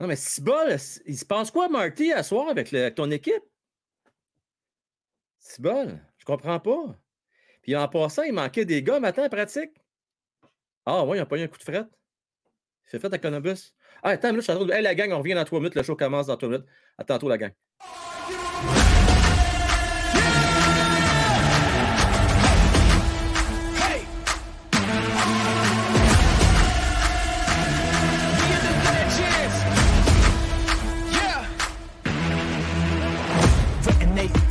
Non, mais si bol, il se passe quoi, Marty, à soir avec, le, ton équipe? Si bol, je comprends pas. Puis en passant, il manquait des gars matin en pratique. Ah, ouais, ils n'ont pas eu un coup de fret. Il fait à Columbus. Ah, attends, là, je suis en train de. Hey, la gang, on revient dans trois minutes. Le show commence dans trois minutes. À tantôt, la gang.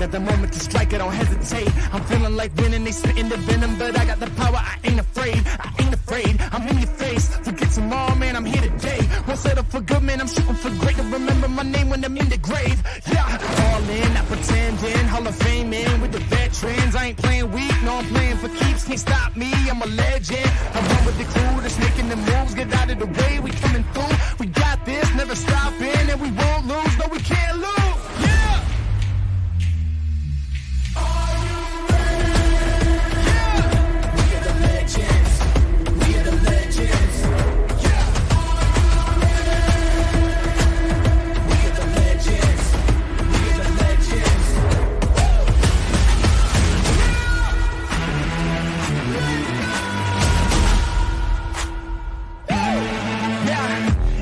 Got the moment to strike, I don't hesitate. I'm feeling like winning, they spitting the venom, but I got the power, I ain't afraid. I ain't afraid, I'm in your face. Forget tomorrow, man, I'm here today. Won't settle for good, man, I'm shooting for great. To remember my name when I'm in the grave. Yeah, all in, not pretending. Hall of Fame in with the veterans. I ain't playing weak, no, I'm playing for keeps. Can't stop me, I'm a legend. I run with the crew that's making the moves. Get out of the way, we coming through. We got this, never stopping, and we won't lose. No, we can't lose.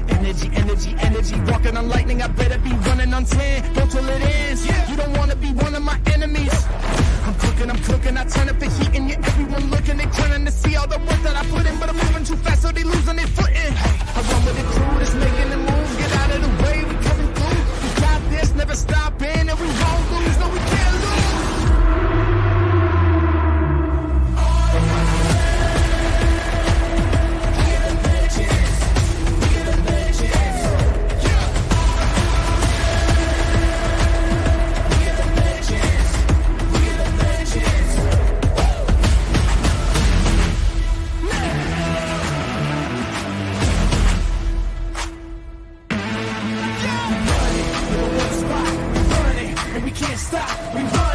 Energy, energy, energy, walking on lightning, I better be running on 10. Go till it ends. You don't wanna be one of my enemies. Cooking, I'm cooking, I turn up the heat and you everyone looking, they turning to see all the work that I put in, but I'm moving too fast, so they losing their footing. I run with the crew that's making the moves, get out of the way, we coming through. We got this, never stopping, and we won't lose, no we can't stop. We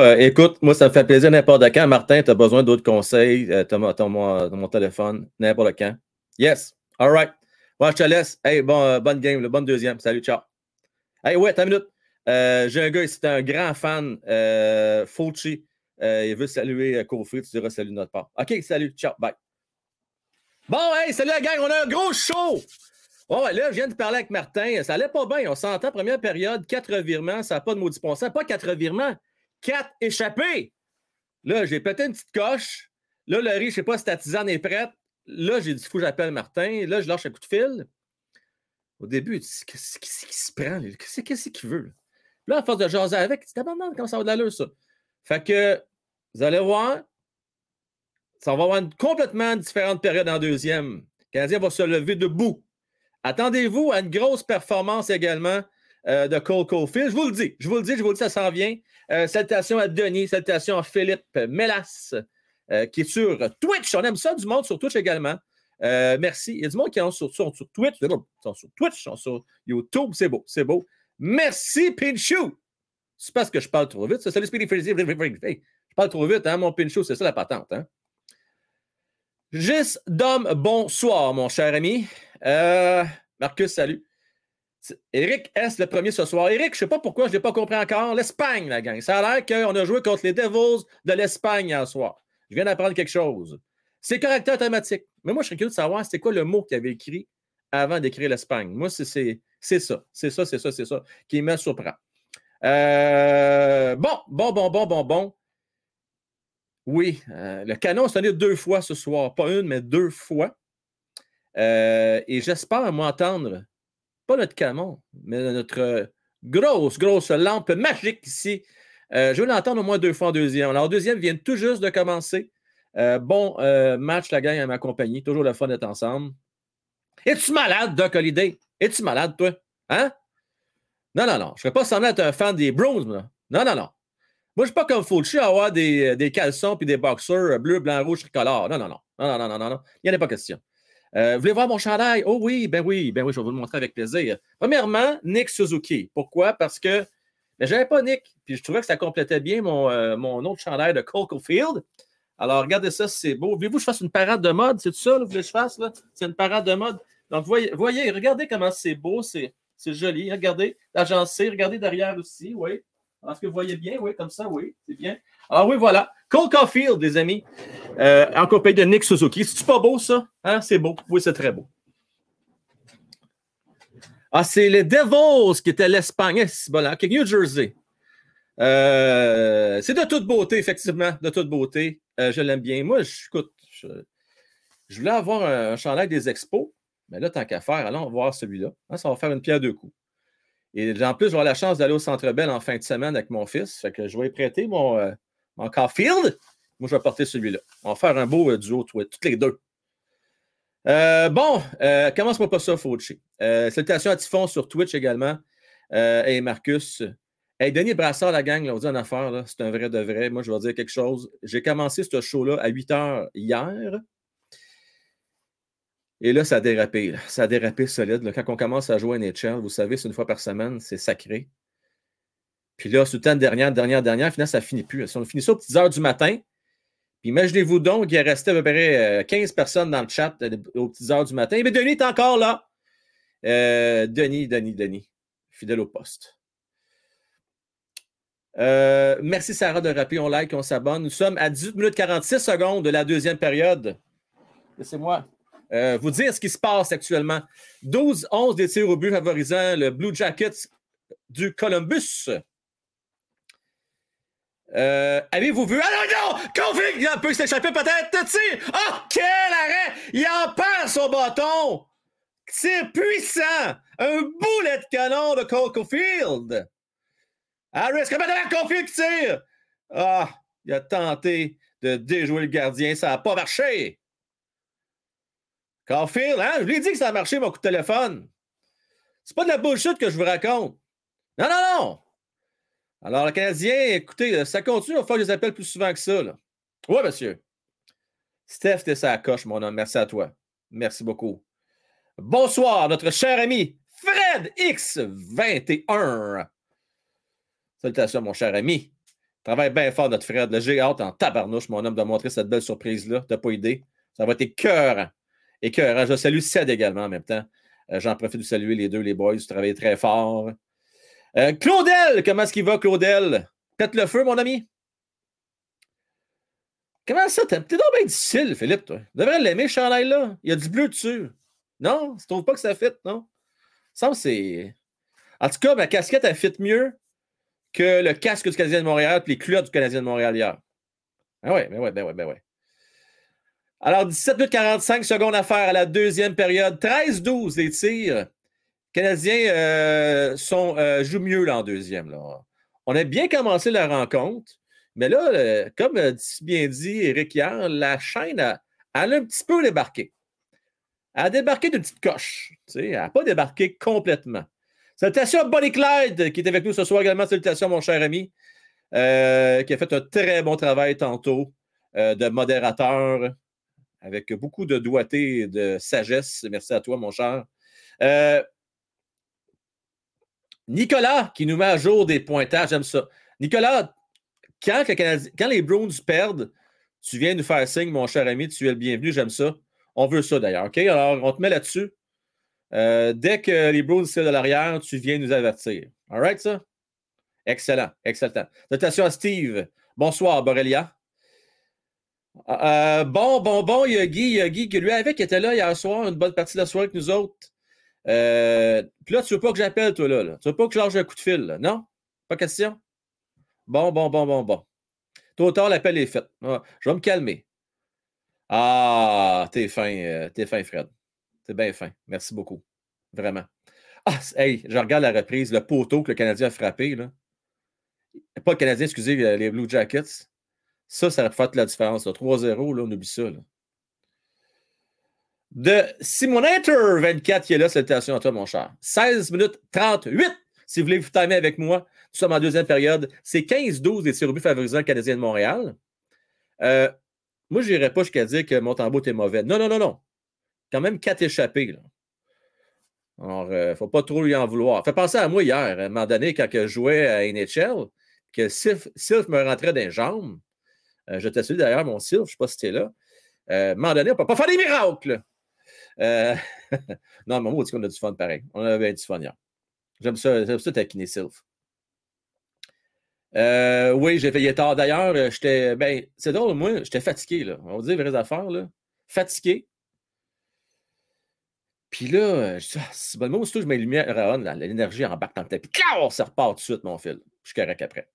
Euh, écoute, moi, ça me fait plaisir n'importe quand. Martin, tu as besoin d'autres conseils. Euh, tu as, as, as, mon téléphone, n'importe quand. Yes. All right. Bon, je te laisse. Hey, bon, euh, bonne game, le bonne deuxième. Salut, ciao. Hey, ouais, t'as une minute. Euh, j'ai un gars ici, un grand fan, Fauci. il veut saluer Kofi. Tu diras salut de notre part. OK, salut, ciao, bye. Bon, hey, salut la gang. On a un gros show. Oh, là, je viens de parler avec Martin. Ça allait pas bien. On s'entend, première période, quatre virements. Ça n'a pas de maudit bon. Pas quatre virements. 4 échappés. Là, j'ai pété une petite coche. Là, le riz, je ne sais pas si ta est prête. Là, j'ai dit, fou, j'appelle Martin. Là, je lâche un coup de fil. Au début, il dit, qu'est-ce qui se prend? Qu'est-ce qu'il veut? Là? là, à force de jaser avec, c'est abandonné, comment ça va de l'allure, ça? Fait que, vous allez voir, ça va avoir une complètement différente période en deuxième. Le Canadien va se lever debout. Attendez-vous à une grosse performance également euh, de Cole Caulfield. Je vous le dis, je vous le dis, je vous le dis, ça s'en vient. Euh, salutations à Denis, salutations à Philippe Mélas, euh, qui est sur Twitch. On aime ça du monde sur Twitch également. Merci. Il y a du monde qui est sur, sur, Twitch. Ils sont sur Twitch, ils sont sur YouTube. C'est beau, c'est beau. Merci, Pinchou. C'est parce que je parle trop vite. Salut, Speedy Frizzy. Hey, je parle trop vite, hein, mon Pinchou. C'est ça la patente. Hein? Dom, bonsoir, mon cher ami. Marcus, salut. Eric S, le premier ce soir. Eric, je ne sais pas pourquoi, je ne l'ai pas compris encore. L'Espagne, la gang. Ça a l'air qu'on a joué contre les Devils de l'Espagne hier soir. Je viens d'apprendre quelque chose. C'est correcteur automatique. Mais moi, je serais curieux de savoir c'était quoi le mot qu'il avait écrit avant d'écrire l'Espagne? Moi, c'est ça, c'est ça, c'est ça, c'est ça qui me surprend. Euh, bon, bon, bon, bon, bon, bon. Oui, euh, le canon a sonné deux fois ce soir. Pas une, mais deux fois. Euh, et j'espère m'entendre, pas notre canon, mais notre grosse, grosse lampe magique ici. je vais l'entendre au moins deux fois en deuxième. Alors, deuxième vient tout juste de commencer. bon match, la gang à ma compagnie. Toujours le fun d'être ensemble. Es-tu malade, Doc Holiday? Es-tu malade, toi? Hein? Non, non, non. Je ne serais pas semblé être un fan des Browns. Non, non, non. Moi, je ne suis pas comme Fulci à avoir des, des caleçons et des boxers bleu, blanc, rouge, tricolore. Non, non, non. Non, non, non, non, non. Il n'y en a pas question. Euh, vous voulez voir mon chandail? Oh oui, ben oui, ben oui, je vais vous le montrer avec plaisir. Premièrement, Nick Suzuki. Pourquoi? Parce que ben, je n'avais pas Nick, puis je trouvais que ça complétait bien mon, euh, mon autre chandail de Field. Alors, regardez ça, c'est beau. Voulez-vous que je fasse une parade de mode? C'est ça, là, vous voulez que je fasse? C'est une parade de mode. Donc, voyez, voyez regardez comment c'est beau. C'est c'est joli. Regardez, l'agencé. Regardez derrière aussi, oui. Est-ce que vous voyez bien? Oui, comme ça, oui. C'est bien. Alors oui, voilà. Cole Caulfield, les amis, euh, en compagnie de Nick Suzuki. C'est-tu pas beau, ça? Hein? C'est beau. Oui, c'est très beau. Ah, c'est les Devils qui étaient l'Espagne. C'est bon, là. New Jersey. Euh, c'est de toute beauté, effectivement. De toute beauté. Euh, je l'aime bien. Moi, écoute, je, voulais avoir un, un chandail des expos. Mais là, tant qu'à faire, allons voir celui-là. Hein, ça va faire une pierre deux coups. Et en plus, j'aurai la chance d'aller au Centre Bell en fin de semaine avec mon fils. Fait que je vais y prêter mon, euh, mon Caulfield. Moi, je vais porter celui-là. On va faire un beau euh, duo, toutes les deux. Euh, bon, commence-moi pas ça, Fauci. salutations à Typhon sur Twitch également. et Marcus. Hey, Denis Brassard, la gang, là, on dit en affaire, c'est un vrai de vrai. Moi, je vais dire quelque chose. J'ai commencé ce show-là à 8 h hier. Et là, ça a dérapé. Ça a dérapé solide. Quand on commence à jouer à NHL, vous savez, c'est une fois par semaine, c'est sacré. Puis là, c'est le temps de dernière, dernière, dernière, finalement, ça finit plus. Si on finit ça aux petites heures du matin, puis imaginez-vous donc est resté à peu près 15 euh, personnes dans le chat euh, aux petites heures du matin. Mais Denis est encore là. Euh, Denis, Denis, Denis. Fidèle au poste. merci Sarah de rappeler, on like, on s'abonne. Nous sommes à 18 minutes 46 secondes de la deuxième période. Laissez-moi euh, vous dire ce qui se passe actuellement. 12-11 des tirs au but favorisant le Blue Jackets du Columbus. Euh, avez-vous vu? Ah non, non! Il peut s'échapper peut-être tir! Oh, quel arrêt! Il en perd son bâton! C'est puissant! Un boulet de canon de Coco Field! Harris, comment Caulfield qui tire? Ah, il a tenté de déjouer le gardien, ça n'a pas marché! Carfield, hein? Je lui ai dit que ça a marché, mon coup de téléphone. C'est pas de la bullshit que je vous raconte. Non, non, non. Alors, le Canadien, écoutez, ça continue. Il va falloir les appelle plus souvent que ça. Oui, monsieur. Steph, t'es sa coche, mon homme. Merci à toi. Merci beaucoup. Bonsoir, notre cher ami Fred X21. Salutations, mon cher ami. Travaille bien fort, notre Fred. J'ai hâte en tabarnouche, mon homme, de montrer cette belle surprise-là. T'as pas idée. Ça va être cœur. Et que je salue Ced également en même temps. Euh, j'en profite de saluer les deux, les boys. Vous travaillez très fort. Euh, Claudel, comment est-ce qu'il va, Claudel? Pète le feu, mon ami. Comment ça? T'es donc bien difficile, Philippe, toi. Tu devrais l'aimer, chandail là. Il y a du bleu dessus. Non? Tu trouves pas que ça fit, non? Ça c'est. En tout cas, ma casquette, elle fit mieux que le casque du Canadien de Montréal et les culottes du Canadien de Montréal hier. Ah ouais, ben ouais, ben ouais, ben ouais. Alors, 17 minutes 45 secondes à faire à la deuxième période. 13-12 les tirs. Les Canadiens euh, euh, jouent mieux là, en deuxième. On a bien commencé la rencontre, mais là, euh, comme bien dit Eric hier, la chaîne a un petit peu débarqué. Elle a débarqué d'une petite coche. Elle n'a pas débarqué complètement. Salutations à Bonnie Clyde qui est avec nous ce soir également. Salutations, mon cher ami, qui a fait un très bon travail tantôt de modérateur avec beaucoup de doigté et de sagesse. Merci à toi, mon cher. Euh, Nicolas, qui nous met à jour des pointages, j'aime ça. Nicolas, quand, les Browns perdent, tu viens nous faire signe, mon cher ami, tu es le bienvenu, j'aime ça. On veut ça d'ailleurs? Alors, on te met là-dessus. Euh, dès que les Browns tirent de l'arrière, tu viens nous avertir. All right, ça? Excellent, excellent. Salutations à Steve. Bonsoir, Borelia. Euh, bon, bon, bon, il y a Guy, il y a Guy qui lui avec était là hier soir, une bonne partie de la soirée avec nous autres. Euh, puis là, tu veux pas que j'appelle, toi, là, là, Tu veux pas que je lâche un coup de fil, là? Non? Pas question? Bon, bon, bon, bon, bon. Tôt ou tard, l'appel est fait. je vais me calmer. Ah, t'es fin, euh, t'es fin, Fred. T'es bien fin. Merci beaucoup. Vraiment. Ah, hey, je regarde la reprise, le poteau que le Canadien a frappé, là. Pas le Canadien, excusez, les Blue Jackets. Ça, ça aurait fait la différence. 3-0, là, on oublie ça. Là de Simonator 24 qui est là. Salutations à toi, mon cher. 16 minutes 38. Si vous voulez vous timer avec moi, nous sommes en deuxième période. C'est 15-12 des tirs favorisant Canadien de Montréal. Euh, moi, je n'irais pas jusqu'à dire que Montembeau était mauvais. Non, non, non, non. Quand même quatre échappés. Alors, il euh, ne faut pas trop lui en vouloir. Fait penser à moi hier, à un moment donné, quand je jouais à NHL, que Sylph, me rentrait dans les jambes. Euh, je t'ai d'ailleurs, mon Sylph, je ne sais pas si tu es là. un moment donné, on ne peut pas faire des miracles. Euh, non, mais moi, on a du fun pareil. On avait du fun hier. J'aime ça, j'aime ça taquiner Sylph. Euh, oui, j'ai veillé tard. D'ailleurs, euh, j'étais. Ben, c'est drôle, moi, j'étais fatigué, là. On va dire vraies affaires, là. Fatigué. Puis là, je dis, ah, c'est bon, moi, je mets les lumières l'énergie embarque dans le tapis. on ça repart tout de suite, mon fil. Je suis correct après.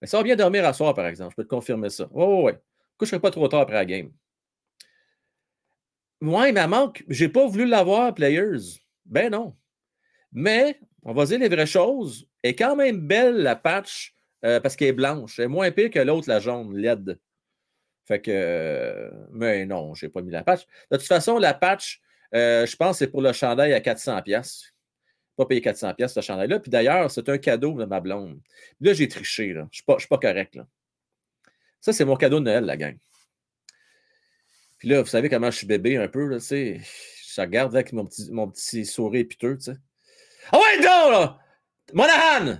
Mais ça va bien dormir à soir, par exemple. Je peux te confirmer ça. Oui. Je ne serai pas trop tard après la game. Ouais, mais manque. J'ai pas voulu l'avoir, Players. Ben non. Mais, on va dire les vraies choses. Elle est quand même belle, la patch, euh, parce qu'elle est blanche. Elle est moins pire que l'autre, la jaune, LED. Fait que. Euh, mais non, j'ai pas mis la patch. De toute façon, la patch, euh, je pense que c'est pour le chandail à 400$. Pas payer 400$ ce chandail-là. Puis d'ailleurs, c'est un cadeau de ma blonde. là, j'ai triché. Là. Je ne suis, pas correct. Là. Ça, c'est mon cadeau de Noël, la gang. Puis là, vous savez comment je suis bébé un peu, là. Je regarde avec mon petit, mon petit sourire piteux. Ah ouais, donc, là! Monahan!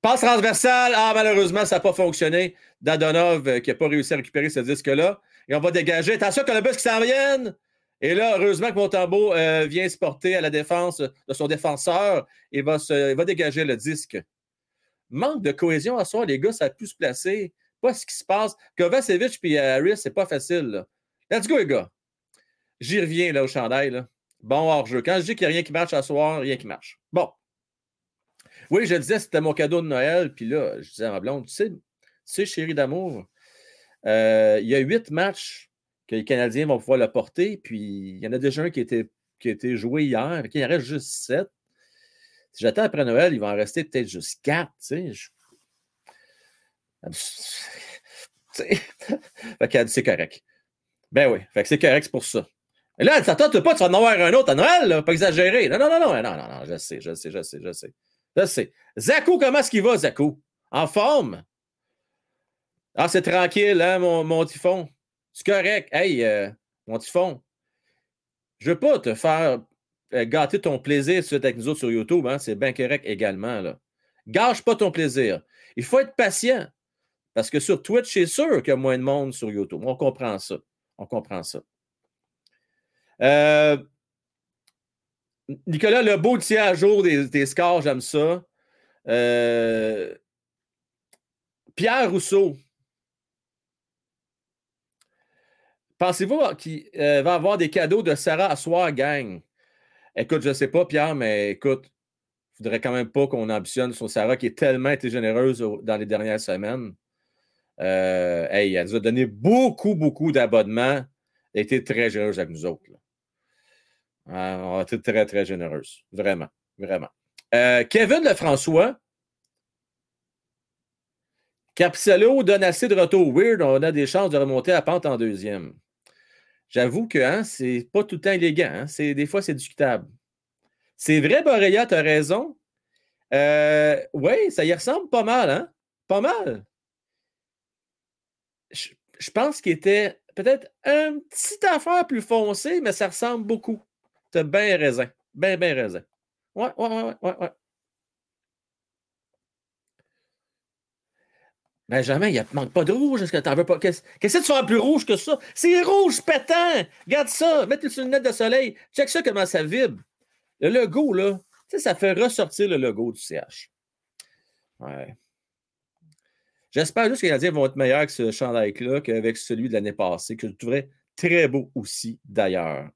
Passe transversale. Ah, malheureusement, ça n'a pas fonctionné. Dadonov euh, qui n'a pas réussi à récupérer ce disque-là. Et on va dégager. Attention bus qui s'en vienne. Et là, heureusement que Montembeau euh, vient se porter à la défense de son défenseur et va, va dégager le disque. Manque de cohésion à soi, les gars, ça a pu se placer pas ce qui se passe. Kovacevic et Harris, c'est pas facile. Let's go, les gars. J'y reviens là, au chandail. Bon hors-jeu. Quand je dis qu'il n'y a rien qui marche à soir, rien qui marche. Bon. Oui, je disais c'était mon cadeau de Noël. Puis là, je disais à ma blonde, tu sais, tu sais chérie d'amour, euh, il y a huit matchs que les Canadiens vont pouvoir le porter. Puis il y en a déjà un qui a été, qui a été joué hier. Il en reste juste sept. Si j'attends après Noël, il va en rester peut-être juste quatre. Tu sais fait qu'elle c'est correct. Ben oui, fait que c'est correct, pour ça. Et là, ça tente pas, tu vas en avoir un autre à Noël, là, pas exagérer. Non, non, non, non, non, non, non, je sais, je sais, je sais, je sais. Je sais. Zakou, comment est-ce qu'il va, Zakou? En forme? Ah, c'est tranquille, hein, mon, mon typhon? C'est correct. Hey, euh, mon typhon, je veux pas te faire euh, gâter ton plaisir sur avec nous autres sur YouTube, hein, c'est bien correct également, là. Gâche pas ton plaisir. Il faut être patient. Parce que sur Twitch, c'est sûr qu'il y a moins de monde sur YouTube. On comprend ça. On comprend ça. Euh, Nicolas Lebeau tient à jour des, scores, j'aime ça. Euh, Pierre Rousseau. Pensez-vous qu'il euh, va avoir des cadeaux de Sarah à soir, gang? Écoute, je ne sais pas, Pierre, mais écoute, il ne faudrait quand même pas qu'on ambitionne sur Sarah qui est tellement été généreuse dans les dernières semaines. Euh, elle nous a donné beaucoup, beaucoup d'abonnements. Elle a été très généreuse avec nous autres. Hein, on a été très, très généreuse. Vraiment, vraiment. Euh, Kevin Lefrançois. Capsalo donne assez de retour weird. On a des chances de remonter à pente en deuxième. J'avoue que hein, c'est pas tout le temps élégant. Hein. Des fois, c'est discutable. C'est vrai, Boréa, tu as raison. Euh, oui, ça y ressemble pas mal, hein? Pas mal je, pense qu'il était peut-être un petit affaire plus foncé, mais ça ressemble beaucoup. Tu as bien raison. Bien, bien raison. Ouais, ouais, ouais, ouais, ouais. Benjamin, il ne manque pas de rouge. Est-ce que tu veux pas? Qu'est-ce que tu fais plus rouge que ça? C'est rouge pétant! Regarde ça! Sur une lunette de soleil. Check ça comment ça vibre. Le logo, là, ça fait ressortir le logo du CH. Ouais. J'espère juste que les Canadiens vont être meilleurs que ce chandail-là qu'avec celui de l'année passée, que je trouverais très beau aussi d'ailleurs.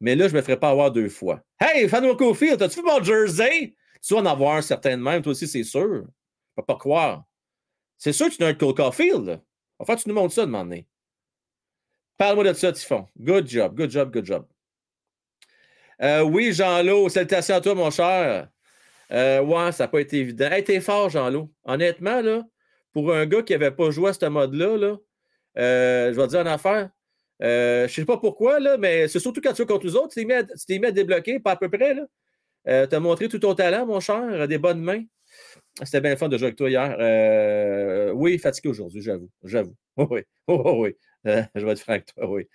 Mais là, je ne me ferai pas avoir deux fois. Hey, Fanny Cofield, as-tu vu mon jersey? Tu vas en avoir un certain de même, toi aussi, c'est sûr. Je peux pas croire. C'est sûr que tu as un Cole Caulfield. Enfin, tu nous montres ça de moment Parle-moi de ça, Typhon. Good job, good job, good job. Euh, oui, Jean-Lo, salutations à toi, mon cher. Euh, ouais, ça n'a pas été évident. Hey, t'es fort, Jean-Lo. Honnêtement, là, pour un gars qui n'avait pas joué à ce mode-là, là, euh, je vais te dire une affaire. je ne sais pas pourquoi, là, mais c'est surtout quand tu joues contre les autres, tu t'es mis, à débloquer, pas à peu près. tu as montré tout ton talent, mon cher, des bonnes mains. C'était bien fun de jouer avec toi hier. oui, fatigué aujourd'hui, j'avoue. J'avoue. oui, oh, oui. je vais être franc avec toi, oui.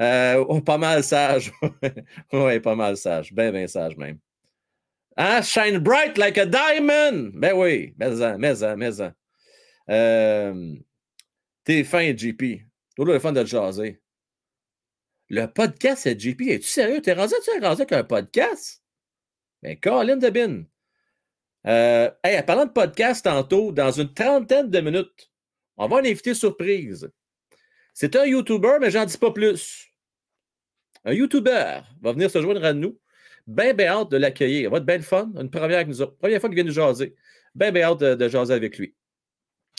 Euh, oh, pas mal sage. oui, pas mal sage. Ben, ben sage même. Ah, shine bright like a diamond. Ben oui, mais-en, mais-en, mais-en. Euh, T'es fin, JP. Toujours le fun de jaser. Le podcast, c'est JP. Es-tu sérieux? T'es rendu, tu es rendu avec un podcast? Ben, Colin de Bin. Euh, parlant de podcast tantôt, dans une trentaine de minutes, on va un invité surprise. C'est un YouTuber, mais j'en dis pas plus. Un YouTuber va venir se joindre à nous. Bien, bien hâte de l'accueillir. Ça va être bien fun. Une première, avec nous, première fois qu'il vient nous jaser. Bien, bien hâte de, jaser avec lui.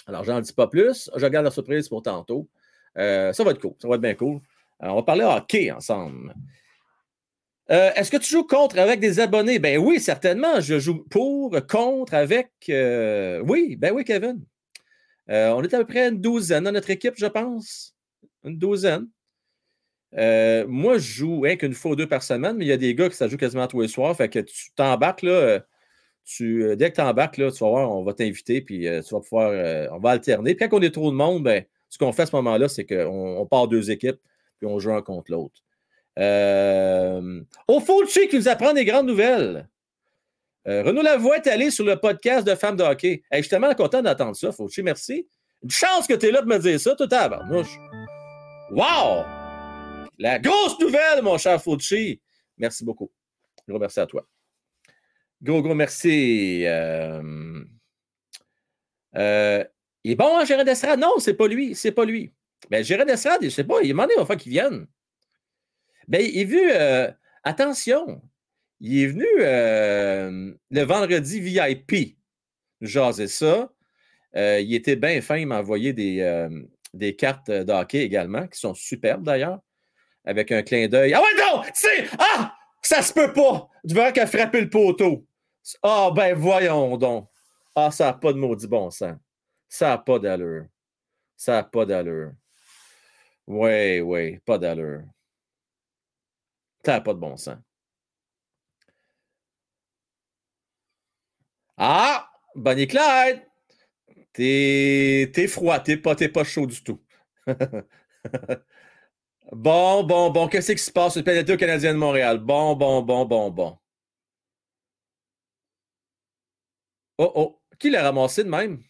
Alors, j'en dis pas plus. Je garde la surprise pour tantôt. Euh, ça va être cool. Ça va être bien cool. on va parler hockey ensemble. Euh, est-ce que tu joues contre avec des abonnés? Ben oui, certainement. Je joue pour, contre, avec. Euh, oui, ben oui, Kevin. on est à peu près une douzaine dans notre équipe, je pense une douzaine. Euh, moi, je joue qu'une fois ou deux par semaine, mais il y a des gars qui ça joue quasiment tous les soirs. Fait que tu t'embarques là. Euh, tu, euh, dès que tu embarques, là, tu vas voir, on va t'inviter, puis tu vas pouvoir. on va alterner. Puis quand on est trop de monde, ben, ce qu'on fait à ce moment-là, c'est qu'on on part deux équipes, puis on joue un contre l'autre. Euh, au Fauci qui nous apprend des grandes nouvelles. Renaud Lavoie est allé sur le podcast de Femmes de hockey. je suis tellement content d'entendre ça, Fauci. Merci. Une chance que tu es là pour me dire ça, tout à l'heure. Wow! La grosse nouvelle, mon cher Fauci. Merci beaucoup. Gros merci à toi. Gros, gros merci. Euh, euh, il est bon, hein, Gérard d'Estrade? Non, c'est pas lui. C'est pas lui. Ben, Gérard d'Estrade, je sais pas, il demandé une fois qu'il vienne. Ben, il est vu, euh, attention, il est venu le vendredi VIP jaser ça. il était bien fin, il m'a envoyé des, des cartes de hockey également, qui sont superbes d'ailleurs, avec un clin d'œil. Ah ouais, non! C'est. Ah! Ça se peut pas! Tu verras qu'elle a frappé le poteau. Ah, ben voyons donc. Ah, ça n'a pas de maudit bon sens. Ça n'a pas d'allure. Ça n'a pas d'allure. Oui, oui, pas d'allure. Ça pas de bon sens. Ah! Bonnie Clyde! T'es froid, t'es pas, pas chaud du tout. bon, bon, bon. Qu'est-ce qui se passe sur le au Canadien de Montréal? Bon, bon, bon, bon, bon. Oh, oh. Qui l'a ramassé de même?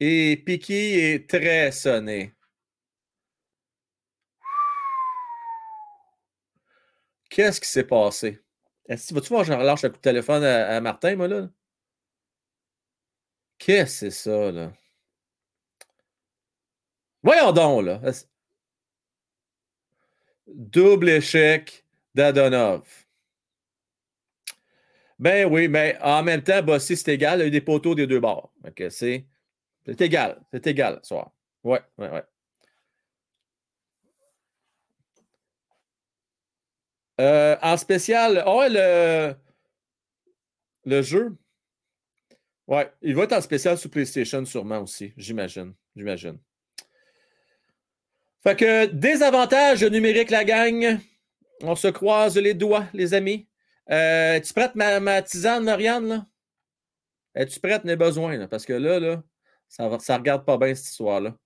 Et Piqué est très sonné. Qu'est-ce qui s'est passé? Est-ce vas-tu voir, je relâche un coup de téléphone à Martin, moi, là? Qu'est-ce que c'est ça, là? Voyons donc, là. Double échec d'Adonov. Ben oui, mais en même temps, Bossy, c'est égal. Il y a eu des poteaux des deux bords. c'est, égal. C'est égal, ce soir. Ouais, ouais, ouais. Euh, en spécial, oh, le, le jeu. Ouais, il va être en spécial sur PlayStation sûrement aussi, j'imagine. J'imagine. Fait que des avantages numériques, la gang. On se croise les doigts, les amis. Euh, Es-tu prête, ma, tisane, Marianne? Là? Es-tu prête? On a besoin, parce que là, là ça ça regarde pas bien cette histoire-là.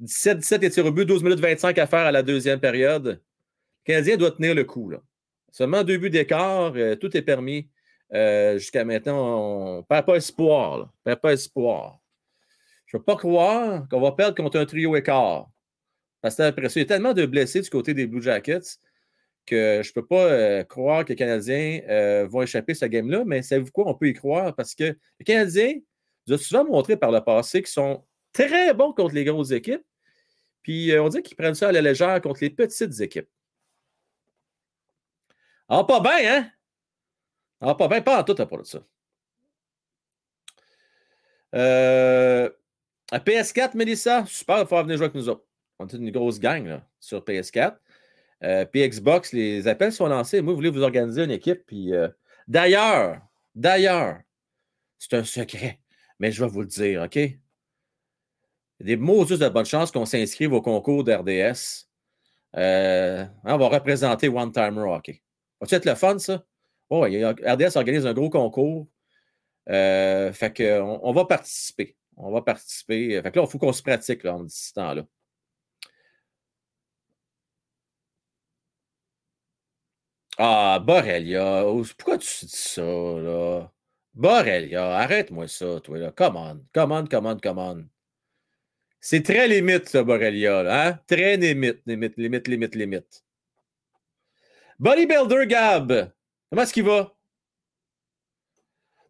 17-17 et tir au but, 12 minutes 25 à faire à la deuxième période. Le Canadien doit tenir le coup. Là. Seulement deux buts d'écart, euh, tout est permis. Euh, jusqu'à maintenant, on ne perd pas espoir. Pas espoir. Je ne veux pas croire qu'on va perdre contre un trio écart. Parce que après il y a tellement de blessés du côté des Blue Jackets que je ne peux pas euh, croire que les Canadiens vont échapper ce game-là. Mais savez-vous quoi? On peut y croire parce que les Canadiens nous ont souvent montré par le passé qu'ils sont très bons contre les grosses équipes. Puis on dit qu'ils prennent ça à la légère contre les petites équipes. Ah, pas bien, hein? Ah, pas bien, pas en tout à part de ça. Euh, à PS4, Mélissa, super de pouvoir venir jouer avec nous autres. On est une grosse gang là, sur PS4. Euh, puis Xbox, les appels sont lancés. Moi, vous voulez vous organiser une équipe. Puis euh, d'ailleurs, d'ailleurs, c'est un secret, mais je vais vous le dire, OK? Il des mots juste de bonne chance qu'on s'inscrive au concours d'RDS. Euh, on va représenter One Timer Hockey. Va-tu être le fun, ça? Oh, RDS organise un gros concours. Euh, fait qu'on on va participer. On va participer. Fait que là, il faut qu'on se pratique en ce temps-là. Ah, Borrelia, pourquoi tu dis ça, là? Borrelia, arrête-moi ça, toi, là. Come on, come on, come on, come on. C'est très limite, ça, Borrelia, là, hein? Très limite, limite, limite, limite, limite. Bodybuilder Gab, comment est-ce qu'il va?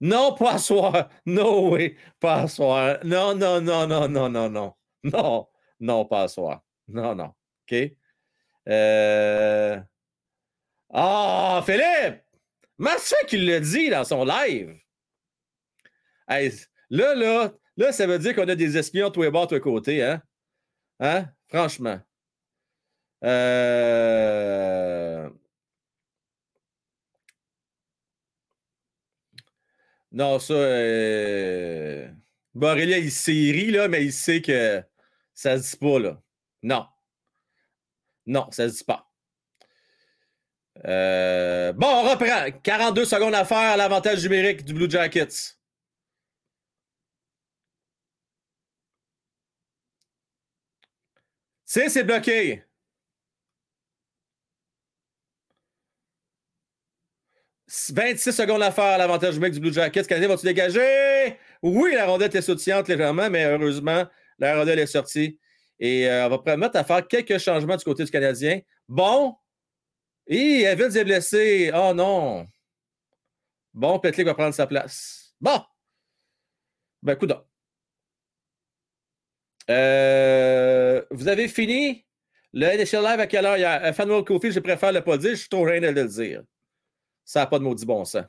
Non, pas soir. No way, pas à soir. Non, non, non, non, non, non, non. Non, non, pas à soir. Non, non. OK? Euh... Ah, Philippe! Marcel qui l'a dit dans son live. là, là, là, ça veut dire qu'on a des espions tous les bords, tous les hein? Hein? Franchement. Euh... Non, ça. Euh... il ri, là, mais il sait que ça se dit pas, là. Non. Non, ça se dit pas. Euh, bon, on reprend. 42 secondes à faire à l'avantage numérique du Blue Jackets. C'est, c'est bloqué. 26 secondes à faire l'avantage numérique du Blue Jackets. Canadien va-tu dégager? Oui, la rondelle est sautillante légèrement, mais heureusement, la rondelle est sortie. Et euh, on va permettre à faire quelques changements du côté du Canadien. Bon, et Evans est blessé. Oh non. Bon, Petlik va prendre sa place. Bon. Ben, coup euh, vous avez fini le NHL Live à quelle heure hier? Euh, Fanwell Cofield, je préfère le pas dire. Je suis trop rien de le dire. Ça n'a pas de maudit bon sens.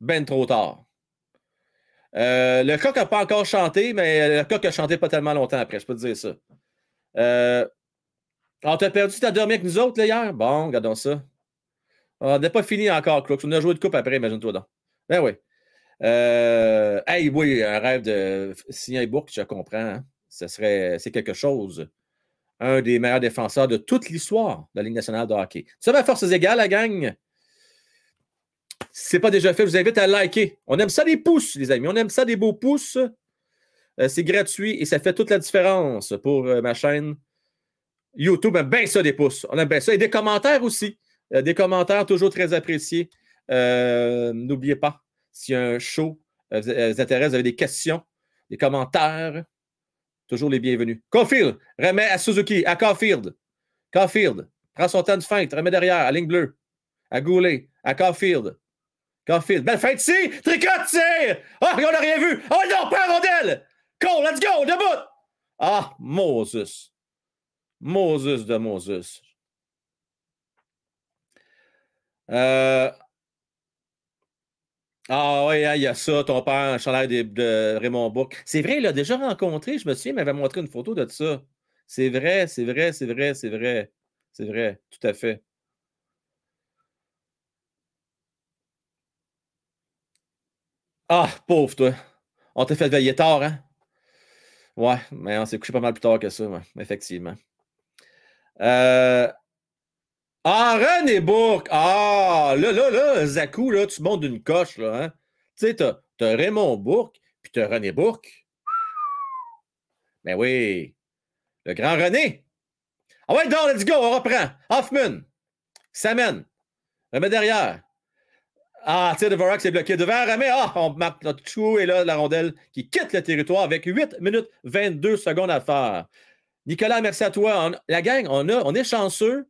Ben trop tard. Euh, le coq n'a pas encore chanté, mais le coq a chanté pas tellement longtemps après, je peux te dire ça. Euh, on t'a perdu, t'as dormi avec nous autres là? Bon, regardons ça. On n'a pas fini encore, Crooks. On a joué de coupe après, imagine-toi donc. Ben oui. Euh, hey, oui, un rêve de un book, je comprends. Hein. Ce serait, c'est quelque chose. Un des meilleurs défenseurs de toute l'histoire de la Ligue nationale de hockey. Ça va forces égales, la gang. Si ce n'est pas déjà fait, je vous invite à liker. On aime ça des pouces, les amis. On aime ça des beaux pouces. Euh, c'est gratuit et ça fait toute la différence pour euh, ma chaîne YouTube aime bien ça, des pouces. On aime bien ça. Et des commentaires aussi. Euh, des commentaires toujours très appréciés. N'oubliez pas, a un show vous, intéresse, vous avez des questions, des commentaires, toujours les bienvenus. Caulfield, remet à Suzuki, à Caulfield. Caulfield, prend son temps de feinte, remet derrière, à ligne bleue. À Goulet, à Caulfield. Caulfield, belle feinte ici, tricote! Ah, on n'a rien vu! Oh non, pas rondelle! Cole, let's go, debout! Ah, Moses. Moses de Moses. Euh, ah oui, hein, il y a ça, ton père, un chandail de, Raymond Bourque. C'est vrai, il l'a déjà rencontré, je me souviens, il m'avait montré une photo de ça. C'est vrai, c'est vrai, c'est vrai, c'est vrai. C'est vrai, tout à fait. Ah, pauvre toi. On t'a fait veiller tard, hein? Ouais, mais on s'est couché pas mal plus tard que ça, effectivement. Euh... Ah, René Bourque! Ah, là, là, là, Zakou, là, tu montes d'une coche, là, hein? Tu sais, t'as, as Raymond Bourque, puis t'as René Bourque. Ben oui, le grand René. Ah ouais, donc, let's go, on reprend. Hoffman, s'amène. Remet derrière. Ah, tir de Vorak, c'est bloqué devant Ramé. Ah, on marque notre trou et là, la rondelle qui quitte le territoire avec 8 minutes 22 secondes à faire. Nicolas, merci à toi. La gang, on, a, on est chanceux.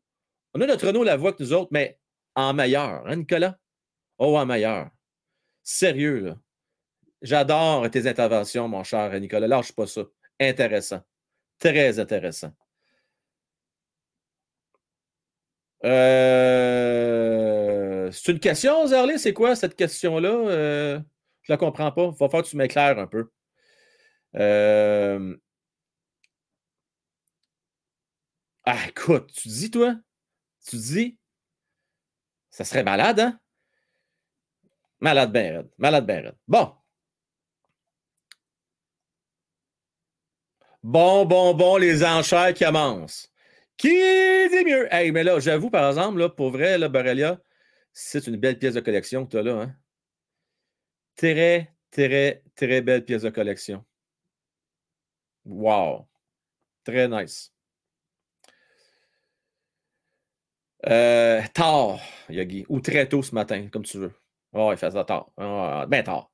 On a notre Renault la voix que nous autres, mais en meilleur, hein, Nicolas? Oh, en meilleur. Sérieux, là. J'adore tes interventions, mon cher Nicolas. Lâche pas ça. Intéressant. Très intéressant. Euh c'est une question, Zarley? C'est quoi cette question-là? Euh, je la comprends pas. Il va falloir que tu m'éclaires un peu. Euh, ah, écoute, tu dis, toi? Tu dis? Ça serait malade, hein? Malade ben. Malade ben. Bon. Bon, bon, bon, les enchères qui commencent. Qui dit mieux? Hey, mais là, j'avoue, par exemple, là, pour vrai, là, Borrelia, c'est une belle pièce de collection que tu as là. Hein? Très, très, très belle pièce de collection. Wow. Très nice. Euh, tard, Yogi. Ou très tôt ce matin, comme tu veux. Oh, il fait ça tard. Oh, ben tard.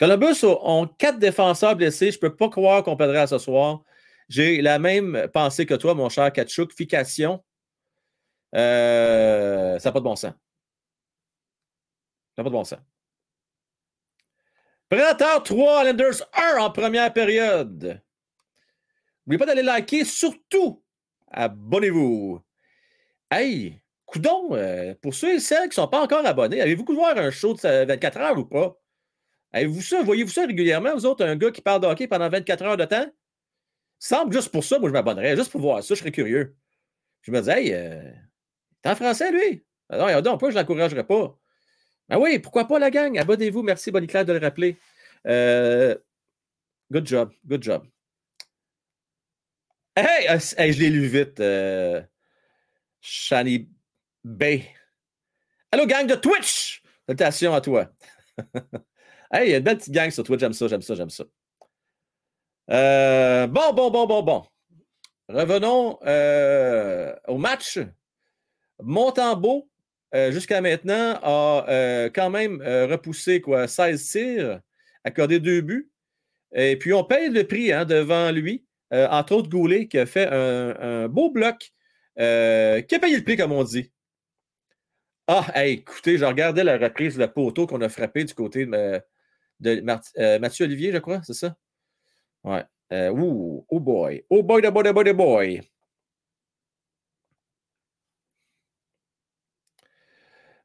Columbus ont quatre défenseurs blessés. Je ne peux pas croire qu'on perdrait à ce soir. J'ai la même pensée que toi, mon cher Kachuk. Fication. Euh, ça n'a pas de bon sens. Ça n'a pas de bon sens. Prédateur 3, Lenders 1 en première période. N'oubliez pas d'aller liker, surtout abonnez-vous. Hey, coudon, euh, pour ceux et celles qui ne sont pas encore abonnés, avez-vous voir un show de 24 heures ou pas? Avez-vous ça, voyez-vous ça régulièrement, vous autres, un gars qui parle de hockey pendant 24 heures de temps? Semble juste pour ça, moi, je m'abonnerais, juste pour voir ça, je serais curieux. Je me disais, hey, euh, t'es en français, lui? Non, non, pourquoi je ne l'encouragerais pas? Ben oui, pourquoi pas la gang? Abonnez-vous, merci, Bonnie Claire, de le rappeler. Euh, good job, good job. Hey, hey je l'ai lu vite. Euh, Shani Bay. Allô, gang de Twitch! Salutations à toi. hey, il y a une belle petite gang sur Twitch, j'aime ça, j'aime ça, j'aime ça. Euh, bon, bon, bon, bon, bon. Revenons euh, au match. Montembeau, euh, jusqu'à maintenant, a quand même repoussé quoi, 16 tirs, accordé deux buts. Et puis, on paye le prix hein, devant lui, entre autres Goulet, qui a fait un, beau bloc, qui a payé le prix, comme on dit. Ah, écoutez, je regardais la reprise, le poteau qu'on a frappé du côté de, Mathieu Olivier, je crois, c'est ça? Ouais. Euh, ouh, oh boy. Oh boy, the boy, the boy, the boy.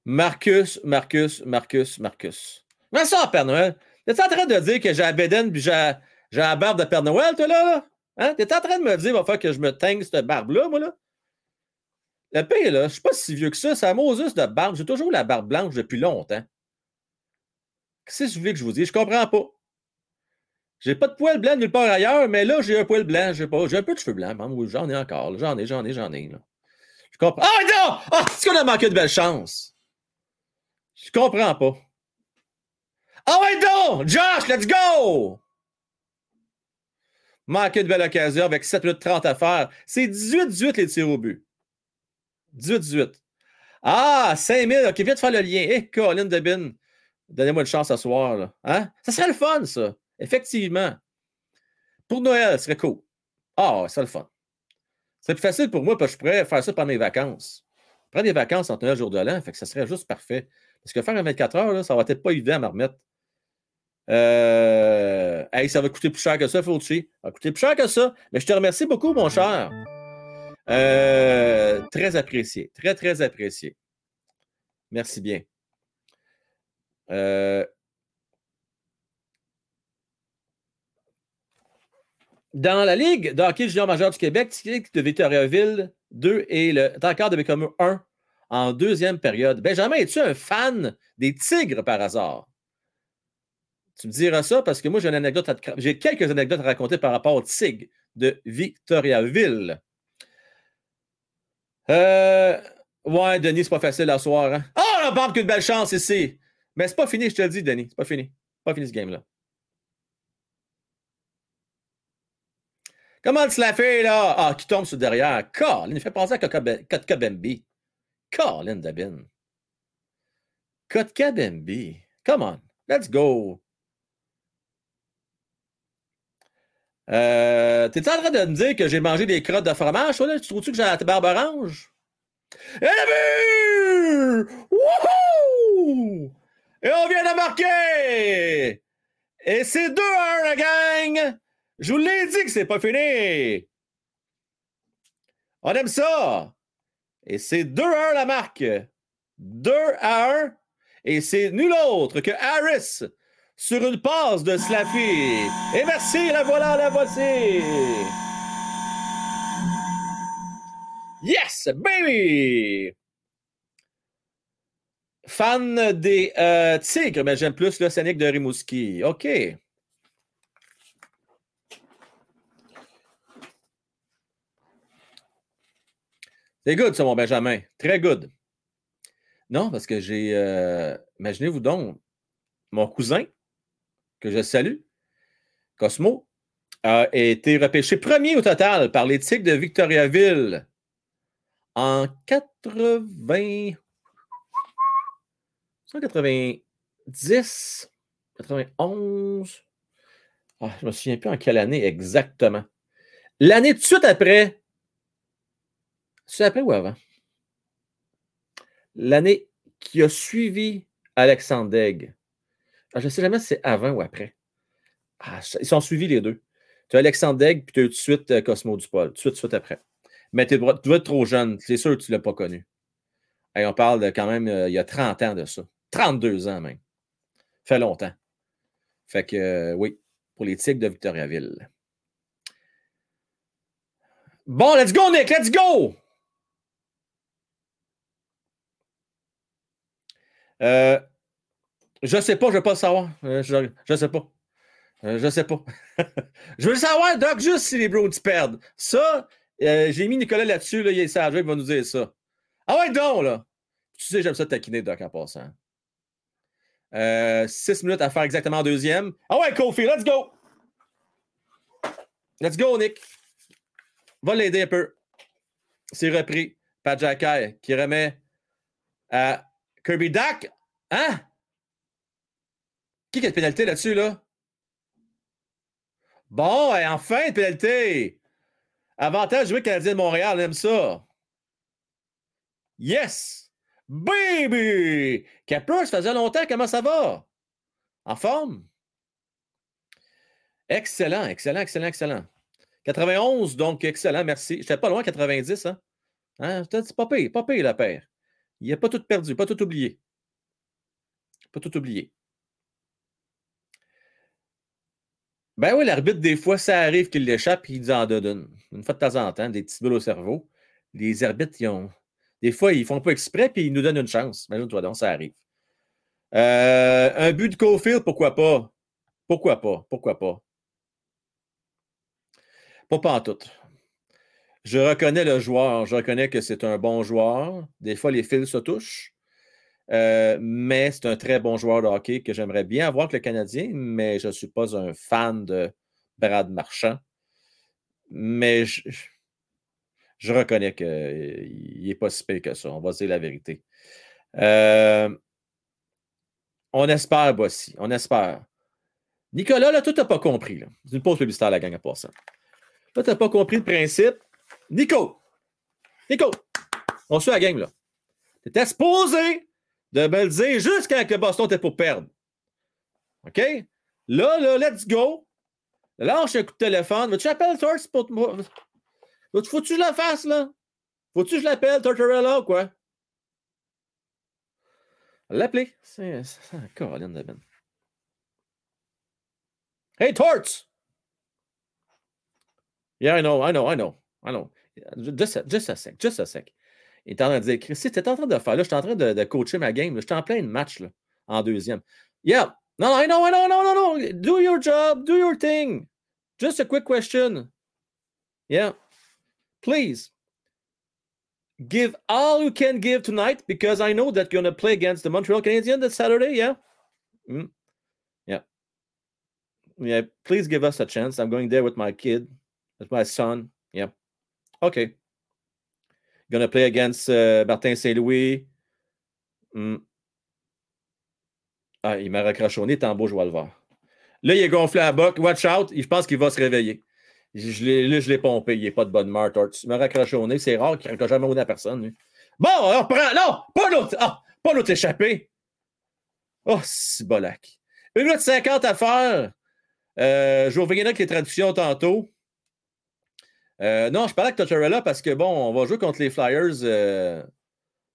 Marcus, Marcus, Marcus, Marcus. Mais ça, Père Noël. T'es en train de dire que j'ai la bédaine puis j'ai la barbe de Père Noël, toi, là? là? Hein? T'es en train de me dire, va faire que je me teigne cette barbe-là, moi, là? Le pire, là, je suis pas si vieux que ça. C'est Moses de barbe. J'ai toujours la barbe blanche depuis longtemps. Qu'est-ce que je voulais que je vous dise? Je comprends pas. J'ai pas de poil blanc nulle part ailleurs, mais là, j'ai un poil blanc. J'ai, un peu de cheveux blancs. j'en ai encore. J'en ai, j'en ai, j'en ai. Là. Je comprends. Ah non! Ah, est-ce qu'on a manqué de belle chance? Je comprends pas. Ah ouais, donc! Josh, let's go! Manqué de belle occasion avec 7 minutes 30 à faire. C'est 18-18 les tirs au but. 18-18. Ah, 5000. OK, viens de faire le lien. Hé, hey, Colin Debin. Donnez-moi une chance ce soir. Hein? Ça serait le fun, ça. Effectivement. Pour Noël, ce serait cool. Ah, c'est le fun. C'est plus facile pour moi parce que je pourrais faire ça pendant mes vacances. Prendre des vacances entre Noël et jour de l'an, fait que ça serait juste parfait. Parce que faire un 24 heures, là, ça va être pas évident à me remettre. Euh, ça va coûter plus cher que ça, Fauci. Ça va coûter plus cher que ça. Mais je te remercie beaucoup, mon cher. Euh, très apprécié. Très, très apprécié. Merci bien. Euh, Dans la Ligue de hockey junior majeur du Québec, de Victoriaville 2 et le encore de Bécomo 1 en deuxième période. Benjamin, es-tu un fan des Tigres par hasard? Tu me diras ça parce que moi, j'ai une anecdote j'ai quelques anecdotes à raconter par rapport aux Tigres de Victoriaville. Euh, ouais, Denis, c'est pas facile à soir. Hein? Oh, la barbe, qu'une belle chance ici! Mais c'est pas fini, je te le dis, Denis. C'est pas fini. Pas fini ce game-là. Comment tu la fait, là? Ah, qui tombe sur derrière. Colin, il fait penser à Kotka Bembi. Colin Dabin. Kotka Bembi. Come on. Let's go. Euh, T'es en train de me dire que j'ai mangé des crottes de fromage, toi, là? Tu trouves-tu que j'ai la barbe orange? Et la Wouhou! Et on vient de marquer! Et c'est 2-1, la gang! Je vous l'ai dit que c'est pas fini. On aime ça. Et c'est 2 à 1 la marque. 2 à 1. Et c'est nul autre que Harris sur une passe de Slaffy. Et merci, la voilà, la voici. Yes, baby! Fan des euh, Tigres, mais j'aime plus le Scénic de Rimouski. OK. C'est good, ça, mon Benjamin. Très good. Non, parce que j'ai. euh, Imaginez-vous donc, mon cousin, que je salue, Cosmo, a été repêché premier au total par les de Victoriaville en 80. 190, 91. Ah, je ne me souviens plus en quelle année exactement. L'année de suite après. C'est après ou avant? L'année qui a suivi Alexandre Daigle. Ah, je ne sais jamais si c'est avant ou après. Ah, ils sont suivis les deux. Tu as Alexandre Daigle, puis tu as tout de suite euh, Cosmo Dupol. Tout de suite, suite après. Mais tu dois être trop jeune. C'est sûr que tu ne l'as pas connu. Hey, on parle quand même euh, il y a 30 ans de ça. 32 ans même. Fait longtemps. Fait que euh, oui, pour les Tigres de Victoriaville. Bon, let's go, Nick, let's go! Euh, je sais pas, je veux pas le savoir. Euh, je, je sais pas. Euh, je sais pas. je veux savoir, Doc, juste si les Browns perdent. Ça, euh, j'ai mis Nicolas là-dessus, là, il est sage, il va nous dire ça. Ah ouais, donc, là. Tu sais, j'aime ça taquiner, Doc, en passant. Euh, six minutes à faire exactement en deuxième. Ah ouais, Kofi, let's go! Let's go, Nick. Va l'aider un peu. C'est repris. Pat Jacky qui remet à Kirby Duck. Hein? Qui a de pénalité là-dessus, là? Bon, enfin, une pénalité. Avantage jouer Canadien de Montréal, on aime ça. Yes! Baby! Kepler, ça faisait longtemps, comment ça va? En forme? Excellent, excellent, excellent, excellent. 91, donc excellent, merci. Je n'étais pas loin, 90, hein? hein? Pas pire, pas pire, la paire. Il n'a pas tout perdu, pas tout oublié. Pas tout oublié. Ben oui, l'arbitre, des fois, ça arrive qu'il l'échappe et il nous en donne une. fois de temps en temps, des petites bulles au cerveau. Les arbitres, ils ont. Des fois, ils font pas exprès puis ils nous donnent une chance. Imagine-toi donc, ça arrive. Euh, un but de Cofield, pourquoi pas? Pourquoi pas? Pourquoi pas? Pas pas en tout. Je reconnais le joueur. Je reconnais que c'est un bon joueur. Des fois, les fils se touchent. Euh, mais c'est un très bon joueur de hockey que j'aimerais bien avoir avec le Canadien, mais je ne suis pas un fan de Brad Marchand. Mais je, je reconnais qu'il n'est pas si pire que ça. On va dire la vérité. Euh, on espère, Bossy. On espère. Nicolas, là, toi, tu n'as pas compris. C'est une pause publicitaire, la gang, à ça. Toi, tu n'as pas compris le principe. Nico! Nico! On suit la game, là. Tu étais supposé de me le dire juste quand le Boston était pour perdre. OK? Là, là, let's go. Lâche un coup de téléphone. Veux-tu appeler Torch pour moi? Faut-tu que je la fasse, là? Faut-tu que je l'appelle, Tortorella, ou quoi? L'appeler. C'est un Caroline de Ben. Hey, Torts! Yeah, I know, I know, I know, I know. Just a, sec, just a sec. Il est en train de dire, Christy, tu es en train de faire, là, je suis en train de, coacher ma game, je suis en plein match, là, en deuxième. Yeah, no, I know, I know, no, no, no, do your job, do your thing. Just a quick question. Yeah, please. Give all you can give tonight because I know that you're going to play against the Montreal Canadiens this Saturday. Yeah? Mm. Yeah. Yeah. Please give us a chance. I'm going there with my kid, with my son. Okay. Gonna play against uh, Martin Saint-Louis. Mm. Ah, il m'a raccrochonné, tambour, je vais le voir. Là, il est gonflé à boc. Watch out. Je pense qu'il va se réveiller. Là, je l'ai pompé. Il n'est pas de bonne humeur. Il m'a raccrochonné. C'est rare qu'il ne raccroche jamais au nez à personne. Bon, on reprend. Non, pas l'autre. Ah, pas l'autre échappé. Oh, c'est bolac. Une minute 50 à faire. Euh, je vais revenir avec les traductions tantôt. Euh, non, je parlais avec Tortorella parce que, bon, on va jouer contre les Flyers euh,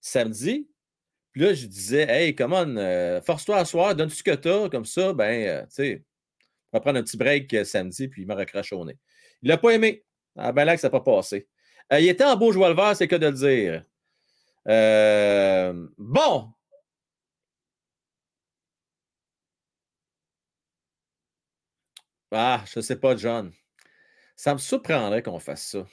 samedi. Puis là, je disais, hey, come on, euh, force-toi à soir, donne tout ce que t'as, comme ça, ben, tu sais, on va prendre un petit break samedi, puis il m'a recraché au nez. Il n'a pas aimé. Ah, ben là, que ça n'a pas passé. il était en beau joueur le vert, c'est que de le dire. bon, Ah, je ne sais pas, John. Ça me surprendrait qu'on fasse ça.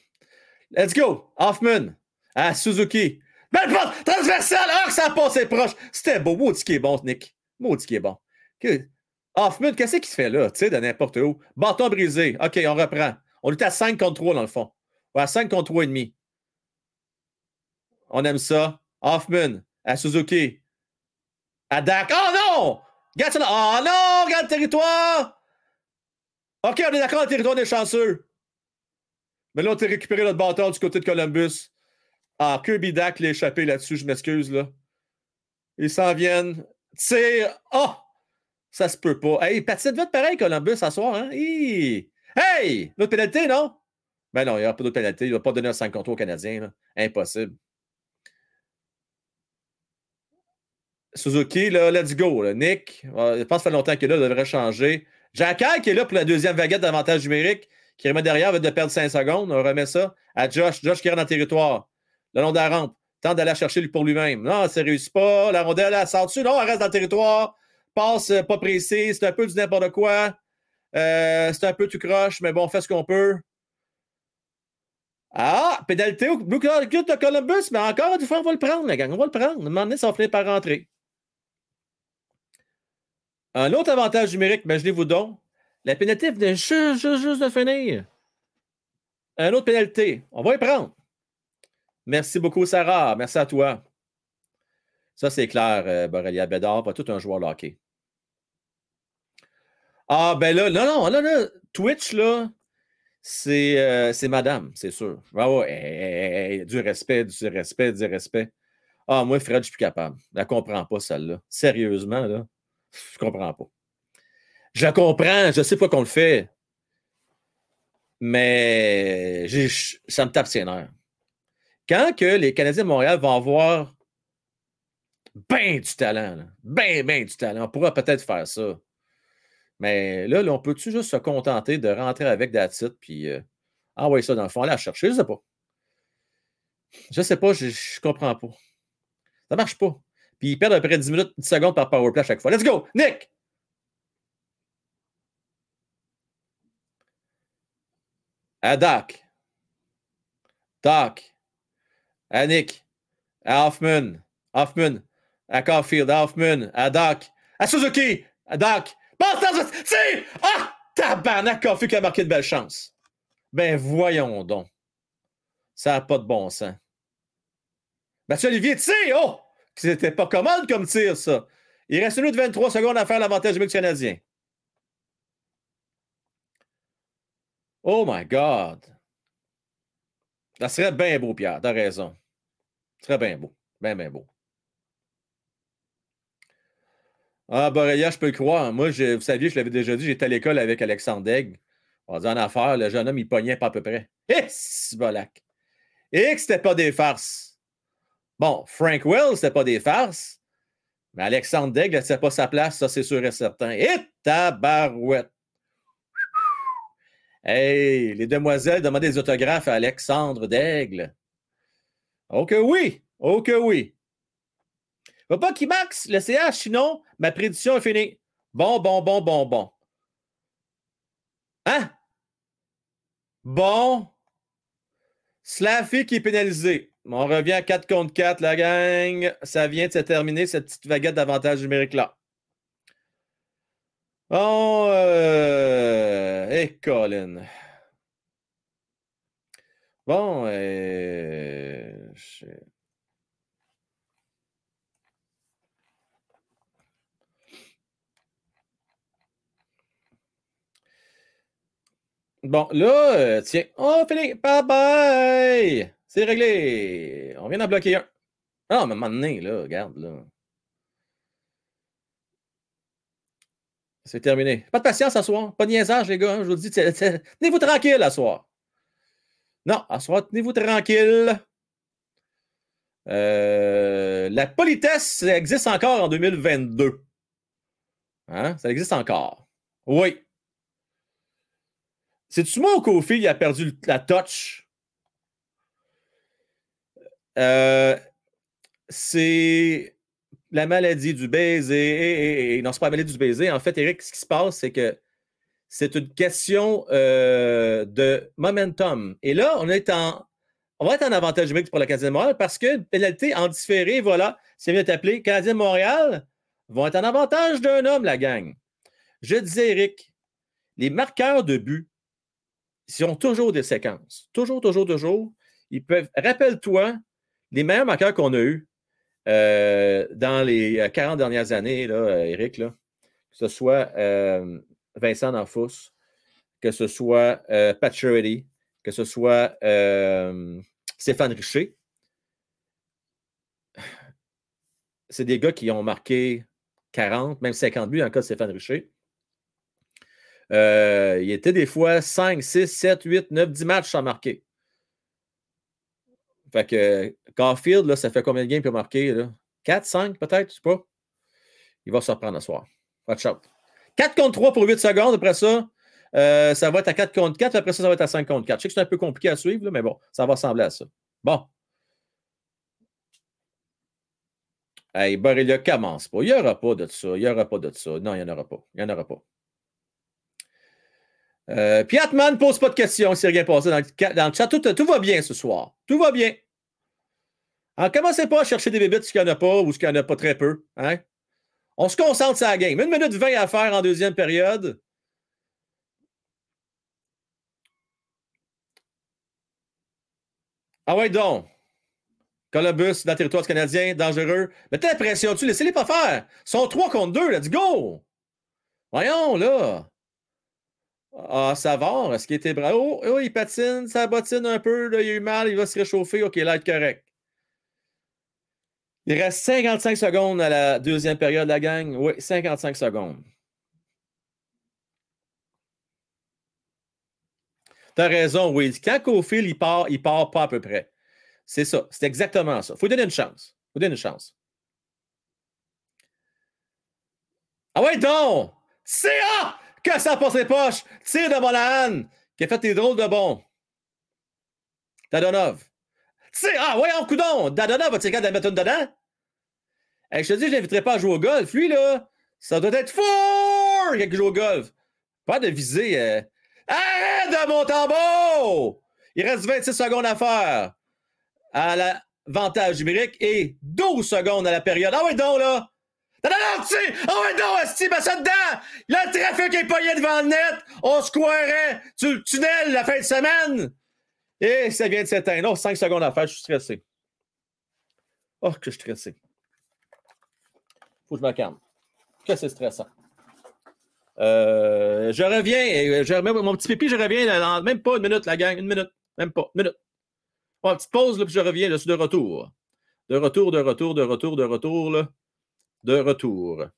Let's go! Hoffman! Ah, Suzuki! Belle porte! Transversale! Ah, ça a passé proche! C'était beau. Maudit qui est bon, Nick. Maudit qui est bon. Hoffman, qu'est-ce qu'il se fait là? Tu sais, de n'importe où? Bâton brisé. OK, on reprend. On est à 5 contre 3 dans le fond. Ouais, à 5 contre 3 et demi. On aime ça. Hoffman, à Suzuki. À Dak. Oh non! Regarde. Oh non! Regarde le territoire! OK, on est d'accord, le territoire des chanceux. Mais là, on t'a récupéré notre bâtard du côté de Columbus. Ah, Kirby Dak l'a échappé là-dessus, je m'excuse, là. Ils s'en viennent. Tire. Oh! Ça se peut pas. Hey, patine vite pareil, Columbus, ce soir, hein? Hey! L'autre pénalité, non? Ben non, il n'y aura pas d'autre pénalité. Il ne va pas donner un 5 contre aux Canadiens. Impossible. Suzuki, là, let's go. Nick, euh, je pense que ça fait longtemps qu'il est là, il devrait changer. Jacques qui est là pour la deuxième vaguette d'avantage numérique, qui remet derrière, va de perdre 5 secondes. On remet ça à Josh. Josh qui rentre dans le territoire. Le long de la rampe. Tente d'aller chercher pour lui-même. Non, ça ne réussit pas. La rondelle, elle sort dessus. Non, elle reste dans le territoire. Passe euh, pas précis. C'est un peu du n'importe quoi. Euh, c'est un peu tout croche, mais bon, on fait ce qu'on peut. Ah, pénalité au Blue de Columbus, mais encore une fois, on va le prendre, la gang. On va le prendre. À un moment donné, finir par rentrer. Un autre avantage numérique, imaginez-vous donc, la pénalité venait juste, de finir. Un autre pénalité. On va y prendre. Merci beaucoup, Sarah. Merci à toi. Ça, c'est clair, euh, Borrelia Bédard, pas tout un joueur hockey. Ah, ben là, non, non, non, non. Twitch, là, c'est euh, madame, c'est sûr. Ah ouais, du respect, du respect, du respect. Ah, moi, Fred, je suis plus capable. Je ne comprends pas, celle-là. Sérieusement, là. Je comprends pas. Je comprends, je sais pas qu'on le fait. Mais ça me tape ses. Quand que les Canadiens de Montréal vont avoir bien du talent, bien, bien du talent, on pourra peut-être faire ça. Mais là, on peut-tu juste se contenter de rentrer avec titre puis euh, envoyer ça dans le fond, aller la chercher? Je sais pas. Je sais pas, je, je comprends pas. Ça marche pas. Puis ils perdent à peu près 10 minutes, 10 secondes par powerplay à chaque fois. Let's go! Nick! À Doc. Doc. À Nick. À Hoffman. Hoffman. À Caulfield. À Hoffman. À Doc. À Suzuki. À Doc. C'est! Ah! Tabarnak, Caulfield qui a marqué de belle chance. Ben voyons donc. Ça n'a pas de bon sens. Mathieu Olivier, sais, oh! C'était pas commode comme tir, ça. Il reste une de 23 secondes à faire l'avantage du canadien. Oh my God. Ça serait bien beau, Pierre. T'as raison. Ça serait bien beau. Bien, bien beau. Ah, Borelia, je peux le croire. Moi, vous saviez, je l'avais déjà dit, j'étais à l'école avec Alexandre Degg. On dit en affaire, le jeune homme, il pognait pas à peu près. Eh, bolac. Et c'était pas des farces. Bon, Frank Wells, c'était pas des farces, mais Alexandre Daigle, c'est pas sa place, ça c'est sûr et certain. Et tabarouette! Hey, les demoiselles demandent des autographes à Alexandre Daigle. Oh que oui! Oh que oui! Faut pas qu'il max le CH, sinon ma prédiction est finie. Bon, bon, bon, bon, bon. Hein? Bon. Slaffy qui est pénalisé. On revient à 4 contre 4, la gang. Ça vient de se terminer, cette petite vaguette d'avantage numérique-là. Oh, euh... hey, Colin. Bon, euh... Bon, là, euh, tiens, on finit. Bye bye! C'est réglé. On vient d'en bloquer un. Ah, mais maintenant, là, regarde, là. C'est terminé. Pas de patience à soir. Pas de niaisage, les gars. Hein, je vous dis, tenez-vous tranquille à soir. Non, à soir, tenez-vous tranquille. Euh, la politesse existe encore en 2022. Hein? Ça existe encore. Oui. C'est-tu moi ou Kofi il a perdu la touch? Euh, c'est la maladie du baiser. Et, non, c'est pas la maladie du baiser. En fait, Eric, ce qui se passe, c'est que c'est une question euh, de momentum. Et là, on est en. On va être en avantage numérique pour le Canadien de Montréal parce que pénalité en différé, voilà, c'est bien appelé. Canadien de Montréal vont être en avantage d'un homme, la gang. Je disais, Eric, les marqueurs de but, ils ont toujours des séquences. Toujours, toujours, toujours. Ils peuvent. Rappelle-toi, les meilleurs marqueurs qu'on a eus, euh, dans les 40 euh, dernières années, euh, Eric, que ce soit Vincent Danfous, que ce soit euh, Pat que ce soit Stéphane Richer, c'est des gars qui ont marqué 40, même 50 buts le cas de Stéphane Richer. il était des fois 5, 6, 7, 8, 9, 10 matchs sans marquer. Fait que Garfield, ça fait combien de games pour marquer? Là? 4, 5 peut-être, je sais pas. Il va se reprendre ce soir. Watch out. 4 contre 3 pour 8 secondes. Après ça, euh, ça va être à 4 contre 4. Après ça, ça va être à 5 contre 4. Je sais que c'est un peu compliqué à suivre, mais bon, ça va ressembler à ça. Bon. Hey, Borrelia commence pas. Il n'y aura pas de ça. Il n'y aura pas de ça. Non, il n'y en aura pas. Il n'y en aura pas. Euh, Piatman pose pas de questions s'il rien passé dans le, dans le chat. Tout, va bien ce soir. Tout va bien. Alors, commencez pas à chercher des bébites ce qu'il n'y en a pas ou ce qu'il n'y en a pas très peu. Hein? On se concentre sur la game. Une minute 20 à faire en deuxième période. Ah ouais, donc. Columbus dans le territoire canadien, dangereux. Mettez la pression dessus, laissez-les pas faire. Ils sont 3 contre 2, let's go. Voyons, là. Ah, ça va. Est-ce qu'il était bravo? Oh, il patine, ça bottine un peu. Il a eu mal, il va se réchauffer. OK, là, être correct. Il reste 55 secondes à la deuxième période, la gang. Oui, 55 secondes. T'as raison, oui. Quand Cofield, il part, il part pas à peu près. C'est ça. C'est exactement ça. Il faut donner une chance. Il faut donner une chance. Ah ouais, donc! CA! Que ça passe les poches! Tire de Monahan! Qui a fait des drôles de bons. Tadonov. sais, ah, en coudon, Dadona va tirer de la mettre une dedans? je te dis, je l'inviterai pas à jouer au golf. Lui, là, ça doit être fort qu'il joue au golf. Pas de viser. Euh... Arrête de mon tambour! Il reste 26 secondes à faire à l'avantage numérique et 12 secondes à la période. Ah ouais, donc, là! Non, non, non, tu sais! Ah ouais, donc, Asti, mets ça dedans! Le trafic est pogné devant le net! On se croirait sur le tunnel la fin de semaine! Et ça vient de s'éteindre. Non, 5 secondes à faire, je suis stressé. Oh, que je suis stressé. Faut que je me calme. Que c'est stressant. Euh, je reviens, je remets mon petit pipi, je reviens dans même pas une minute, la gang, une minute, même pas, une minute. Bon, petite pause, là, puis je reviens, je suis de retour. De retour, de retour, de retour, de retour, là. De retour.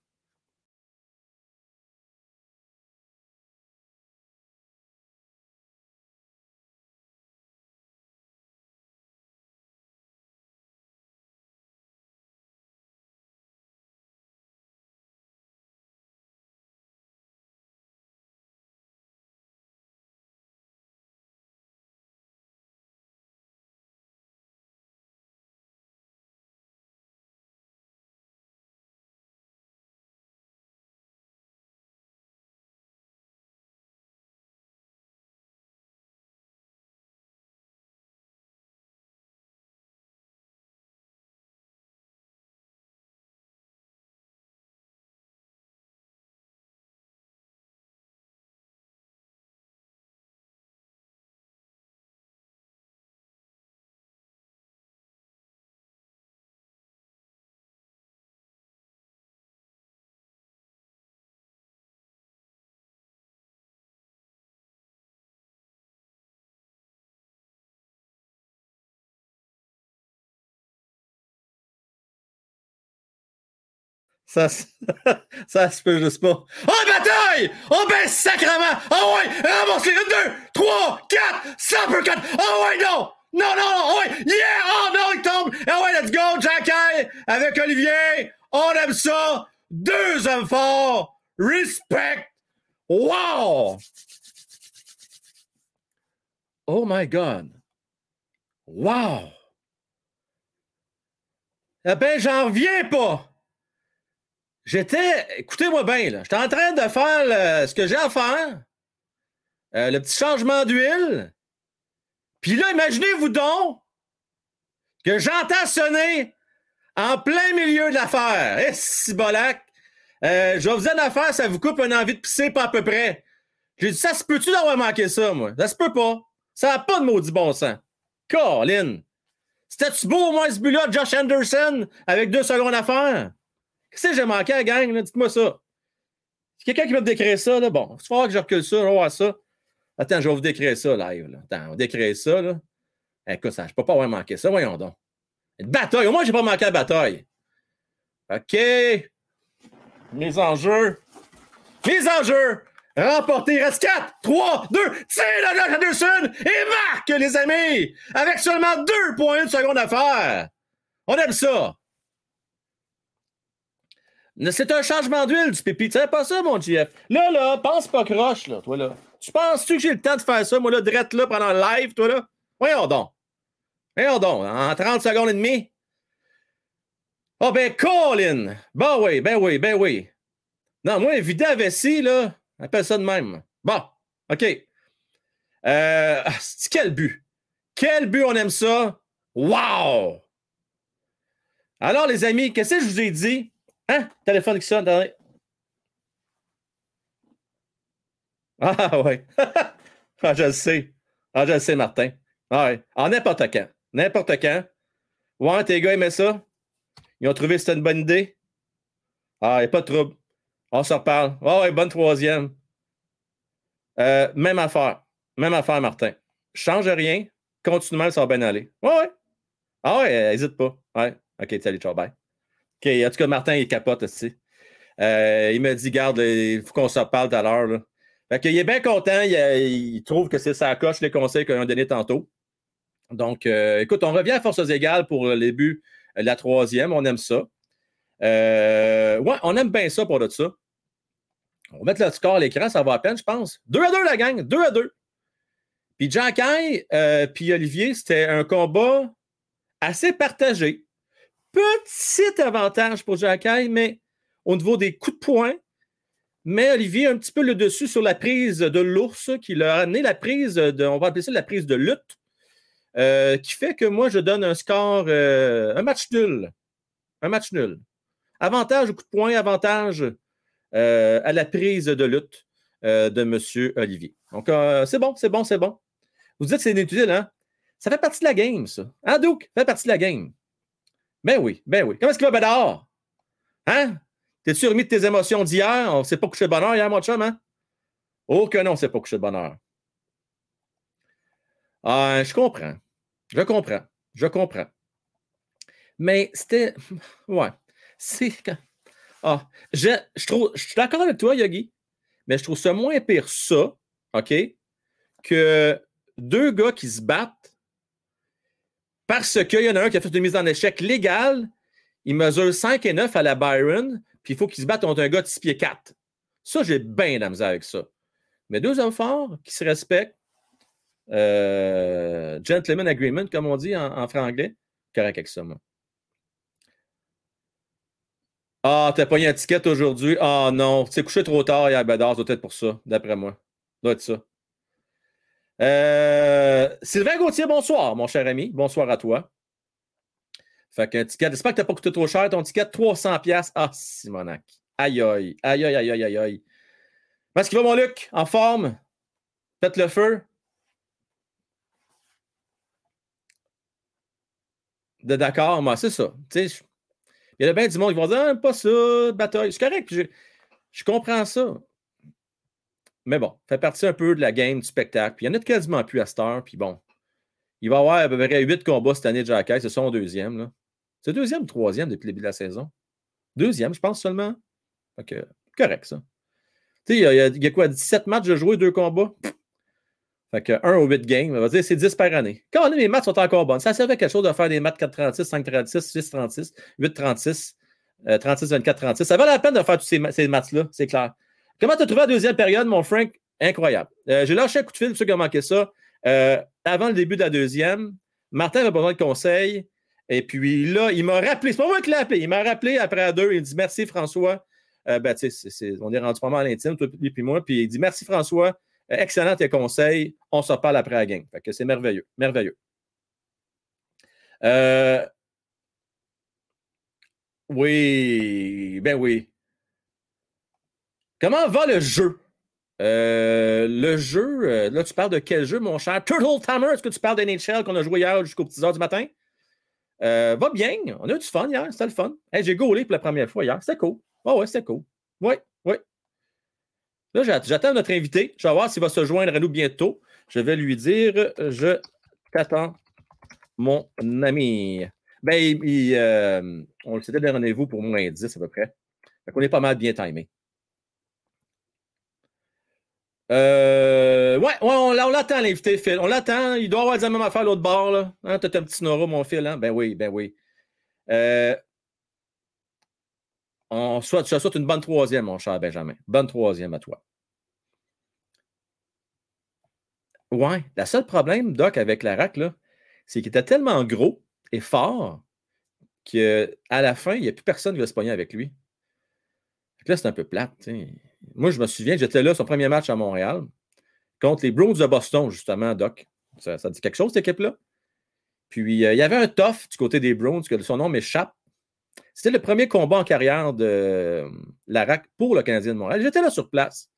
Ça, ça se peut juste pas. Oh, bataille! Oh, ben, sacrement! Oh, ouais! Ramasse les 2, 3, 4, 100 per 4! Oh, ouais, non! Non, non, oh, ouais! Yeah! Oh, non, il tombe! Oh, ouais, let's go, Jack avec Olivier! On aime ça! Deux hommes forts! Respect! Wow! Oh my God! Wow! Eh ben, j'en reviens pas! J'étais, écoutez-moi bien, là, j'étais en train de faire ce que j'ai à faire, euh, le petit changement d'huile. Puis là, imaginez-vous donc que j'entends sonner en plein milieu de l'affaire. Eh, si bolac! Euh, je vais vous dire une affaire, ça vous coupe une envie de pisser pas à peu près. J'ai dit, ça se peut-tu d'avoir manqué ça, moi? Ça se peut pas. Ça n'a pas de maudit bon sens. Colin! C'était-tu beau au moins ce but-là Josh Anderson avec deux secondes à faire? Qu'est-ce que j'ai manqué à la gang? Dites-moi ça. C'est quelqu'un qui va me décrire ça, là. Bon, il va que je recule ça, on va voir ça. Attends, je vais vous décrire ça live. Là. Attends, on décrire ça. Là. Écoute, ça, je ne peux pas avoir manqué ça. Voyons donc. Une bataille. Au moins, je n'ai pas manqué la bataille. OK. Mes enjeux. Mes enjeux. Remporter, reste 4, 3, 2, tire la Josh Anderson et marque, les amis, avec seulement 2,1 secondes à faire. On aime ça. C'est un changement d'huile du pipi. Tu pas ça, mon GF. Là, là, pense pas croche, là, toi, là. Tu penses-tu que j'ai le temps de faire ça, moi, là, drette là, pendant le live, toi, là? Voyons donc. Voyons donc, en 30 secondes et demie. Oh, ben, Colin! Ben oui, ben oui, ben oui. Non, moi, vider la vessie, là, appelle ça de même. Bon, OK. Euh, quel but? Quel but on aime ça? Wow! Alors, les amis, qu'est-ce que je vous ai dit? Hein? Téléphone qui sonne, attendez. Ah ouais. ah, je le sais. Ah, je le sais, Martin. Ah ouais. En n'importe quand. N'importe quand. Ouais, tes gars aimaient ça? Ils ont trouvé que c'était une bonne idée? Ah, il n'y a pas de trouble. On s'en reparle. Ah ouais, bonne troisième. Euh, même affaire. Même affaire, Martin. Change rien. Continuellement, ça va bien aller. Ouais, ouais. Ah ouais, n'hésite pas. Ouais. OK, salut, ciao, bye. OK, en tout cas, Martin, il capote aussi. Euh, il me dit, garde, il faut qu'on se reparle tout à l'heure. Fait qu'il est bien content. Il, trouve que c'est sa coche les conseils qu'on a donnés tantôt. Donc, euh, écoute, on revient à forces égales pour le début de la troisième. On aime ça. Euh, ouais, on aime bien ça pour de ça. On va mettre le score à l'écran, ça va à peine, je pense. 2 à 2, la gang. 2 à 2. Puis Jack euh, puis Olivier, c'était un combat assez partagé. Petit avantage pour Jacky, mais au niveau des coups de poing. Mais Olivier un petit peu le dessus sur la prise de l'ours qui l'a amené la prise de, on va appeler ça la prise de lutte, euh, qui fait que moi, je donne un score, euh, un match nul. Un match nul. Avantage au coup de poing, avantage euh, à la prise de lutte de M. Olivier. Donc, c'est bon, c'est bon, c'est bon. Vous dites que c'est inutile, hein? Ça fait partie de la game, ça. Hein, Duke? Ça fait partie de la game. Ben oui, ben oui. Comment est-ce qu'il va, Bédard? Hein? T'es-tu remis de tes émotions d'hier? On ne s'est pas couché de bonheur hier, mon chum, hein? Oh que non, on ne s'est pas couché de bonheur. Ah, je comprends. Je comprends. Je comprends. Mais c'était. Ouais. C'est. Ah, je, je, trouve, je suis d'accord avec toi, Yogi, mais je trouve ça moins pire ça, OK, que deux gars qui se battent parce qu'il y en a un qui a fait une mise en échec légale, il mesure 5 et 9 à la Byron, puis il faut qu'il se batte contre un gars de 6 pieds 4. Ça, j'ai bien la misère avec ça. Mais deux hommes forts qui se respectent, euh, gentleman agreement, comme on dit en, franglais, correct avec ça, moi. Ah, t'as pas eu un ticket aujourd'hui? Ah non, tu t'es couché trop tard hier, Bedard, peut-être pour ça, d'après moi. Ça doit être ça. Euh, Sylvain Gauthier, bonsoir, mon cher ami. Bonsoir à toi. Fait qu'un ticket, j'espère que tu n'as pas coûté trop cher. Ton ticket, 300$. Ah, Simonac. Aïe, aïe, aïe, aïe, aïe, aïe, aïe. Est-ce qu'il va, mon Luc? En forme? Faites le feu? D'accord, moi, c'est ça. il y a bien du monde qui vont dire ah, pas ça, bataille. C'est correct. Je comprends ça. Mais bon, fait partie un peu de la game, du spectacle. Puis il y en a quasiment plus à cette heure. Puis bon, il va y avoir à peu près 8 combats cette année de Jacky. C'est son deuxième. C'est deuxième ou troisième depuis le début de la saison? Deuxième, je pense seulement. Fait correct, ça. Tu sais, il y, a quoi, 17 matchs de jouer, deux combats? Fait que 1 au 8 games, on va dire c'est 10 par année. Quand on a mes maths sont encore bonnes, ça servait quelque chose de faire des maths 436, 536, 636, 836, 36, 24, 36. Ça valait la peine de faire tous ces, ces maths-là, c'est clair. Comment tu as trouvé la deuxième période, mon Frank? Incroyable. Euh, j'ai lâché un coup de fil pour ceux qui ont manqué ça. Euh, avant le début de la deuxième, Martin avait besoin de conseils. Et puis là, il m'a rappelé. C'est pas moi qui l'ai appelé. Il m'a rappelé après à deux. Il dit Merci François. Euh, ben, on est rendu pas mal intime, toi et puis moi. Puis il dit Merci François. excellent tes conseils. On se parle après la game. Fait que c'est merveilleux. Merveilleux. oui, ben oui. Comment va le jeu? Euh, le jeu, euh, là, tu parles de quel jeu, mon cher? Turtle Tamer, est-ce que tu parles d'NHL qu'on a joué hier jusqu'aux petites heures du matin? Euh, va bien. On a eu du fun hier. C'était le fun. j'ai gaulé pour la première fois hier. C'était cool. Oh, ouais, c'était cool. Oui, oui. Là, j'attends notre invité. Je vais voir s'il va se joindre à nous bientôt. Je vais lui dire Je t'attends, mon ami. Ben, on s'était des rendez-vous pour moins 10 à peu près. On est pas mal bien timé. Euh, ouais, on, l'attend, l'invité, Phil. On l'attend. Il doit avoir la même affaire à l'autre bord. Là. Hein, T'as un petit Nora, mon Phil. Hein? Ben oui, ben oui. Euh, on souhaite, je souhaite une bonne troisième, mon cher Benjamin. Bonne troisième à toi. Ouais, le seul problème, Doc, avec la RAC, c'est qu'il était tellement gros et fort qu'à la fin, il n'y a plus personne qui va se pogner avec lui. Là, c'est un peu plate. sais. Moi, je me souviens, j'étais là, son premier match à Montréal, contre les Browns de Boston, justement, Doc. Ça, dit quelque chose, cette équipe-là? Puis, euh, il y avait un tough du côté des Browns, que son nom m'échappe. C'était le premier combat en carrière de euh, l'ARAC pour le Canadien de Montréal. J'étais là sur place.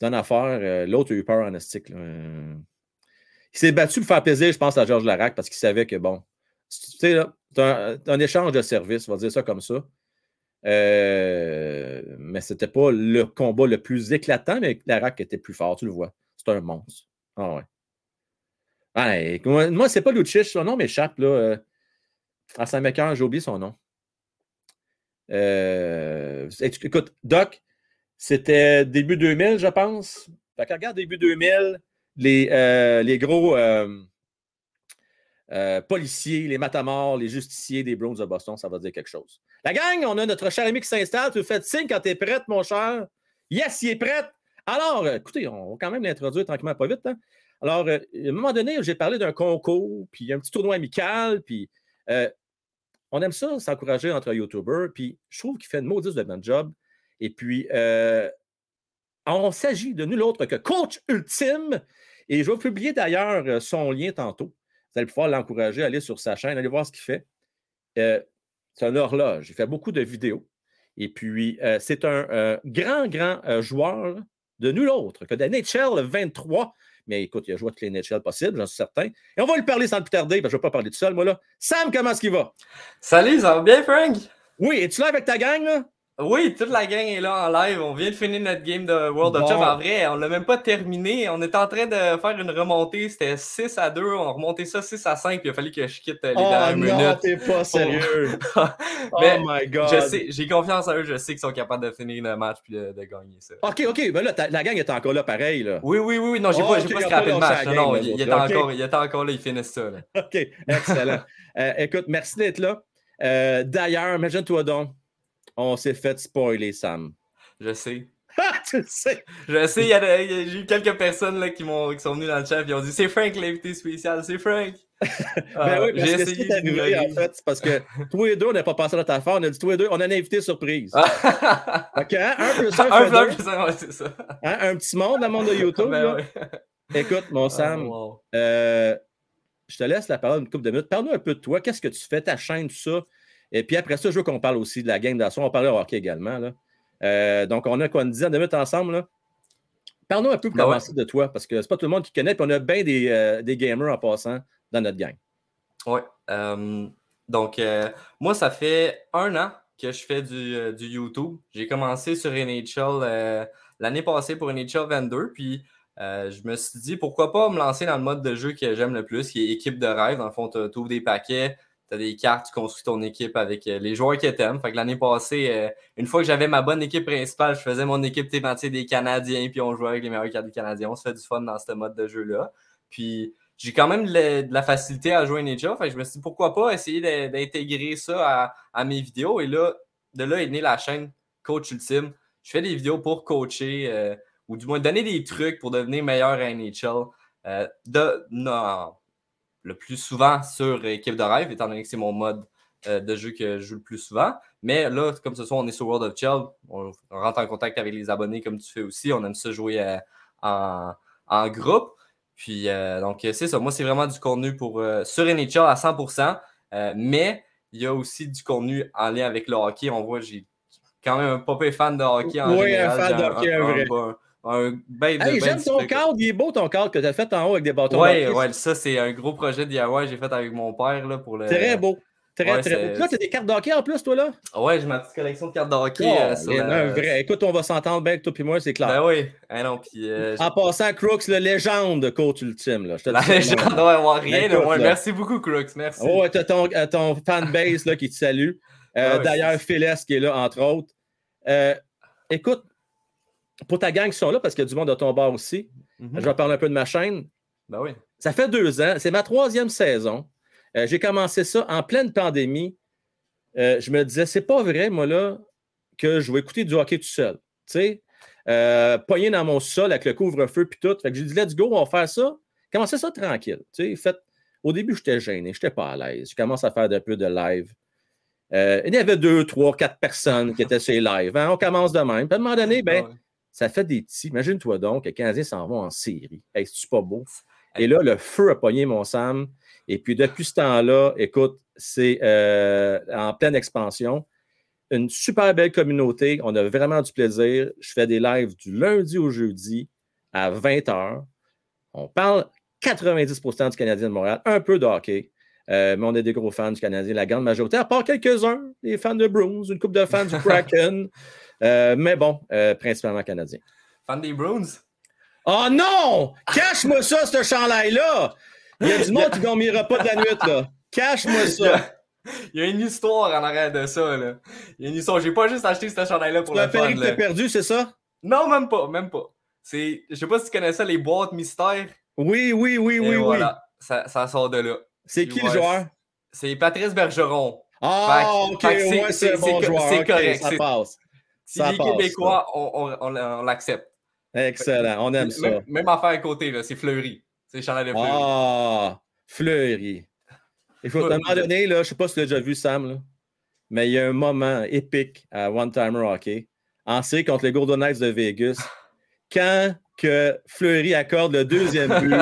Dans affaire, euh, l'autre a eu peur en estique. Il s'est battu pour faire plaisir, je pense, à Georges Larac parce qu'il savait que, bon, c'est un, un, échange de services, on va dire ça comme ça. Euh, mais c'était pas le combat le plus éclatant, mais Larac était plus fort, tu le vois. C'est un monstre. Ah ouais. moi, c'est pas Lucic, son nom m'échappe. là. Euh, à Saint-Mécœur, j'ai oublié son nom. Euh, écoute, Doc, c'était début 2000, je pense. Fait que regarde, début 2000, les, les gros policiers, les matamors, les justiciers des Browns de Boston, ça va dire quelque chose. La gang, on a notre cher ami qui s'installe. Tu fais signe quand tu es prête, mon cher. Yes, il est prêt. Alors, euh, écoutez, on va quand même l'introduire tranquillement, pas vite. Hein. Alors, euh, à un moment donné, j'ai parlé d'un concours, puis un petit tournoi amical, puis on aime ça, s'encourager entre YouTubers, puis je trouve qu'il fait une maudite de bon job. Et puis, on s'agit de nul autre que Coach Ultime. Et je vais publier d'ailleurs son lien tantôt. Vous allez pouvoir l'encourager à aller sur sa chaîne, aller voir ce qu'il fait. Euh, c'est un horloge. Il fait beaucoup de vidéos. Et puis, euh, c'est un euh, grand, grand joueur de nul autre que de NHL 23. Mais écoute, il a joué toutes les NHL possibles, j'en suis certain. Et on va lui parler sans plus tarder, parce que je ne vais pas parler tout seul, moi là. Sam, comment est-ce qu'il va? Salut, ça va bien, Frank? Oui, es-tu là avec ta gang, là? Oui, toute la gang est là en live. On vient de finir notre game de World of Champ. En vrai, on l'a même pas terminé. On est en train de faire une remontée. C'était 6 à 2. On a remonté ça 6 à 5. Puis il a fallu que je quitte les oh, dernières non, minutes. t'es pas sérieux. oh my God. J'ai confiance en eux. Je sais qu'ils sont capables de finir le match puis de, gagner ça. OK, OK. Ben là, la gang est encore là pareil. Là. Oui, oui, oui. Non, j'ai oh, pas, okay, pas scrappé le match. Non, non, il, est encore, il est encore là. Ils finissent ça. Là. OK, excellent. euh, écoute, merci d'être là. Euh, D'ailleurs, imagine-toi donc on s'est fait spoiler, Sam. Je sais. Ah, tu sais. Je sais, j'ai eu quelques personnes là, qui, qui sont venues dans le chat et ont dit c'est Frank l'invité spécial, c'est Frank. ben oui, j'ai essayé d'arriver en fait, c'est parce que tous les deux, on n'a pas passé notre affaire, on a dit tous les deux, on a un invité surprise. ok, hein, un plus un, un plus un, ouais, c'est ça. Hein, un petit monde le monde de YouTube. ben, Écoute, mon ah, Sam, euh, je te laisse la parole une couple de minutes. Parle-nous un peu de toi, qu'est-ce que tu fais, ta chaîne, tout ça. Et puis après ça, je veux qu'on parle aussi de la game d'assaut. On parlait au hockey également. Là. Euh, donc, on a quoi, une dizaine de minutes ensemble. Parle-nous un peu pour ben commencer de toi, parce que c'est pas tout le monde qui connaît, puis on a bien des, euh, des gamers en passant dans notre gang. Oui. Euh, donc, moi, ça fait un an que je fais du, du YouTube. J'ai commencé sur NHL l'année passée pour NHL 22, puis je me suis dit pourquoi pas me lancer dans le mode de jeu que j'aime le plus, qui est équipe de rêve. Dans le fond, tu ouvres des paquets, tu as des cartes, tu construis ton équipe avec euh, les joueurs que tu aimes. Fait que l'année passée, euh, une fois que j'avais ma bonne équipe principale, je faisais mon équipe thématique des Canadiens, puis on jouait avec les meilleurs cartes des Canadiens. On se fait du fun dans ce mode de jeu-là. Puis j'ai quand même de la facilité à jouer Ninja. Fait que je me suis dit pourquoi pas essayer d'intégrer ça à, mes vidéos. Et là, de là est née la chaîne Coach Ultime. Je fais des vidéos pour coacher euh, ou du moins donner des trucs pour devenir meilleur à NHL. de, non, le plus souvent sur équipe de rêve, étant donné que c'est mon mode euh, de jeu que je joue le plus souvent. Mais là, comme ce soir, on est sur World of Chill, on, rentre en contact avec les abonnés comme tu fais aussi. On aime ça jouer euh, en, groupe. Puis, euh, donc, c'est ça. Moi, c'est vraiment du contenu pour, sur NHL à 100%. mais il y a aussi du contenu en lien avec le hockey. On voit, j'ai quand même un popé fan de hockey en oui, un fan de hockey, un, vrai. Ben hey, J'aime ton cadre, il est beau ton cadre que tu as fait en haut avec des bâtons. Oui, ouais, ça c'est un gros projet DIY que j'ai fait avec mon père là, pour le. Très beau. Très, très beau. Là, tu as des cartes de hockey en plus, toi là? Ouais, j'ai ma petite collection de cartes de hockey. Oh, euh, vrai. Écoute, on va s'entendre bien avec toi et moi, c'est clair. Ben oui. Ah non, euh, en passant, Crooks, le légende de coach ultime. Là. Je te La légende, ouais, rien. Écoute, merci beaucoup, Crooks. Merci. Oh, tu as ton, euh, ton fanbase là, qui te salue. Ah d'ailleurs, Phyllis qui est là, entre autres. écoute, pour ta gang qui sont là, parce qu'il y a du monde de ton bar aussi, mhm. je vais parler un peu de ma chaîne. Ben oui. Ça fait deux ans, c'est ma troisième saison. Euh, j'ai commencé ça en pleine pandémie. Euh, je me disais, c'est pas vrai, moi, là, que je vais écouter du hockey tout seul. Tu sais, euh, pogné dans mon sol avec le couvre-feu puis tout. Fait que j'ai dit, let's go, on va faire ça. Commencez ça tranquille. Tu sais, fait, au début, j'étais gêné, j'étais pas à l'aise. Je commence à faire un peu de live. il y avait deux, trois, quatre personnes qui étaient sur les lives. Hein. On commence de même. Puis à un moment donné, ben, ça fait des petits. Imagine-toi donc, les Canadiens s'en vont en série. Hey, c'est pas beau? Et là, le feu a pogné mon Sam. Et puis, depuis ce temps-là, écoute, c'est euh, en pleine expansion. Une super belle communauté. On a vraiment du plaisir. Je fais des lives du lundi au jeudi à 20h. On parle 90% du Canadien de Montréal, un peu de hockey. Euh, mais on est des gros fans du Canadien, la grande majorité, à part quelques-uns, les fans de Bruins, une couple de fans du Kraken. Euh, mais bon, euh, principalement canadien. Fan des Bruins? Oh non! Cache-moi ça, ce chandail-là! Il y a du monde qui dormira pas de la nuit, là. Cache-moi ça! Il y a une histoire en arrière de ça, là. Il y a une histoire. J'ai pas juste acheté ce chandail-là pour le fun. Tu l'as perdu, c'est ça? Non, même pas, même pas. C'est, je sais pas si tu connais ça, les boîtes mystères. Oui, oui, oui, oui, voilà. Ça, ça, sort de là. C'est qui le joueur? C'est Patrice Bergeron. Ah, ok, c'est bon joueur. C'est correct. Ça passe. Si les Québécois, on, on, l'accepte. Excellent, on aime ça. Même, affaire à côté, c'est Fleury. C'est Chanel de Fleury. Ah, Fleury. Il faut, à un moment donné, là, je ne sais pas si tu l'as déjà vu, Sam, mais il y a un moment épique à One Timer Hockey, en série contre les Golden Knights de Vegas, quand que Fleury accorde le deuxième but,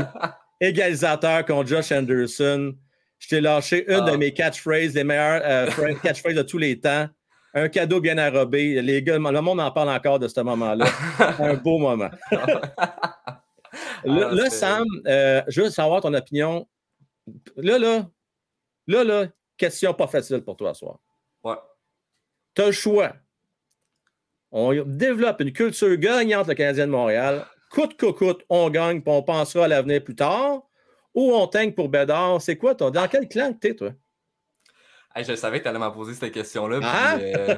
égalisateur contre Josh Anderson. Je t'ai lâché une de ah. mes catchphrases, les meilleures euh, catchphrases de tous les temps un cadeau bien arrobé. Les gars, le monde en parle encore de ce moment-là. un beau moment. là, ah, Sam, euh, je veux savoir ton opinion. Là, là, là, là, question pas facile pour toi ce soir. Ouais. Tu as le choix. On développe une culture gagnante, le Canadien de Montréal. Coûte que coûte, on gagne, puis on pensera à l'avenir plus tard. Ou on teigne pour Bédard. C'est quoi, toi? Dans quel clan tu es, toi? Je savais que tu allais m'en poser cette question-là. Ah! Euh,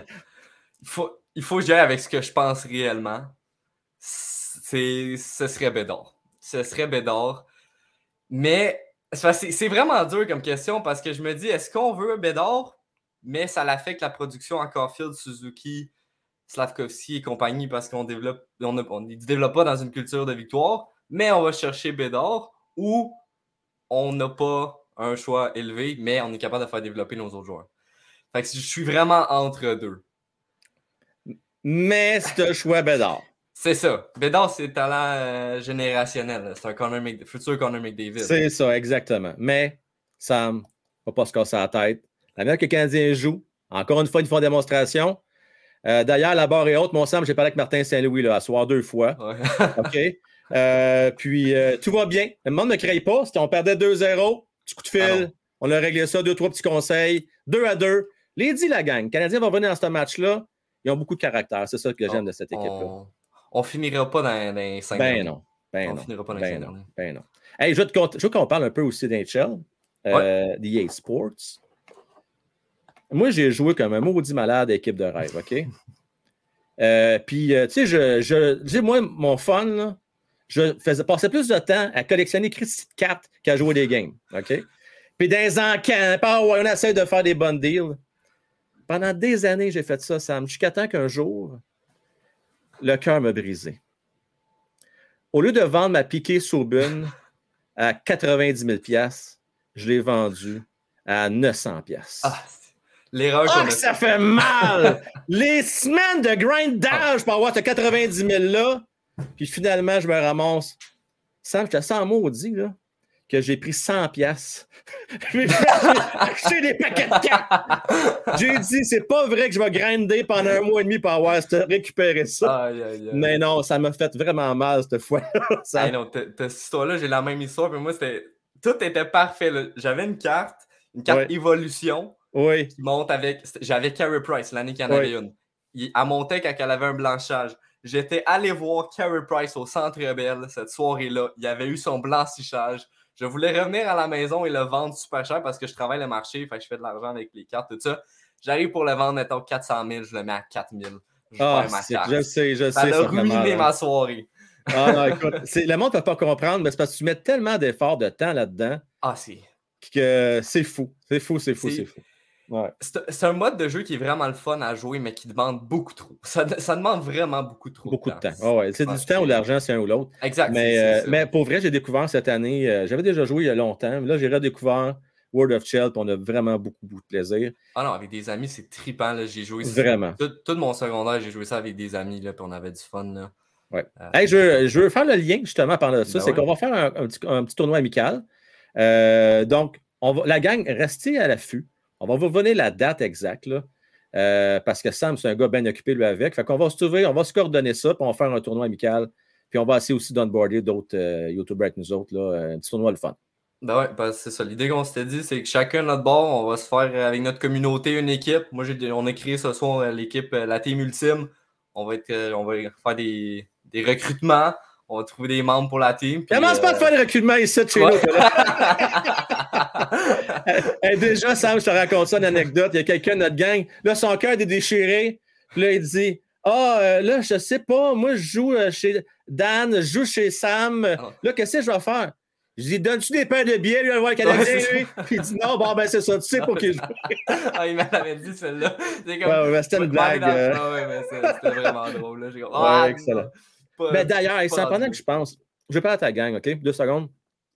il, faut, il faut que j'aille avec ce que je pense réellement. ce serait Bédard. Ce serait Bédard. Mais c'est vraiment dur comme question parce que je me dis, est-ce qu'on veut Bédard, mais ça l'affecte la production en Caulfield, Suzuki, Slavkovski et compagnie parce qu'on développe, on ne développe pas dans une culture de victoire, mais on va chercher Bédard ou on n'a pas un choix élevé, mais on est capable de faire développer nos autres joueurs. Fait que je suis vraiment entre deux. Mais c'est un choix Bédard. C'est ça. Bédard, c'est talent euh, générationnel. C'est un futur Connor McDavid. C'est ça, exactement. Mais, Sam, on va pas se casser la tête. La manière que les Canadiens jouent, encore une fois, ils font démonstration. Euh, d'ailleurs, la barre est haute. Mon Sam, j'ai parlé avec Martin Saint-Louis à soir deux fois. OK. Euh, puis, tout va bien. Le monde ne crée pas. Si on perdait 2-0, Petit coup de fil. on a réglé ça. Deux, trois petits conseils. Deux à deux. Les dit la gang. Les Canadiens vont venir dans ce match-là. Ils ont beaucoup de caractère. C'est ça que j'aime de cette équipe-là. On, ne finira pas dans les cinq Ben non. Ben on non. finira pas dans ben les ben non. Hey, je veux, qu'on parle un peu aussi d'HL, euh, d'EA Sports. moi, j'ai joué comme un maudit malade équipe de rêve, OK? Euh, puis, euh, tu sais, je, je, moi, mon fun, là, je faisais passer plus de temps à collectionner Christy de cartes qu'à jouer des games, OK? Puis dans les encans, on essaie de faire des bonnes deals. Pendant des années, j'ai fait ça, Sam. Jusqu'à temps qu'un jour, le cœur m'a brisé. Au lieu de vendre ma piquée Saubune à 90 000 je l'ai vendue à 900 Ah, l'erreur a ça fait mal! Les semaines de grindage pour avoir ce 90 000 là, puis finalement, je me ramasse. Sam, je te sens maudit, là, que j'ai pris 100 pièces. J'ai acheté des paquets de cartes. J'ai dit, c'est pas vrai que je vais grinder pendant un mois et demi pour avoir récupéré ça. Aïe, aïe, aïe. Mais non, ça m'a fait vraiment mal cette fois. Ça- Hey, non, cette histoire-là, j'ai la même histoire, puis moi, c'était. Tout était parfait. J'avais une carte, une carte évolution Oui, qui monte avec. J'avais Carey Price l'année qu'il y en avait une. Il- Elle montait quand elle avait un blanchage. J'étais allé voir Carey Price au Centre Bell cette soirée-là. Il avait eu son blanchissage. Je voulais revenir à la maison et le vendre super cher parce que je travaille le marché, fait que je fais de l'argent avec les cartes, tout ça. J'arrive pour le vendre, mettons 400 000, je le mets à 4 000. Je ah, ma carte. je sais, je Ça sais. a ça mal, ruiné ma soirée. Ah non, écoute, le monde ne peut pas comprendre, mais c'est parce que tu mets tellement d'efforts, de temps là-dedans, Ah, c'est. que c'est fou. C'est fou, c'est fou, c'est fou. Ouais. C'est un mode de jeu qui est vraiment le fun à jouer, mais qui demande beaucoup trop. Ça, ça demande vraiment beaucoup trop. Beaucoup de temps. C'est- Ah ouais, c'est du temps ou de l'argent, c'est un ou l'autre. Exact. Mais, euh, ça. mais pour vrai, j'ai découvert cette année, euh, j'avais déjà joué il y a longtemps, mais là, j'ai redécouvert World of Shell, puis on a vraiment beaucoup, beaucoup de plaisir. Ah non, avec des amis, c'est trippant. J'ai joué. Vraiment. Tout, tout mon secondaire, j'ai joué ça avec des amis, là, puis on avait du fun. Là. Ouais. Euh, Hey, je, veux- je veux faire le lien justement par là. Ça, Ben c'est ouais. qu'on va faire un, un petit, un petit tournoi amical. Donc, on va, la gang, restez à l'affût. On va vous donner la date exacte, euh, parce que Sam, c'est un gars bien occupé, lui, avec. Fait va se trouver, on va se coordonner ça, puis on va faire un tournoi amical. Puis on va essayer aussi d'onboarder d'autres euh, YouTubers nous autres, là, euh, un petit tournoi le fun. Ben ouais, ben c'est ça. L'idée qu'on s'était dit, c'est que chacun notre bord, on va se faire euh, avec notre communauté une équipe. Moi, on a créé ce soir l'équipe, la team ultime. On va, être, on va faire des recrutements. On va trouver des membres pour la team. puis, Commence pas à euh, faire le recrutement ici de chez ouais. nous. là. Hey, déjà, Sam, je te raconte ça, une anecdote. Il y a quelqu'un de notre gang, là, son cœur est déchiré. Puis là, il dit Ah, euh, là, je sais pas, moi, je joue euh, chez Dan, je joue chez Sam. Ah. Là, qu'est-ce que je vais faire? Je dis Donnes-tu des paires de billets, lui, à voir le Canadien, Ouais, lui? Puis il dit Non, bon, ben, c'est ça, tu sais pour qui je joue. ah, il m'avait dit celle-là. C'est comme. Ouais, ouais, c'était une blague. euh. Ah ouais, mais c'était vraiment drôle. Là. J'ai comme, Ouais, ah, excellent. non, Ben, d'ailleurs, c'est pendant que je pense, je vais parler à ta gang, OK? Deux secondes.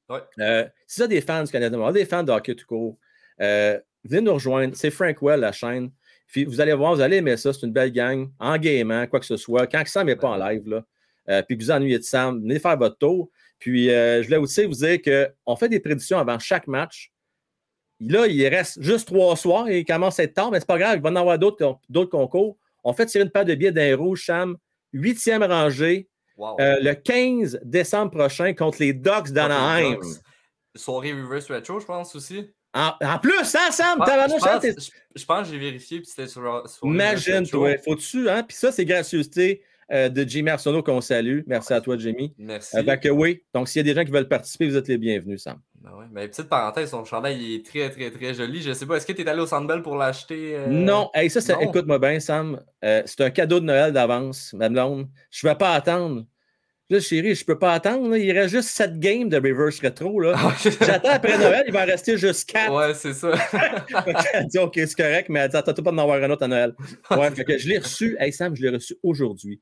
Ouais. Euh, si vous avez des fans du Canadien, Montréal, des fans de hockey tout court, euh, venez nous rejoindre. C'est Frank Well, la chaîne. Puis vous allez voir, vous allez aimer ça. C'est une belle gang, en gaiement, quoi que ce soit. Quand Sam n'est pas en live, là, euh, puis que vous ennuyez de Sam, venez faire votre tour. Puis je voulais aussi vous dire qu'on fait des prédictions avant chaque match. Là, il reste juste trois soirs et il commence à être tard, mais c'est pas grave, il va y en avoir d'autres d'autres concours. On fait tirer une paire de billets d'un rouge, Sam. Huitième rangée, Wow. euh, le 15 décembre prochain contre les Ducks d'Anaheim. Soirée Reverse Retro, je pense aussi. En, en plus, hein, Sam? Je, pense, t'es- je- pense que j'ai vérifié, puis c'était sur, Imagine-toi. Faut-tu, hein? Puis ça, c'est gracieuseté euh, de Jimmy Arsenault qu'on salue. Merci à toi, Jimmy. Merci. Euh, que oui. Donc, s'il y a des gens qui veulent participer, vous êtes les bienvenus, Sam. Ben ouais. Ben, petite parenthèse, son chandail il est très, très, très joli. Je sais pas, est-ce que tu es allé au Sandbell pour l'acheter? euh? Non, hey, ça, écoute-moi bien, Sam. Euh, c'est un cadeau de Noël d'avance, ma blonde. Je ne vais pas attendre. Là, chérie, je ne peux pas attendre. là. Il reste juste 7 games de reverse rétro. Là. J'attends après Noël, il va en rester juste 4. Ouais, c'est ça. elle dit OK, c'est correct, mais elle dit attends pas d'en avoir un autre à Noël. Ouais, fait que je l'ai reçu. Hey Sam, je l'ai reçu aujourd'hui.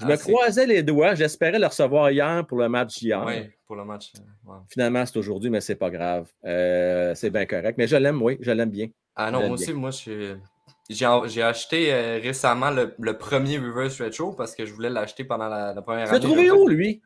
Je Ah, me croisais les doigts. J'espérais le recevoir hier pour le match hier. Ouais, pour le match. euh. Finalement, c'est aujourd'hui, mais c'est pas grave. Euh, c'est bien correct. Mais je l'aime, oui, je l'aime bien. Ah non, moi bien. aussi, moi, j'ai acheté euh, récemment le, le premier Reverse Retro parce que je voulais l'acheter pendant la, la première Tu l'as année. trouvé où, lui?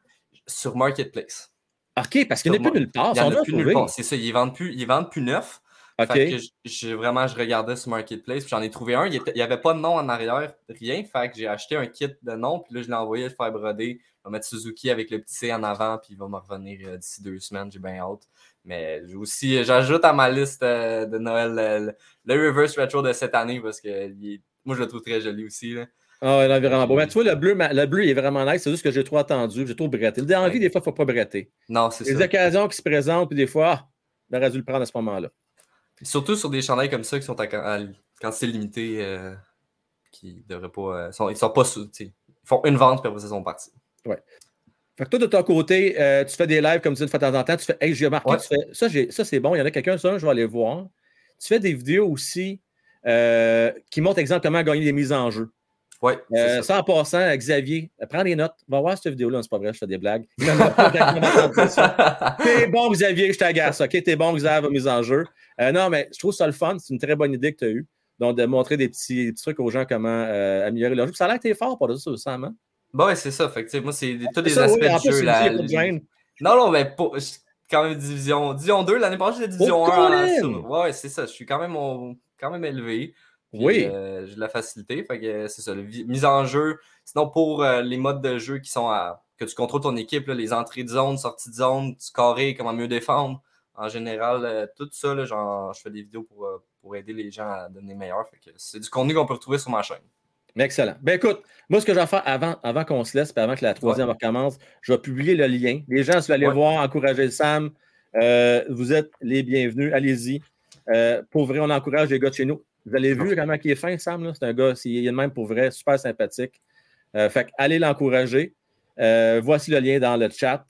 Sur Marketplace. OK, parce qu'il n'est plus nulle part. Il y en a plus nulle part. C'est ça, ils vendent plus, ils vendent plus neuf. OK. Fait que j- j'ai vraiment, je regardais sur Marketplace, puis j'en ai trouvé un. Il n'y avait pas de nom en arrière, rien. Fait que j'ai acheté un kit de nom, puis là, je l'ai envoyé le faire broder. Je vais mettre Suzuki avec le petit C en avant, puis il va me revenir euh, d'ici deux semaines. J'ai bien hâte. Mais aussi, j'ajoute à ma liste euh, de Noël euh, le, le Reverse Retro de cette année, parce que il est- moi, je le trouve très joli aussi. Là. Ah, ouais, non, vraiment beau. Mais tu vois, le bleu, le bleu il est vraiment nice. C'est juste que j'ai trop attendu. J'ai trop bretté. Dans la vie, Ouais. des fois, il ne faut pas bretter. Non, c'est Les ça. occasions qui se présentent, puis des fois, ah, on aurait dû le prendre à ce moment-là. Surtout sur des chandails comme ça qui sont à, à- quand c'est limité, euh, qui devraient pas. euh, sont- ils sont pas sous. Ils font une vente, puis après, ils sont partis. Fait que toi, de ton côté, euh, tu fais des lives comme tu dis de temps en temps. Tu fais, hey, j'ai Ouais. tu fais, ça, ça c'est bon. Il y en a quelqu'un, ça, je vais aller voir. Tu fais des vidéos aussi euh, qui montrent, exemple, comment gagner des mises en jeu. Oui, Euh, ça en passant, Xavier, euh, prends des notes. Va voir cette vidéo-là. C'est pas vrai, je fais des blagues. Ça. T'es bon, Xavier, je t'agace. OK, t'es bon, Xavier, mise en jeu. Euh, non, mais je trouve ça le fun. C'est une très bonne idée que tu as eue. Donc, de montrer des petits, des petits trucs aux gens comment euh, améliorer leur jeu. Puis Ça a l'air que t'es fort pour ça, Sam. Hein? Bon, ouais, c'est ça. Fait que, moi, c'est tous les Ça, aspects oui, du jeu. la-. Non, non, mais pas, je- quand même division, division 2. L'année passée, j'étais division Oh, 1. en- sur- Ouais, c'est ça. Je suis quand même, au- quand même élevé. Puis, Oui. euh, j'ai de la facilité. Fait que euh, c'est ça. mise en jeu. Sinon, pour euh, les modes de jeu qui sont à. que tu contrôles ton équipe, là, les entrées de zone, sorties de zone, carré, comment mieux défendre. En général, euh, tout ça, là, genre, je fais des vidéos pour, pour aider les gens à devenir meilleurs. Fait que c'est du contenu qu'on peut retrouver sur ma chaîne. Excellent. Ben écoute, moi, ce que je vais faire avant, avant qu'on se laisse, puis avant que la troisième recommence, je vais publier le lien. Les gens, si vous allez Ouais. voir, encourager le Sam, vous êtes les bienvenus. Allez-y. Euh, pour vrai, on encourage les gars de chez nous. Vous avez vu comment il est fin, Sam? C'est un gars, il est de même pour vrai, super sympathique. Euh, fait que allez l'encourager. Euh, voici le lien dans le chat.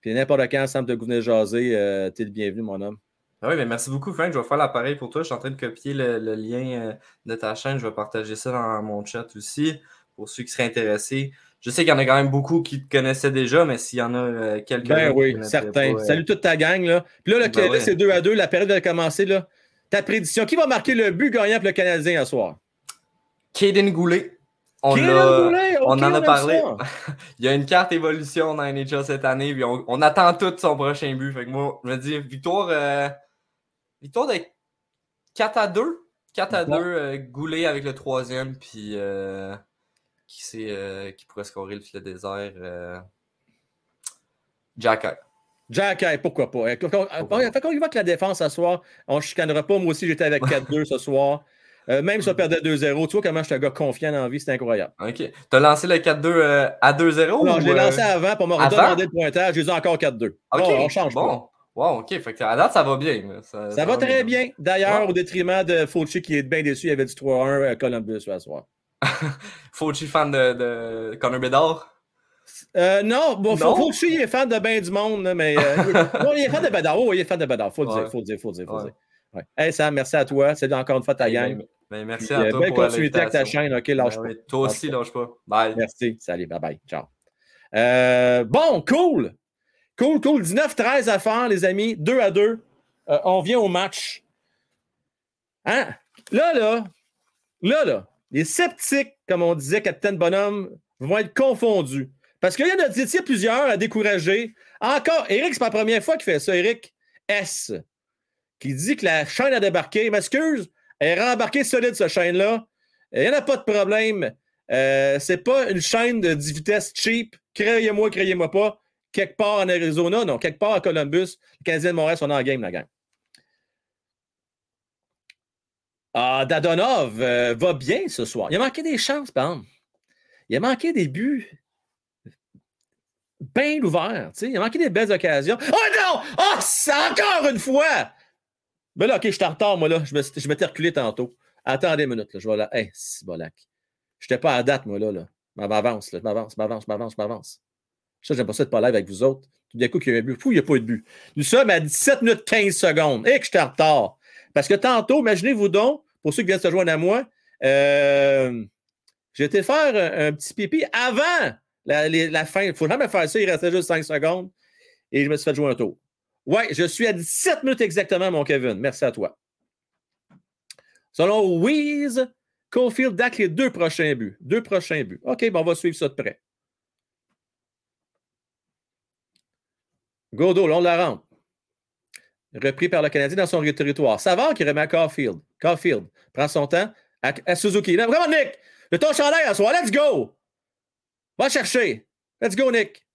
Puis n'importe quand, Sam te venir jaser, euh, t'es le bienvenu, mon homme. Ah Oui, mais merci beaucoup, Frank. Je vais faire l'appareil pour toi. Je suis en train de copier le, le lien euh, de ta chaîne. Je vais partager ça dans mon chat aussi pour ceux qui seraient intéressés. Je sais qu'il y en a quand même beaucoup qui te connaissaient déjà, mais s'il y en a euh, quelques Ben oui, certain. Salut toute ta gang. Là. Puis là, le Ben ouais. c'est 2 à 2. La période va commencer. Là. Ta prédiction. Qui va marquer le but gagnant pour le Canadien ce soir? Kaden Goulet. On, l'a- Goulet, on en a parlé. Il y a une carte évolution dans NHL cette année, puis on, on attend tout son prochain but. Fait que moi, je me dis victoire, euh, victoire de 4 à 2. 4 à 2, Bon. euh, Goulet avec le troisième, puis euh, qui, euh, qui pourrait scorer le filet désert Jack. Jack, hey, pourquoi pas? Fait qu'on- Fait qu'on y va que la défense ce soir, on ne chicanera pas. Moi aussi, j'étais avec 4-2 ce soir. Euh, même si on perdait 2-0, tu vois comment je suis un gars confiant dans la vie, c'est incroyable. Ok. T'as lancé le 4-2 euh, à 2-0 Non, je l'ai euh, lancé avant pour me redemander le pointage. J'ai dit encore 4-2. Ok, Bon, on change pas. bon. Wow, ok. Fait que à date, ça va bien. Ça, Ça va très bien. D'ailleurs, Ouais. au détriment de Fauci qui est bien déçu, il y avait du 3-1 à Columbus ce soir. Fauci fan de, de Connor Bedard? Euh, non, bon, Non? Fau- Fauci, il est fan de bien du monde, mais. euh, non, il est fan de Bedard. Oh, il est fan de Bedard. Faut le dire, faut le dire, faut le dire, faut Ouais. dire. Ouais. Hey Sam, merci à toi. C'est encore une fois ta Ben, gang. ben, ben, merci Puis, à euh, toi. belle pour continuité avec ta chaîne. OK, lâche Ben pas. oui, toi aussi, lâche pas. Bye. Merci. Salut, bye bye. Ciao. Euh, bon, cool. Cool, cool. 19-13 à faire, les amis. 2 à 2. Euh, on vient au match. Hein? Là, là, là, là, les sceptiques, comme on disait, Capitaine Bonhomme, vont être confondus. Parce qu'il y en a plusieurs à décourager. Encore, Eric, c'est pas la première fois qu'il fait ça. Eric S. Qui dit que la chaîne a débarqué. M'excuse, elle est rembarquée solide, cette chaîne-là. Il n'y en a pas de problème. Euh, c'est pas une chaîne de 10 vitesses cheap. Créez-moi, créez-moi pas. Quelque part en Arizona, non, quelque part à Columbus. Le Canadien de Montréal sont la game, la gang. Ah, Dadonov euh, va bien ce soir. Il a manqué des chances, par exemple. Il a manqué des buts bien ouverts. tu sais. Il a manqué des belles occasions. Oh non! Oh, encore une fois! Ben là, OK, je suis en retard, moi, là. Je me- m'étais reculé tantôt. Attendez une minute, là. Je vais là. Hey, c'est bolac. Je n'étais pas à date, moi, là. là. Je m'avance, là. Je m'avance, je m'avance, je m'avance, je m'avance. Ça, j'aime pas ça de pas live avec vous autres. Tout d'un coup, il y a un but. Fou, il n'y a pas eu de but. Nous sommes à 17 minutes 15 secondes. Et que j'étais en retard. Parce que tantôt, imaginez-vous donc, pour ceux qui viennent se joindre à moi, euh, j'ai été faire un petit pipi avant la, fin. Il ne faut jamais faire ça. Il restait juste 5 secondes. Et je me suis fait jouer un tour. Ouais, je suis à 17 minutes exactement, mon Kevin. Merci à toi. Selon Weeze, Caulfield date les deux prochains buts. Deux prochains buts. OK, bon, on va suivre ça de près. Godot, long de la rampe. Repris par le Canadien dans son territoire. Savard qui remet à Caulfield. Caulfield prend son temps à, à Suzuki. Là, vraiment, Nick! Le ton chandail à soi. Let's go! Va chercher. Let's go, Nick.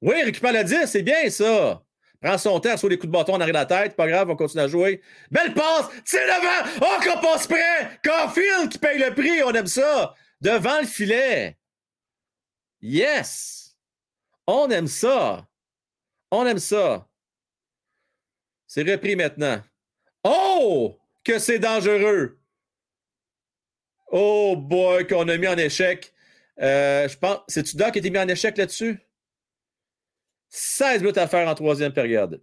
Oui, récupère le 10, c'est bien ça. Prends son temps, soit des coups de bâton en arrière de la tête, pas grave, on continue à jouer. Belle passe, c'est devant, oh, qu'on passe près, Caulfield qui paye le prix, on aime ça. Devant le filet. Yes! On aime ça. On aime ça. C'est repris maintenant. Oh! Que c'est dangereux. Oh boy, qu'on a mis en échec. Euh, je pense. C'est-tu Doc qui a été mis en échec là-dessus? 16 minutes à faire en troisième période.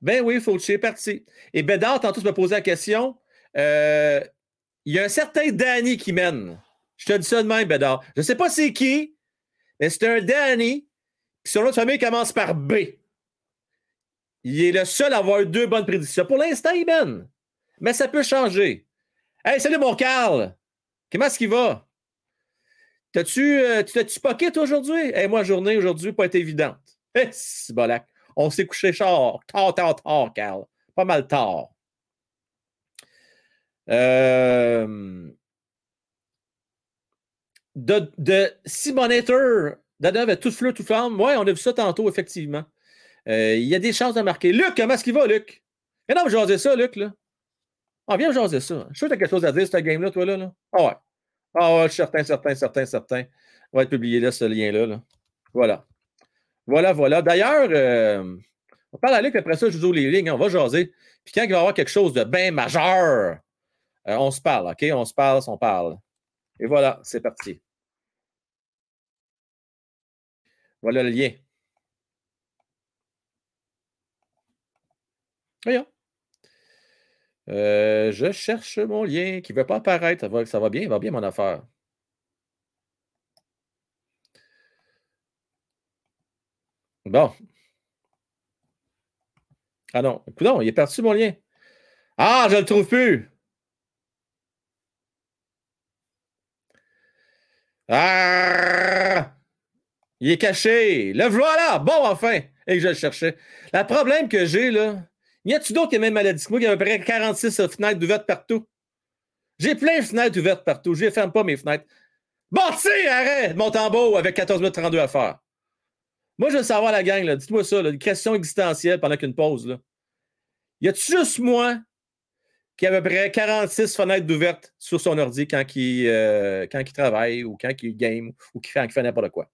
Ben oui, Fauci est parti. Et Bédard, tantôt, tu me posé la question. Euh, il y a un certain Danny qui mène. Je te dis ça de même, Bédard. Je ne sais pas c'est qui, mais c'est un Danny. Puis son autre famille commence par B. Il est le seul à avoir deux bonnes prédictions. Pour l'instant, il mène. Mais ça peut changer. Hey, salut mon Carl! Comment est-ce qu'il va? T'as-tu, euh, tu t'as-tu pocket aujourd'hui? Hey, moi, journée aujourd'hui, pas été évidente. Eh, bolac. On s'est couché tard, tard, tard, tard, Carl. Pas mal tard. Euh, de, de Simonator, Dada avait tout fleu, tout flamme. Oui, on a vu ça tantôt, effectivement. Euh, il y a des chances de marquer. Luc, comment est-ce qu'il va, Luc? Et non, jaser ça, Luc, là. Ah, viens jaser ça. Je suis sûr que tu as quelque chose à dire, cette game-là, toi, là, là. Ah ouais. Ah ouais, certain, certain, certain, certain. Va être publié là, ce lien-là. Là. Voilà. Voilà, voilà. D'ailleurs, euh, on parle à Luc, après ça, je vous ouvre les lignes, on va jaser. Puis quand il va y avoir quelque chose de bien majeur, euh, on se parle, OK? On se parle, on parle. Et voilà, c'est parti. Voilà le lien. Voyons. Euh, je cherche mon lien qui ne veut pas apparaître. Ça va, bien, ça va bien mon affaire. Bon. Ah non, non, il est parti mon lien. Ah, je ne le trouve plus. Ah! Il est caché. Le voilà. Bon, enfin. Et que je le cherchais. Le problème que j'ai, là, y a-tu d'autres qui ont même maladie que moi qui a à peu près 46 fenêtres ouvertes partout? J'ai plein de fenêtres ouvertes partout. Je ne ferme pas mes fenêtres. Tu arrête mon tambour avec 14 minutes 32 à faire. Moi, je veux savoir la gang. Dites-moi ça, là, une question existentielle pendant qu'une pause. Y a-tu juste moi qui a à peu près 46 fenêtres ouvertes sur son ordi quand il, euh, quand il travaille ou quand il game ou qu'il fait, fait n'importe quoi?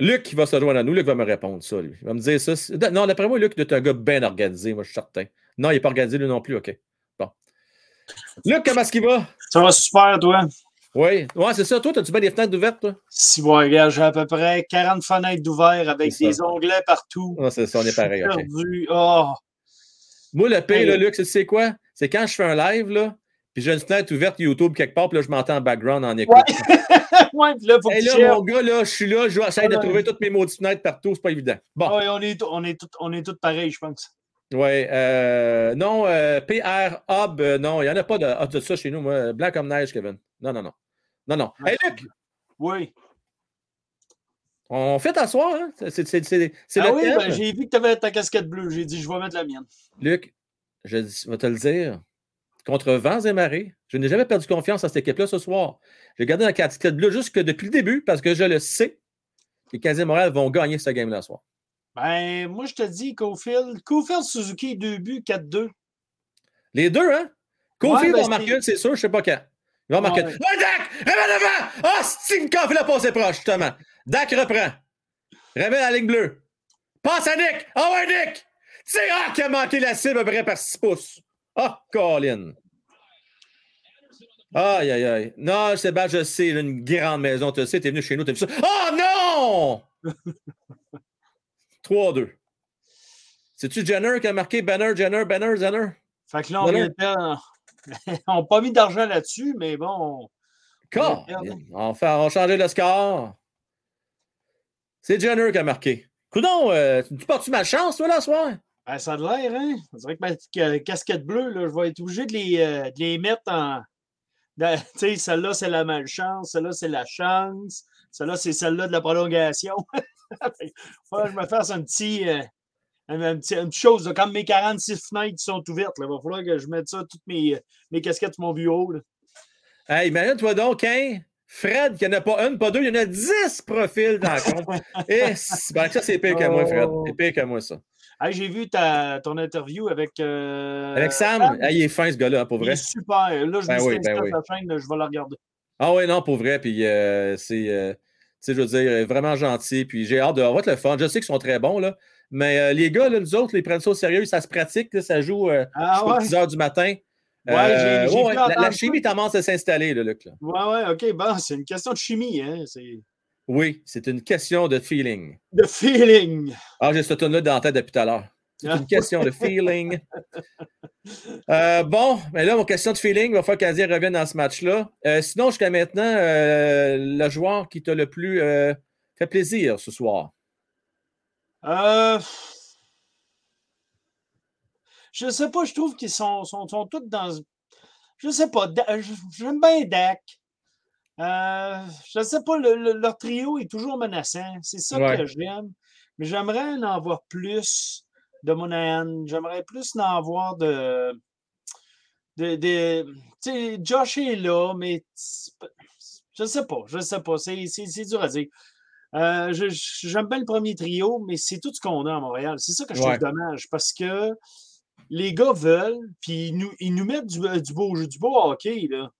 Luc va se joindre à nous. Luc va me répondre ça, lui. Il va me dire ça. Non, d'après moi, Luc est un gars bien organisé, moi, je suis certain. Non, il n'est pas organisé, lui non plus, OK. Bon. Luc, comment est-ce qu'il va? Ça va super, toi? Oui, ouais, c'est ça. Toi, as-tu bien des fenêtres ouvertes, toi? Si, bon, regarde, j'ai à peu près 40 fenêtres d'ouvert avec des onglets partout. Ouais, c'est ça, on est pareil. Okay. Oh. Moi, le pire, le Luc, c'est quoi? C'est quand je fais un live, là, puis j'ai une fenêtre ouverte YouTube quelque part, puis là, je m'entends en background en écoute. Ouais, ouais puis là, faut que là, mon gars, là, je suis là, je vais essayer de trouver toutes mes maudites fenêtres partout, c'est pas évident. Bon. Ouais, on est, on est tous on est pareils, je pense. Oui. Euh, non, euh, PR Hub, euh, non, il n'y en a pas de, de, ça chez nous. Moi. Blanc comme neige, Kevin. Non, non, non. Non, non. Hey, Luc! Oui. On fait t'asseoir, hein? C'est ah oui, ben, j'ai vu que tu avais ta casquette bleue. J'ai dit, je vais mettre la mienne. Luc, je vais te le dire. Contre vents et marées, je n'ai jamais perdu confiance à cette équipe-là ce soir. J'ai gardé la casquette bleue jusque depuis le début parce que je le sais. Les Canadiens Montréal vont gagner ce game-là ce soir. Ben, moi, je te dis, Cofield, Cofield Suzuki, deux buts, 4-2. Les deux, hein? Cofield ouais, ben, va marquer, c'est sûr, je ne sais pas quand. Il va marquer. Ouais. Oh, Dak! Remets devant! Ah, oh, Steve Coffey l'a passé proche, justement. Dak reprend. Remets la ligne bleue. Passe à Nick! Ah oh, ouais, Nick! C'est ah, qui a manqué la cible à peu près par 6 pouces. Ah, oh, Colin. Aïe, aïe, aïe. Non, Sébastien, je sais, une grande maison, tu sais, t'es venu chez nous, t'as vu ça? Oh non! 3-2. C'est-tu Jenner qui a marqué Banner, Jenner, Banner, Jenner? Fait que là, on vient n'a pas mis d'argent là-dessus, mais bon. On, on, fait, on changé le score. C'est Jenner qui a marqué. Coudon, euh, tu portes-tu malchance, toi, là, ce soir? Ben, ça a l'air, hein? On dirait que ma casquette bleue, là, je vais être obligé de les, euh, de les mettre en. Tu sais, celle-là, c'est la malchance, celle-là, c'est la chance, celle-là, c'est celle-là de la prolongation. Faut que je me fasse un petit. Euh, une, petite chose, là, comme mes 46 fenêtres sont ouvertes, il va falloir que je mette ça, toutes mes, mes casquettes sur mon bureau. Là. Hey, imagine-toi donc, hein? Fred, qui n'en a pas une, pas deux, il y en a 10 profils dans le compte. Et ben, ça, c'est pire que moi, Fred. C'est pire que moi, ça. Hey, J'ai vu ta, ton interview avec. Euh, avec Sam. Sam. Hey, il est fin, ce gars-là, pour vrai. Il est super. Là, je ben me suis ben oui. la chaîne, je vais la regarder. Ah oui, non, pour vrai. Puis euh, c'est. Euh, tu sais, je veux dire, vraiment gentil. Puis j'ai hâte de voir le fun. Je sais qu'ils sont très bons, là. Mais les gars, là, nous autres, ils prennent ça au sérieux, ça se pratique, là, ça joue ah, ouais? 10 heures du matin. Ouais, j'ai- j'ai ouais, pu ouais, la, la chimie commence à s'installer, là, Luc. là. Ouais, ouais, OK, bon, c'est une question de chimie, hein. C'est Oui, c'est une question de feeling. de feeling. Ah, j'ai ce tune-là dans la tête depuis tout à l'heure. C'est une question de feeling. Euh, bon, mais là, mon question de feeling, il va falloir Canadien revienne dans ce match-là. Euh, sinon, jusqu'à maintenant, euh, le joueur qui t'a le plus fait plaisir ce soir? Euh, je sais pas, je trouve qu'ils sont, sont, sont tous dans. Je sais pas, j'aime bien Dak. Euh, je sais pas, le- le- leur trio est toujours menaçant. C'est ça Ouais. que j'aime. Mais j'aimerais en avoir plus de Monahan. J'aimerais plus en avoir de. de, de- tu sais, Josh est là, mais je sais pas, je sais pas. C'est dur à dire. Euh, J'aime bien le premier trio, mais c'est tout ce qu'on a à Montréal. C'est ça que je trouve Ouais. dommage parce que les gars veulent, puis ils nous, ils nous mettent du, du beau du beau hockey. Là.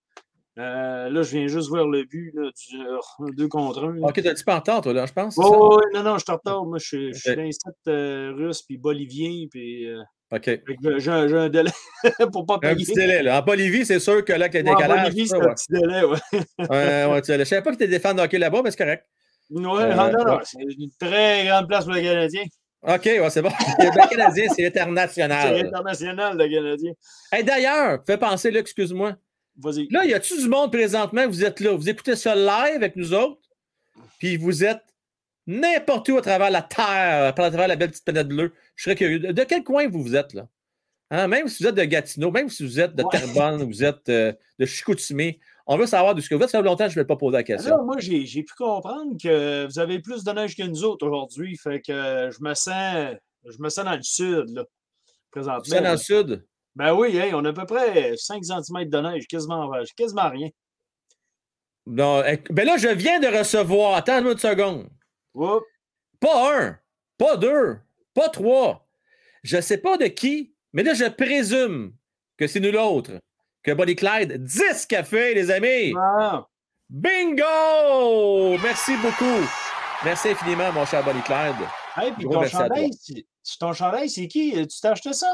Euh, là, je viens juste voir le but, là, du 2 contre 1. Ok, t'as un petit peu en retard, toi, là, je pense? c'est Oh, ouais, non, non, je te retard. Moi, je, suis- suis dans les sept euh, russes, puis boliviens, puis euh, OK. que j'ai un un délai pour pas Un payer. petit délai, là. En Bolivie, c'est sûr que là, avec les Ouais, en. Bolivie, c'est ouais. un petit délai, ouais. Ouais, ouais, tu- je savais pas que tu étais de hockey là-bas, mais c'est correct. Ouais, Euh, non, non, c'est une très grande place pour le Canadien. OK, ouais, c'est bon. Le Canadien, c'est C'est international. international, le Canadien. Hey, D'ailleurs, fais penser, là, excuse-moi. Vas-y. Là, y a-tu du monde présentement? Vous êtes là, vous écoutez ça live avec nous autres, puis vous êtes n'importe où à travers la Terre, à travers la belle petite planète bleue. Je serais curieux. De quel coin vous vous êtes, là? Hein, Même si vous êtes de Gatineau, même si vous êtes de Ouais. Terrebonne, vous êtes euh, de Chicoutimi, on veut savoir de ce que vous êtes. Ça fait longtemps que je ne vais pas poser la question. Là, moi, j'ai pu comprendre que vous avez plus de neige que nous autres aujourd'hui. Fait que je me sens je me sens dans le sud, là, présentement. Vous êtes dans le sud? Ben oui, on a à peu près 5 cm de neige, quasiment, quasiment rien. Non, ben là, je viens de recevoir, attends une seconde, Oups. pas un, pas deux, pas trois. Je ne sais pas de qui, mais là, je présume que c'est nous l'autre. Que Bonnie Clyde, 10 cafés, les amis. Ah, Bingo! Merci beaucoup. Merci infiniment, mon cher Bonnie Clyde. hey, puis ton chandail, c'est- ton chandail, c'est qui? Tu t'as acheté ça?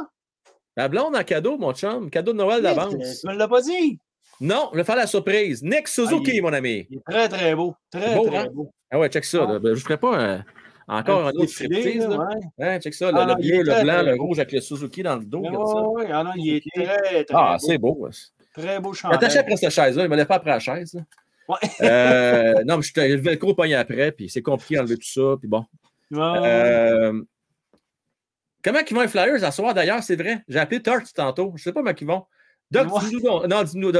La blonde en cadeau, mon chum. Cadeau de Noël d'avance. tu me l'as pas dit? Non, je vais faire la surprise. Nick Suzuki, Ah, mon ami. Il est très, très beau. Très, Beau, très hein? beau. Ah ouais, check ça. là. Ben, je ne ferai pas un- encore un, autre striptease. ouais. Hein, check ça, le, Ah le bleu, le blanc, le rouge avec le Suzuki dans le dos. Ouais, ah non, il est très, très Ah, beau. c'est beau. ouais. Très beau chandail. m'attachais après cette chaise-là. Il me l'a pas après la chaise. là. Ouais. Euh, non, mais je suis le pogné après, puis c'est compliqué d'enlever tout ça. Puis bon. Euh, comment ils vont les Flyers à soir? D'ailleurs, c'est vrai? J'ai appelé Tart tantôt. Je ne sais pas comment ils vont. Doc, Ouais. dis-nous. Non, dis-nous.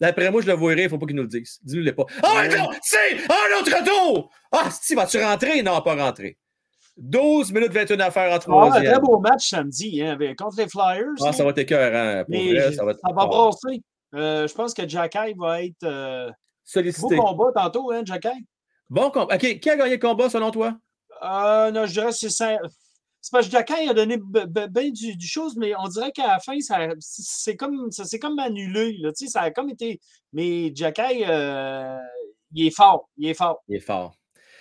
D'après moi, je le voyerai, il ne faut pas qu'ils nous le disent. Dis-nous-les pas. Ah, ouais, non, c'est un autre retour! Ah, si, vas-tu rentrer? Non, pas rentrer. 12 minutes 21 affaires en Ah, un troisième. très beau match samedi hein, avec- contre les Flyers. Ah, ça va être écœurant. Pour vrai, ça va être ça va fort. brasser. Euh, je pense que Jacky va être. euh, beau sollicité. combat tantôt, hein, Jacky? Bon combat. OK, qui a gagné le combat selon toi? Euh, non, je dirais que c'est ça. C'est parce que Jacky a donné bien du, du chose, mais on dirait qu'à la fin, ça c'est comme ça s'est comme annulé. Là, tu sais, ça a comme été. Mais Jacky, euh, il est fort. Il est fort. Il est fort.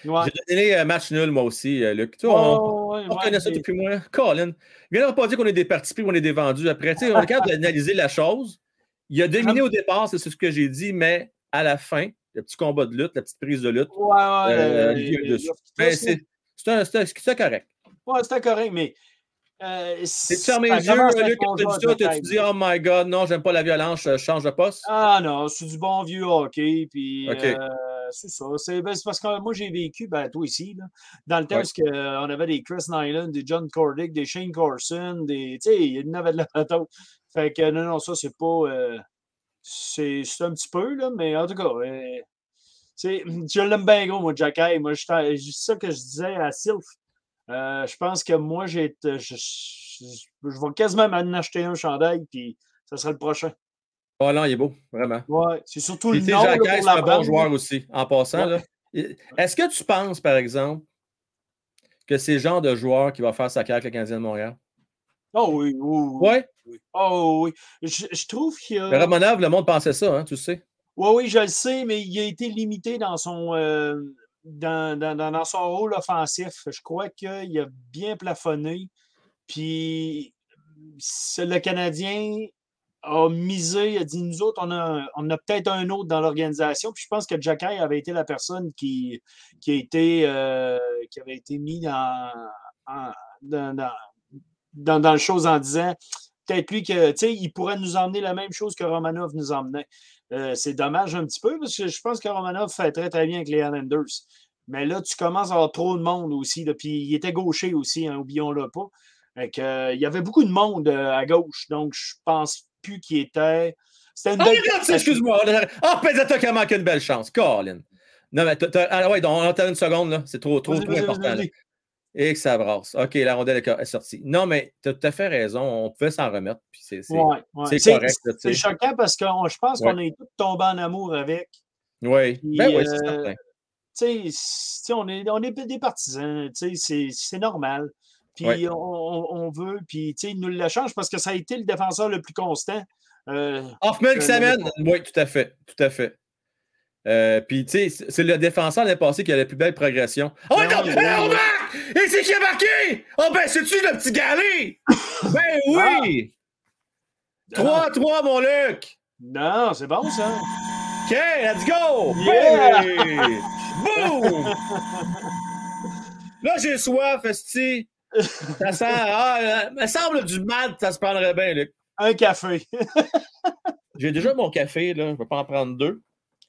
Ouais. J'ai donné un match nul, moi aussi, euh, Luc. Tu vois, on, Ouais, on ouais, connaît ça depuis moi. Colin. Il vient pas dire qu'on est des partis pris ou on est des vendus après. On capable d'analyser la chose. Il a dominé au départ, c'est ce que j'ai dit, mais à la fin, le petit combat de lutte, la petite prise de lutte, Ouais, ouais. euh, euh, c'est correct. Ouais, c'était correct, mais. Euh, C'est ça fermé les yeux, Luc, quand tu dis ça, t'as-tu tête. dit, oh my god, non, j'aime pas la violence, je change de poste? Ah non, c'est du bon vieux hockey. Puis, euh, c'est ça. C'est ben, c'est parce que moi, j'ai vécu, ben, toi ici, là, dans le temps Ouais. où que, euh, on avait des Chris Nyland, des John Cordick, des Shane Carson, des. Tu sais, il y en avait de la. Fait que non, non, ça, c'est pas. euh, c'est un petit peu, là, mais en tout cas. euh, je l'aime bien gros, moi, Jacky. Moi, c'est ça que je disais à Sylph. Euh, je pense que moi, j'ai je, je, je vais quasiment m'en acheter un chandail, puis ça sera le prochain. Oh non, il est beau, vraiment. Ouais, c'est surtout Puis, le nom là, pour la un bon joueur aussi, en passant. Ouais. là. Est-ce que tu penses, par exemple, que c'est le genre de joueur qui va faire sa carrière avec le Canadien de Montréal? Oh oui, oui, oui. Oui. Oh oui. Je, je trouve qu'il y a. Le Romanov, le monde pensait ça, hein, tu sais. Oui, oui, je le sais, mais il a été limité dans son, euh, dans, dans- dans- son rôle offensif. Je crois qu'il a bien plafonné. Puis le Canadien a misé, a dit nous autres, on a, on a peut-être un autre dans l'organisation. Puis je pense que Jacky avait été la personne qui, qui, a été, euh, qui avait été mis dans, en- dans, dans, dans le chose en disant peut-être lui que tu sais, il pourrait nous emmener la même chose que Romanov nous emmenait. Euh, c'est dommage un petit peu parce que je pense que Romanov fait très très bien avec les Islanders. Mais là, tu commences à avoir trop de monde aussi. là, Puis il était gaucher aussi, hein, oublions-le pas. Fait euh, il y avait beaucoup de monde euh, à gauche, donc je pense plus qu'il était. C'était une Ah, belle regarde ça, excuse-moi. Ah, Pezzetta qui a manqué une belle chance. Colin. Non, mais t'as- ah, ouais, donc, on attend une seconde, là. C'est trop, trop, trop important. là. Et que ça brasse. OK, la rondelle est sortie. Non, mais tu as tout à fait raison. On pouvait s'en remettre. C'est, Ouais, ouais. correct, C'est choquant parce que on- je pense Ouais. qu'on est tous tombés en amour avec. Oui. Ben oui, c'est euh, certain. On est, on est des partisans, tu sais, c'est- normal. Puis on, on- veut, puis il nous le change parce que ça a été le défenseur le plus constant. Euh, Hoffman qui s'amène? Oui, tout à fait. Tout à fait. Euh, puis, tu sais, c'est le défenseur l'année passée qui a la plus belle progression. Oh, Ben non! oui, Et c'est qui a marqué? Oh, ben, c'est-tu le petit galet? ben oui! 3-3, mon Luc! non, c'est bon ça. OK, let's go! Yeah! Hey! Boom! Là, j'ai soif, esti. Ça sent. Ah, euh, me semble du mal, ça se prendrait bien, Luc. Un café. J'ai déjà mon café, là. Je ne vais pas en prendre deux.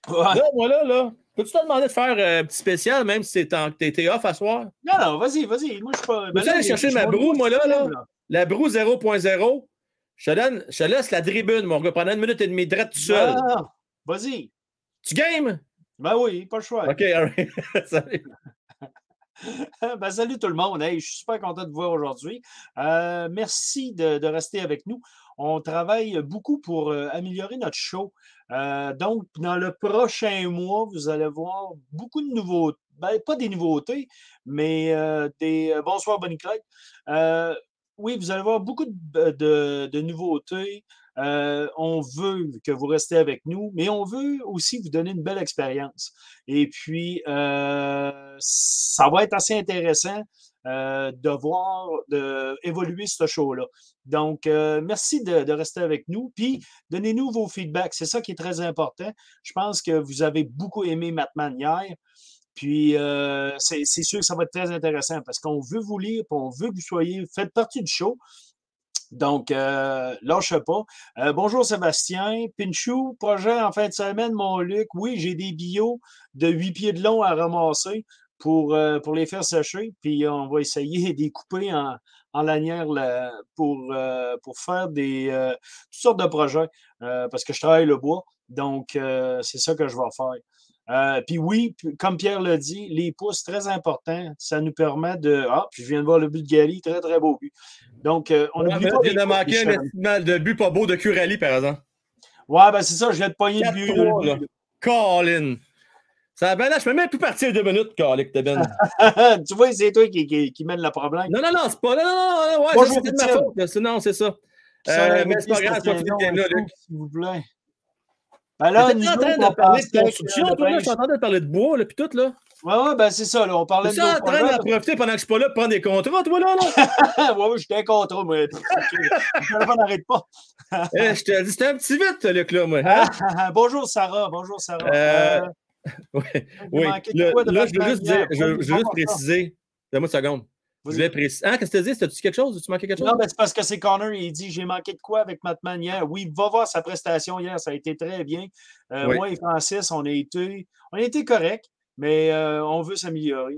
Ouais. Là, moi, là, là. Peux-tu te demander de faire euh, un petit spécial, même si t'étais off à soir? Non, non, vas-y, vas-y. Moi, je suis pas. Peux-tu là, aller chercher ma broue, moi, là, là? La broue 0.0. Je te donne, je te laisse la tribune, mon gars, pendant une minute et demie, direct tout seul. Ah, vas-y. Tu games? Ben oui, pas le choix. OK, all right. Salut. Ben, salut tout le monde. Hey, je suis super content de vous voir aujourd'hui. Euh, merci de, de rester avec nous. On travaille beaucoup pour euh, améliorer notre show. Euh, donc, dans le prochain mois, vous allez voir beaucoup de nouveautés. Ben, pas des nouveautés, mais euh, des. euh, bonsoir, Bonnie Clyde. Euh, oui, vous allez voir beaucoup de, nouveautés. On veut que vous restez avec nous, mais on veut aussi vous donner une belle expérience. Et puis, ça va être assez intéressant de voir de, évoluer ce show-là. Donc, euh, merci de, rester avec nous. Puis, donnez-nous vos feedbacks. C'est ça qui est très important. Je pense que vous avez beaucoup aimé Matman hier. Puis, euh, c'est sûr que ça va être très intéressant parce qu'on veut vous lire, puis on veut que vous soyez, faites partie du show. Donc, euh, lâche pas. Euh, bonjour Sébastien. Pinchou, projet en fin de semaine, mon Luc. Oui, j'ai des billots de 8 pieds de long à ramasser pour, pour les faire sécher. Puis on va essayer de les couper en, en lanière là, pour, euh, pour faire des, euh, toutes sortes de projets euh, parce que je travaille le bois. Donc, c'est ça que je vais faire. Puis oui, comme Pierre l'a dit, les pouces, très important. Ça nous permet de. Ah, puis je viens de voir le but de Gali, très, très beau but. Donc, on Ouais, oublie pas de pouces, manquer un de but pas beau de Curali, par exemple. Ouais, ben c'est ça, je viens de pogner le but. 4-3, le là. but. Colin. Ça va bien là, je peux même plus partir deux minutes, Colin, que Ben. tu vois, c'est toi qui, qui, qui mène le problème. Non, non, non, c'est pas. Non, non, non, non, ouais, ça, c'est de ma faute. C'est- Non, c'est ça. Euh, mais c'est pas grave, tu saison, viens là, Luc. S'il vous plaît. Ben là, nous en train de parler de construction, que- toi, là, ben, je suis en train de parler de bois, là, puis tout, là. Ouais, ouais, ben c'est ça, là, on parlait Tu de es nos en train d'en profiter pendant que je suis pas là pour prendre des contrats, toi, là, là? ouais, ouais, j'étais un contrat, moi. Téléphone n'arrête pas. Eh, je te dis, c'était un petit vite, Luc, là, moi. hein? bonjour, Sarah. Bonjour, Sarah. Oui, Là, je veux juste dire, je, veux juste préciser. Donne-moi une seconde. Je Vas-y. voulais préciser. Ah, qu'est-ce que tu dis? T'as-tu quelque chose? Tu manqué quelque chose? Non, ben, c'est parce que c'est Connor, il dit J'ai manqué de quoi avec Matman hier. Oui, va voir sa prestation hier, ça a été très bien. Euh, Oui. Moi et Francis, on a été, on a été corrects, mais euh, on veut s'améliorer.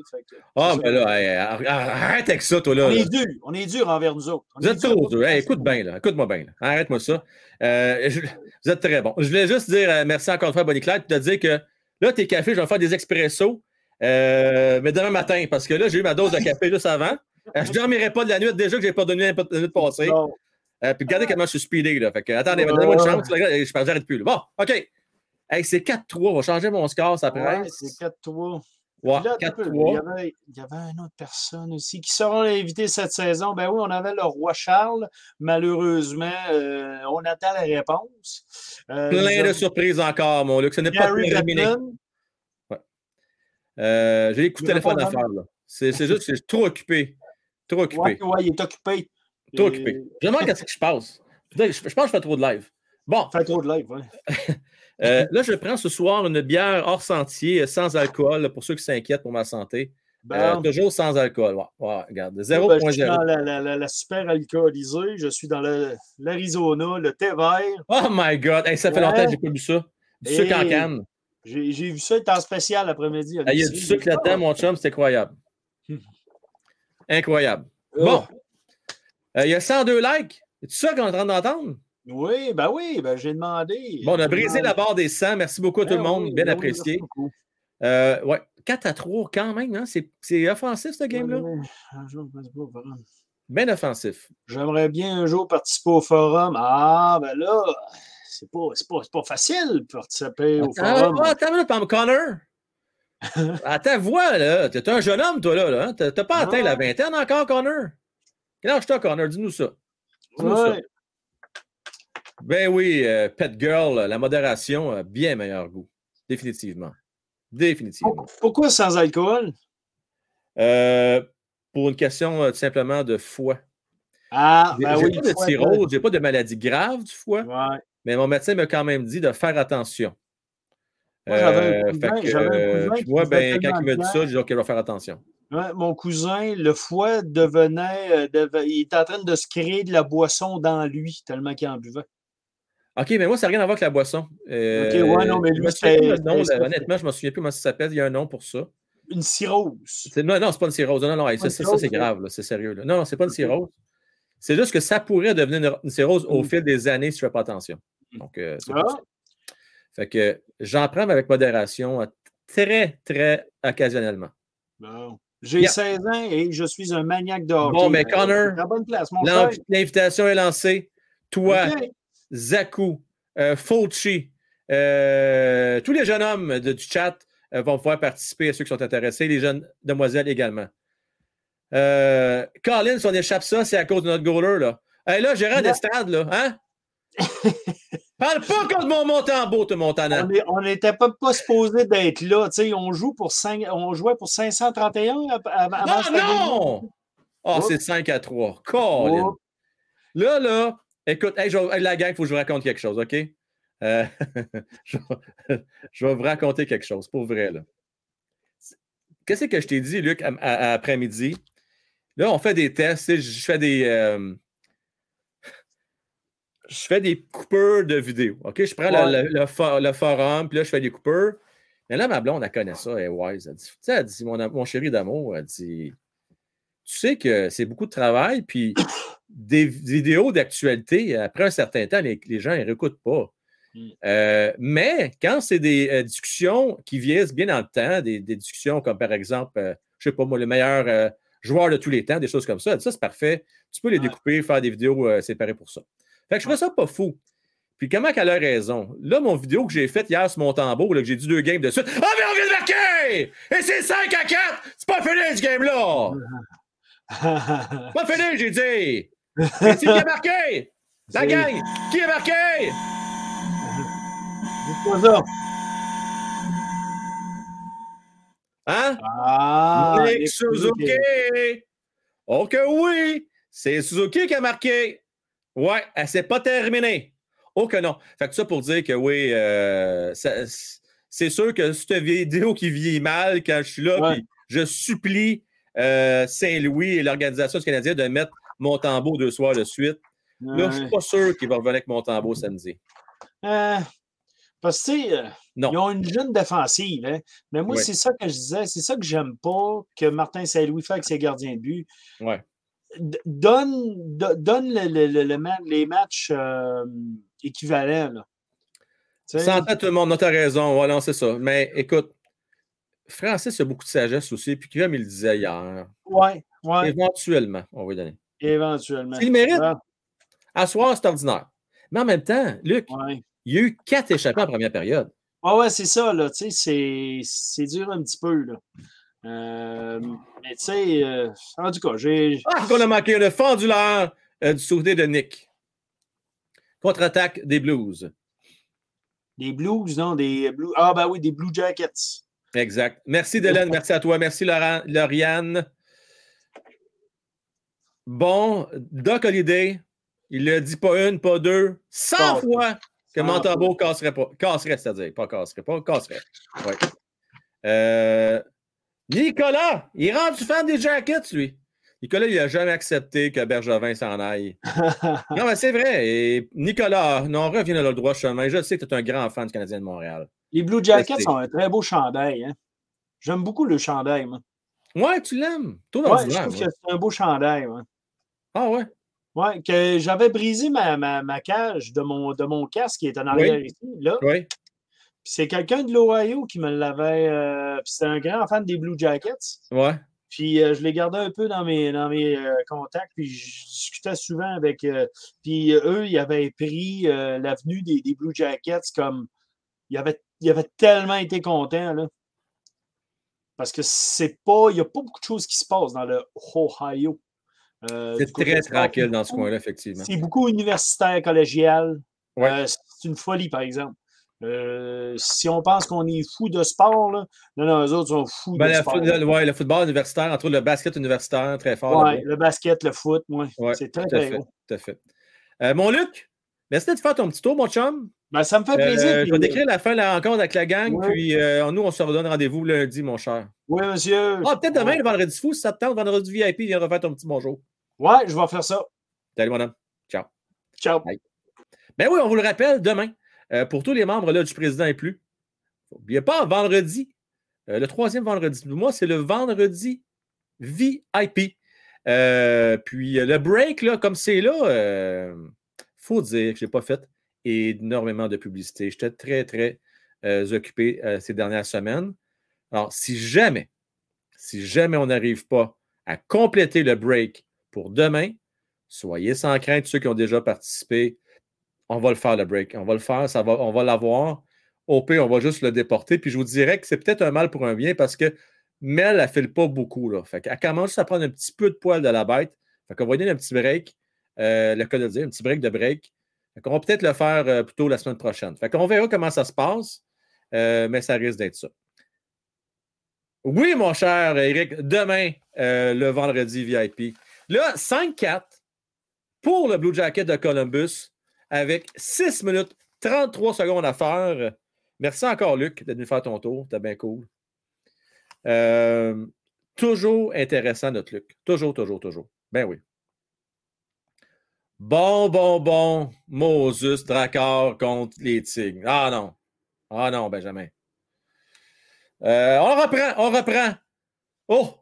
ah, c'est ben là, hey, arrête avec ça, toi, là. on est dur, on est dur envers nous autres. On Vous êtes dur trop dur. Hey, écoute bien, là. Écoute-moi bien. Arrête-moi ça. Euh, je- vous êtes très bon. Je voulais juste dire merci encore une fois, Bonnie Claire, te dire que là, tes cafés, je vais faire des expressos, euh, mais demain matin, parce que là, j'ai eu ma dose de café juste avant. Euh, je ne dormirai pas de la nuit déjà que je n'ai pas dormi la nuit passée. Euh, puis regardez comment je suis speedé. Là. Fait que, attendez, Ouais. donnez-moi une chance. là, je plus. là. Bon, OK. Hey, c'est 4-3. On va changer mon score, ça Ouais, presse. c'est 4-3. Ouais, là, peu, il, y 4-3. avait, il y avait une autre personne aussi qui sera invité cette saison. Ben oui, on avait le roi Charles. Malheureusement, euh, on attend la réponse. Euh, Plein de surprises encore, mon Luc. Ce n'est pas terminé. Euh, j'ai des coups de téléphone à faire. C'est juste que je suis trop occupé. Trop occupé. Ouais, ouais, il est occupé. Trop Et- occupé. Je me demande qu'est-ce que je passe. Je, pense que je fais trop de live. Bon, Fait trop de live, ouais. euh, là, je prends ce soir une bière hors sentier, euh, sans alcool, pour ceux qui s'inquiètent pour ma santé. Euh, toujours sans alcool. Ouais, ouais, regarde, ben, je suis 0.0. dans la, la- la- la super alcoolisée. Je suis dans l'Arizona, le thé vert. Oh my God! Hey, ça fait Ouais. longtemps que j'ai pas bu ça. Du sucre en canne. J'ai vu ça en spécial l'après-midi. Il y a du sucre là-dedans, mon chum, c'est incroyable. Incroyable. Ah. Bon. Euh, il y a 102 likes. C'est ça qu'on est en train d'entendre? Oui, ben oui, ben j'ai demandé. Bon, on a brisé la barre des 100. Merci beaucoup à tout Ben le monde. oui, Bien ben oui, apprécié. Euh, ouais, 4 à 3 quand même. Hein? C'est, c'est offensif, ce game-là? Participer au forum. Bien offensif. J'aimerais bien un jour participer au forum. Ah, ben là, c'est pas, c'est pas, c'est pas facile de participer au Attends, forum. ah, attends, Pam Connor. À ta voix, là. T'es un jeune homme, toi, là. là hein? T'as, pas atteint la vingtaine encore, Connor? Quel âge t'as, Connor? Dis-nous ça. Dis-nous ça. Ben oui, euh, Pet Girl, la modération a bien meilleur goût. Définitivement. Définitivement. Pourquoi sans alcool? Euh, pour une question euh, tout simplement de foie. Ah, J'ai ben j'ai oui. pas de cirrhose, j'ai pas de maladie grave du foie, Ouais. mais mon médecin m'a quand même dit de faire attention. Moi, j'avais un Euh, cousin- que, euh, cousin moi, ben, quand il m'a de dit ça, j'ai dit OK, je vais faire attention. Ouais, mon cousin, le foie devenait, euh, deve- Il était en train de se créer de la boisson dans lui, tellement qu'il en buvait. OK, mais moi, ça n'a rien à voir avec la boisson. Euh, OK, ouais, non, mais je lui, là, honnêtement, je ne me souviens plus comment ça s'appelle. Il y a un nom pour ça. Une cirrhose. C'est- Non, non, c'est pas une cirrhose. Non, non, hey, ça, c'est grave, c'est sérieux. là. Non, non, c'est pas une cirrhose. C'est juste que ça pourrait devenir une, une cirrhose au Mm. fil des années si tu ne fais pas attention. Donc, euh, c'est Ah. ça. Fait que j'en prends mais avec modération, euh, très, très occasionnellement. Bon. J'ai Yeah. 16 ans et je suis un maniaque de hockey. Bon, mais Ben, Connor. L'invitation est lancée. Toi. Zaku, euh, Fulci, euh, tous les jeunes hommes de- du chat euh, vont pouvoir participer à ceux qui sont intéressés, les jeunes demoiselles également. Euh, Colin, si on échappe ça, c'est à cause de notre goaler, là. Hey, là, gérant Non. d'estrade, là, hein? Parle pas contre mon montambeau, toi, Montana. On n'était pas, pas supposé d'être là. on, joue pour on jouait pour 531 av- av- avant Ah non! Ah, Oups. c'est 5 à 3. Colin. Oups. Là, là, écoute, hey, je vais- hey, la gang, il faut que je vous raconte quelque chose, OK? Euh, je, vais, je vais vous raconter quelque chose, pour vrai, là. Qu'est-ce que je t'ai dit, Luc, après-midi? Là, on fait des tests, je fais des... euh, je fais des coupeurs de vidéos, OK? Je prends le- Ouais. le, le for- le forum, puis là, je fais des coupeurs. Mais là, ma blonde, elle connaît ça, elle est wise. Elle dit, tu sais, elle dit, mon, mon chéri d'amour, elle dit, tu sais que c'est beaucoup de travail, puis des vidéos d'actualité, après un certain temps, les, les gens ne réécoutent pas. Mm. Euh, mais quand c'est des euh, discussions qui vieillissent bien dans le temps, des, des discussions comme par exemple, euh, je ne sais pas moi, le meilleur joueur de tous les temps, des choses comme ça, ça c'est parfait. Tu peux les découper, faire des vidéos séparées pour ça. Fait que je trouve ça pas fou. Puis comment qu'elle a raison? Là, mon vidéo que j'ai faite hier sur mon tambour, là, que j'ai dit deux games de suite. Ah, mais on vient de marquer! Et c'est 5 à 4! C'est pas fini ce game-là! Pas fini, j'ai dit! C'est qui a marqué? La gang! Qui a marqué? Dites-moi ça. Hein? Ah, Nick Nick Suzuki! Ok, oui! C'est Suzuki qui a marqué. Ouais, elle s'est pas terminée. Oh que non. Fait que ça pour dire que oui, euh, c'est sûr que cette vidéo qui vieillit mal quand je suis là, Ouais. je supplie euh, Saint-Louis et l'Organisation du Canadien de mettre mon tambour deux soirs de suite. Là, je suis Ouais. pas sûr qu'il va revenir avec mon tambour samedi. Euh, parce que, tu sais, Non. ils ont une jeune défensive. Hein? Mais moi, Ouais. c'est ça que je disais. C'est ça que j'aime pas que Martin Saint-Louis fait avec ses gardiens de but. Ouais. Donne, do- donne le- le- le- le ma- les matchs euh, équivalents. Là. Santé tout le monde, t'as raison. Voilà, c'est ça. Mais écoute, Francis a beaucoup de sagesse aussi, puis comme il le disait hier, Ouais, ouais, éventuellement, on va lui donner. éventuellement. S'il mérite, Ah, à soir, c'est ordinaire. Mais en même temps, Luc, ouais. il y a eu quatre échappés en première période. Ouais, ouais, c'est ça, là. Tu sais, c'est- dur un petit peu, là. Euh, mais tu sais, euh, en tout cas, j'ai. Ah, qu'on a manqué une fendulaire euh, du souvenir de Nick. Contre-attaque des Blues. Des blues, non? Des blues. Ah, ben oui, des Blue Jackets. Exact. Merci, Delaine. Merci à toi. Merci, Laurent, Lauriane. Bon, Doc Holiday, il l'a dit pas une, pas deux, 100 Oh. fois Que Montembeau casserait pas. Casserait, c'est-à-dire. Pas casserait, pas casserait. Euh, Nicolas, il est rendu fan des Jackets, lui. Nicolas, il n'a jamais accepté que Bergevin s'en aille. Non, mais c'est vrai. Et Nicolas, non, reviens dans le droit chemin. Je sais que tu es un grand fan du Canadien de Montréal. Les Blue Jackets Resté. ont un très beau chandail. Hein. J'aime beaucoup le chandail. Moi. Ouais, tu l'aimes. Toi, Ouais, je trouve ouais. que c'est un beau chandail. ouais. Ah ouais? Ouais, que j'avais brisé ma, ma, ma cage de mon, de mon casque qui est en arrière ici. Là. Oui. Puis c'est quelqu'un de l'Ohio qui me l'avait. euh, puis c'est un grand fan des Blue Jackets. Ouais. Puis euh, je l'ai gardé un peu dans mes, dans mes euh, contacts. Puis je discutais souvent avec. euh, puis euh, eux, ils avaient pris euh, l'avenue des, des Blue Jackets comme. Ils avaient, ils avaient tellement été contents, là. Parce que c'est pas. Il n'y a pas beaucoup de choses qui se passent dans le Ohio. Euh, C'est très sport. tranquille dans ce coin-là, effectivement. c'est beaucoup universitaire, collégial. Ouais. Euh, c'est une folie, par exemple. Euh, si on pense qu'on est fou de sport, là, non, non, eux autres sont fous Ben, de sport. le- ouais, le football universitaire, entre le basket universitaire, très fort. Là-bas. le basket, le foot, ouais. C'est très, très fait. gros. Tout à fait. Mon Luc, merci de faire ton petit tour, mon chum. Ben, ça me fait plaisir. Euh, puis- je vais décrire la fin là, encore avec la gang, puis euh, nous, on se redonne rendez-vous lundi, mon cher. Oui, monsieur. Ah, peut-être demain, le vendredi fou, si ça te tente, vendredi VIP, viens refaire ton petit bonjour. Ouais, je vais faire ça. Salut, mon homme. Ciao. Ciao. Ben oui, on vous le rappelle, demain, euh, pour tous les membres là, du président et plus, n'oubliez pas, vendredi, le troisième vendredi du mois, c'est le vendredi VIP. Puis le break, là, comme c'est là, faut dire que je n'ai pas fait énormément de publicité. J'étais très, très euh, occupé euh, ces dernières semaines. Alors, si jamais, si jamais on n'arrive pas à compléter le break pour demain, soyez sans crainte, ceux qui ont déjà participé, on va le faire, le break. On va le faire, ça on va l'avoir. Au on va juste le déporter. Puis je vous dirais que c'est peut-être un mal pour un bien parce que Mel, elle ne file pas beaucoup. Là. Qu'elle commence à prendre un petit peu de poil de la bête. Fait qu'on va lui donner un petit break, le cas de dire, un petit break de break. Qu'on va peut-être le faire euh, plutôt la semaine prochaine. Qu'on verra comment ça se passe, euh, mais ça risque d'être ça. Oui, mon cher Eric, demain, euh, le vendredi VIP. Là, 5-4 pour le Blue Jacket de Columbus avec 6 minutes 33 secondes à faire. Merci encore, Luc, d'être venu faire ton tour. C'était bien cool. Euh, toujours intéressant, notre Luc. Toujours, toujours, toujours. Ben oui. Bon, bon, bon. Moses, Drakkar contre les Tigres. Ah non. Ah non, Benjamin. Euh, on reprend, on reprend. Oh!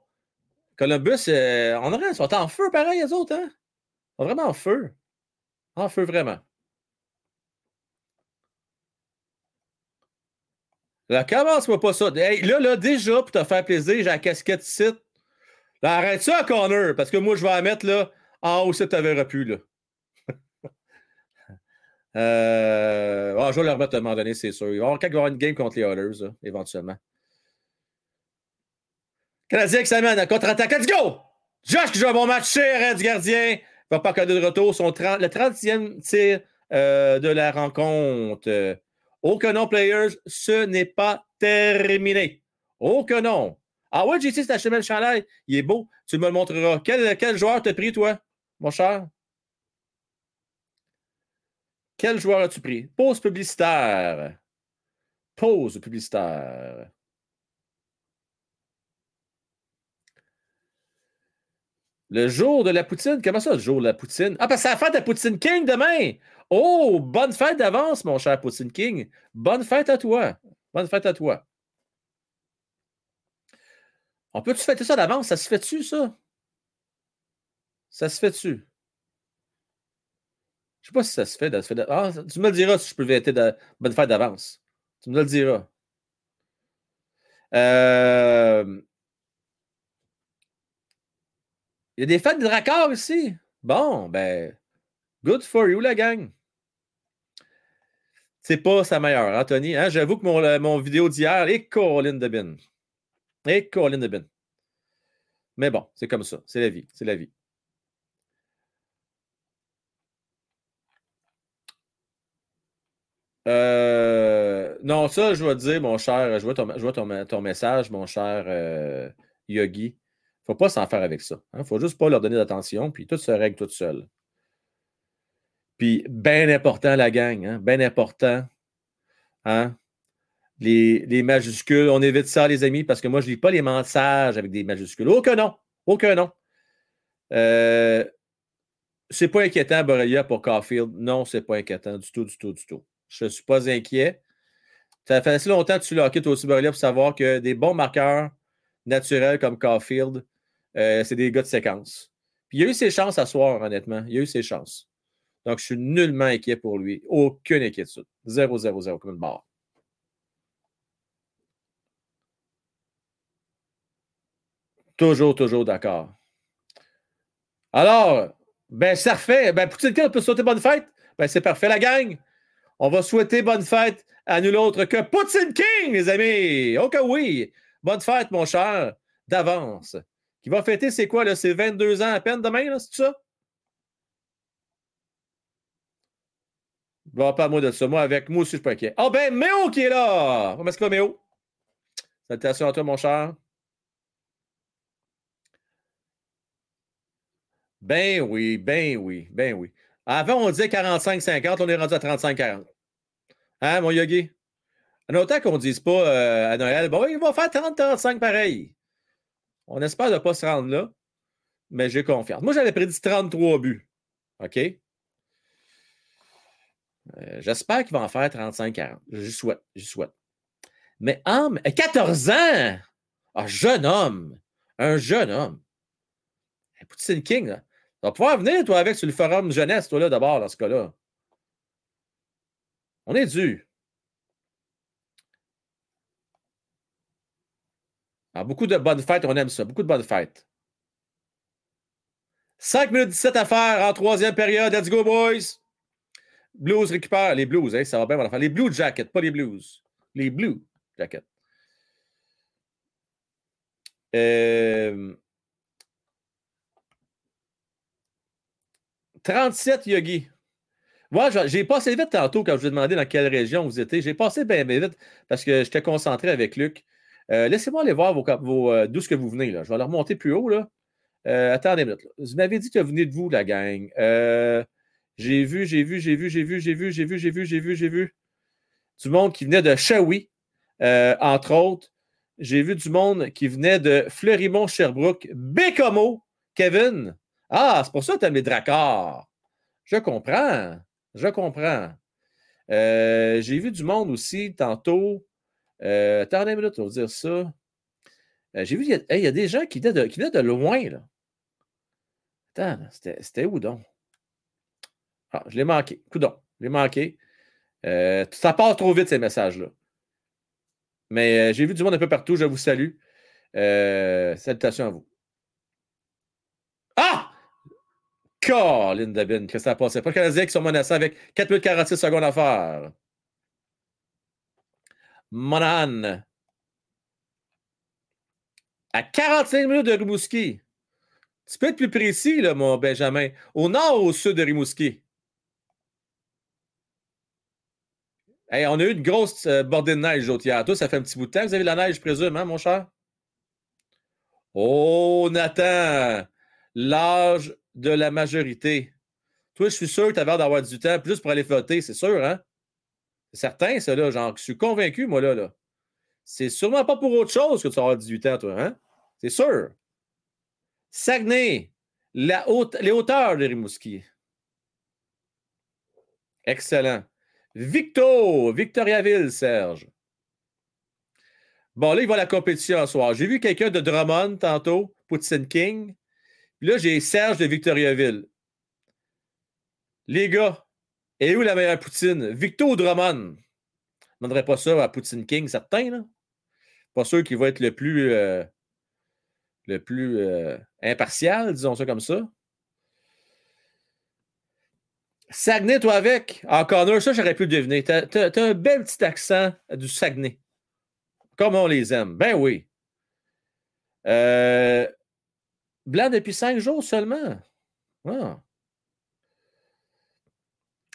Columbus, euh, on aurait, sont en feu pareil, les autres, hein? Vraiment en feu. En feu, vraiment. Là, commence-moi pas ça. Là, là, déjà, pour te faire plaisir, j'ai la casquette ici. Là, arrête ça, Connor, parce que moi, je vais la mettre là, en haut si tu verras plus, là. Euh, je vais le remettre à un moment donné, c'est sûr. Il va y avoir, il une game contre les Oilers, éventuellement. Canadien qui s'amène à contre-attaque. Let's go! Josh qui joue un bon match, cher du gardien. Va pas cadeau de retour. Son 30 le 30e tir euh, de la rencontre. Euh, Oh que non, players, ce n'est pas terminé. Oh que non. Ah ouais, JC, c'est acheté le chandail. Il est beau. Tu me le montreras. Quel, quel joueur t'as pris, toi, mon cher? Quel joueur as-tu pris? Pause publicitaire. Pause publicitaire. Le jour de la poutine? Comment ça, le jour de la poutine? Ah, parce que c'est la fête de Poutine King demain! Oh, bonne fête d'avance, mon cher Poutine King. Bonne fête à toi. Bonne fête à toi. On peut-tu fêter ça d'avance? Ça se fait-tu, ça? Ça se fait-tu? Je sais pas si ça se fait. Ah, tu me le diras si je peux fêter de bonne fête d'avance. Tu me le diras. Euh... Il y a des fêtes de raccord ici. Bon, ben, good for you, la gang. C'est pas sa meilleure, Tony? Hein? J'avoue que mon, vidéo d'hier est Caroline de Bin. Et Caroline de Bin. Mais bon, c'est comme ça. C'est la vie. C'est la vie. Euh, non, ça, je vais te dire, mon cher, je vois ton, je vois ton, ton message, mon cher euh, Yogi. Ne faut pas s'en faire avec ça. Il hein? ne faut juste pas leur donner d'attention, puis tout se règle tout seul. Puis, bien important, la gang, hein? bien important. Hein? Les, les, majuscules, on évite ça, les amis, parce que moi, je ne lis pas les messages avec des majuscules. Aucun nom. Aucun nom. Euh, c'est pas inquiétant, Borrelia, pour Caulfield. Non, c'est pas inquiétant du tout, du tout, du tout. Je ne suis pas inquiet. Ça fait assez longtemps que tu l'as quitté aussi, pour savoir que des bons marqueurs naturels comme Caulfield, euh, c'est des gars de séquence. Puis il a eu ses chances à soir, honnêtement. Il a eu ses chances. Donc, je suis nullement inquiet pour lui. Aucune inquiétude. 0-0-0 comme une barre. Toujours, toujours d'accord. Alors, ben, ça refait. Ben, pour quelqu'un peut souhaiter bonne fête. Ben, c'est parfait, la gang. On va souhaiter bonne fête à nul autre que Poutine King, les amis. Ok, oui. Bonne fête, mon cher, d'avance. Qui va fêter, c'est quoi, là? C'est 22 ans à peine demain, c'est ça? Bon, pas moi de ça. Moi, avec moi aussi, je suis pas inquiet. Oh, ben, Méo qui est là! Comment est-ce que va, Méo? Salutations à toi, mon cher. Ben oui, ben oui, ben oui. Avant, on disait 45-50, on est rendu à 35-40. Hein, mon yogi? En autant qu'on ne dise pas euh, à Noël, bon, il va faire 30-35 pareil. On espère ne pas se rendre là, mais j'ai confiance. Moi, j'avais prédit 33 buts. OK? Euh, j'espère qu'il va en faire 35-40. Je souhaite, je souhaite. Mais en 14 ans! Un jeune homme! Un jeune homme! Poutine King, là. Tu vas pouvoir venir, toi, avec sur le forum jeunesse, toi, là, d'abord, dans ce cas-là. On est dû. Alors, beaucoup de bonnes fêtes, on aime ça. Beaucoup de bonnes fêtes. 5 minutes 17 à faire en troisième période. Let's go, boys! Blues récupère les Blues, hein, ça va bien, on va faire. Les Blue Jackets, pas les Blues. Les Blue Jackets. Euh... 37 Yogi. Moi, j'ai passé vite tantôt quand je vous ai demandé dans quelle région vous étiez. J'ai passé bien, vite parce que j'étais concentré avec Luc. Euh, laissez-moi aller voir vos, euh, d'où ce que vous venez. Là. Je vais aller remonter plus haut. Là. Euh, attendez. Vous m'avez dit que vous venez de vous, la gang. j'ai vu, j'ai vu, j'ai vu, j'ai vu, j'ai vu, j'ai vu, j'ai vu, j'ai vu, j'ai vu. Du monde qui venait de Shawi, entre autres. J'ai vu du monde qui venait de Fleurimont-Sherbrooke. Bécomo, Kevin. Ah, c'est pour ça que tu aimes les dracars. Je comprends. Je comprends. j'ai vu du monde aussi tantôt euh, attendez une minute, on va dire ça. Euh, j'ai vu, il y, a des gens qui venaient de, loin. Là. Attends, c'était où donc? Ah, je l'ai manqué. Coudon, je l'ai manqué. Euh, ça passe trop vite, ces messages-là. Mais j'ai vu du monde un peu partout. Je vous salue. salutations à vous. Ah! Colin Dabin, que ça passé? Pas le Canadien qui sont menacés avec 4 minutes 46 secondes à faire. Monahan. À 45 minutes de Rimouski. Tu peux être plus précis, là, mon Benjamin. Au nord ou au sud de Rimouski? On a eu une grosse euh, bordée de neige l'autre hier. Ça fait un petit bout de temps vous avez la neige, je présume, hein, mon cher? Oh, Nathan! L'âge de la majorité. Toi, je suis sûr que tu avais d'avoir du temps plus pour aller voter, c'est sûr, hein? certain, ça, là. Genre, je suis convaincu, moi, là. là. C'est sûrement pas pour autre chose que tu auras 18 ans, toi, hein? C'est sûr. Saguenay, les hauteurs de Rimouski. Excellent. Victo, Victoriaville, Serge. Bon, là, il va à la compétition ce soir. J'ai vu quelqu'un de Drummond tantôt, Poutine King. Puis là, j'ai Serge de Victoriaville. Les gars, et où la meilleure poutine? Victor Drummond. Je ne demanderais pas ça à Poutine King, certain. Là. Pas sûr qu'il va être le plus, euh, le plus euh, impartial, disons ça comme ça. Saguenay, toi avec? En corner, ça, j'aurais pu le deviner. Tu un bel petit accent du Saguenay. Comme on les aime. Ben oui. Euh, blanc depuis cinq jours seulement. Ah.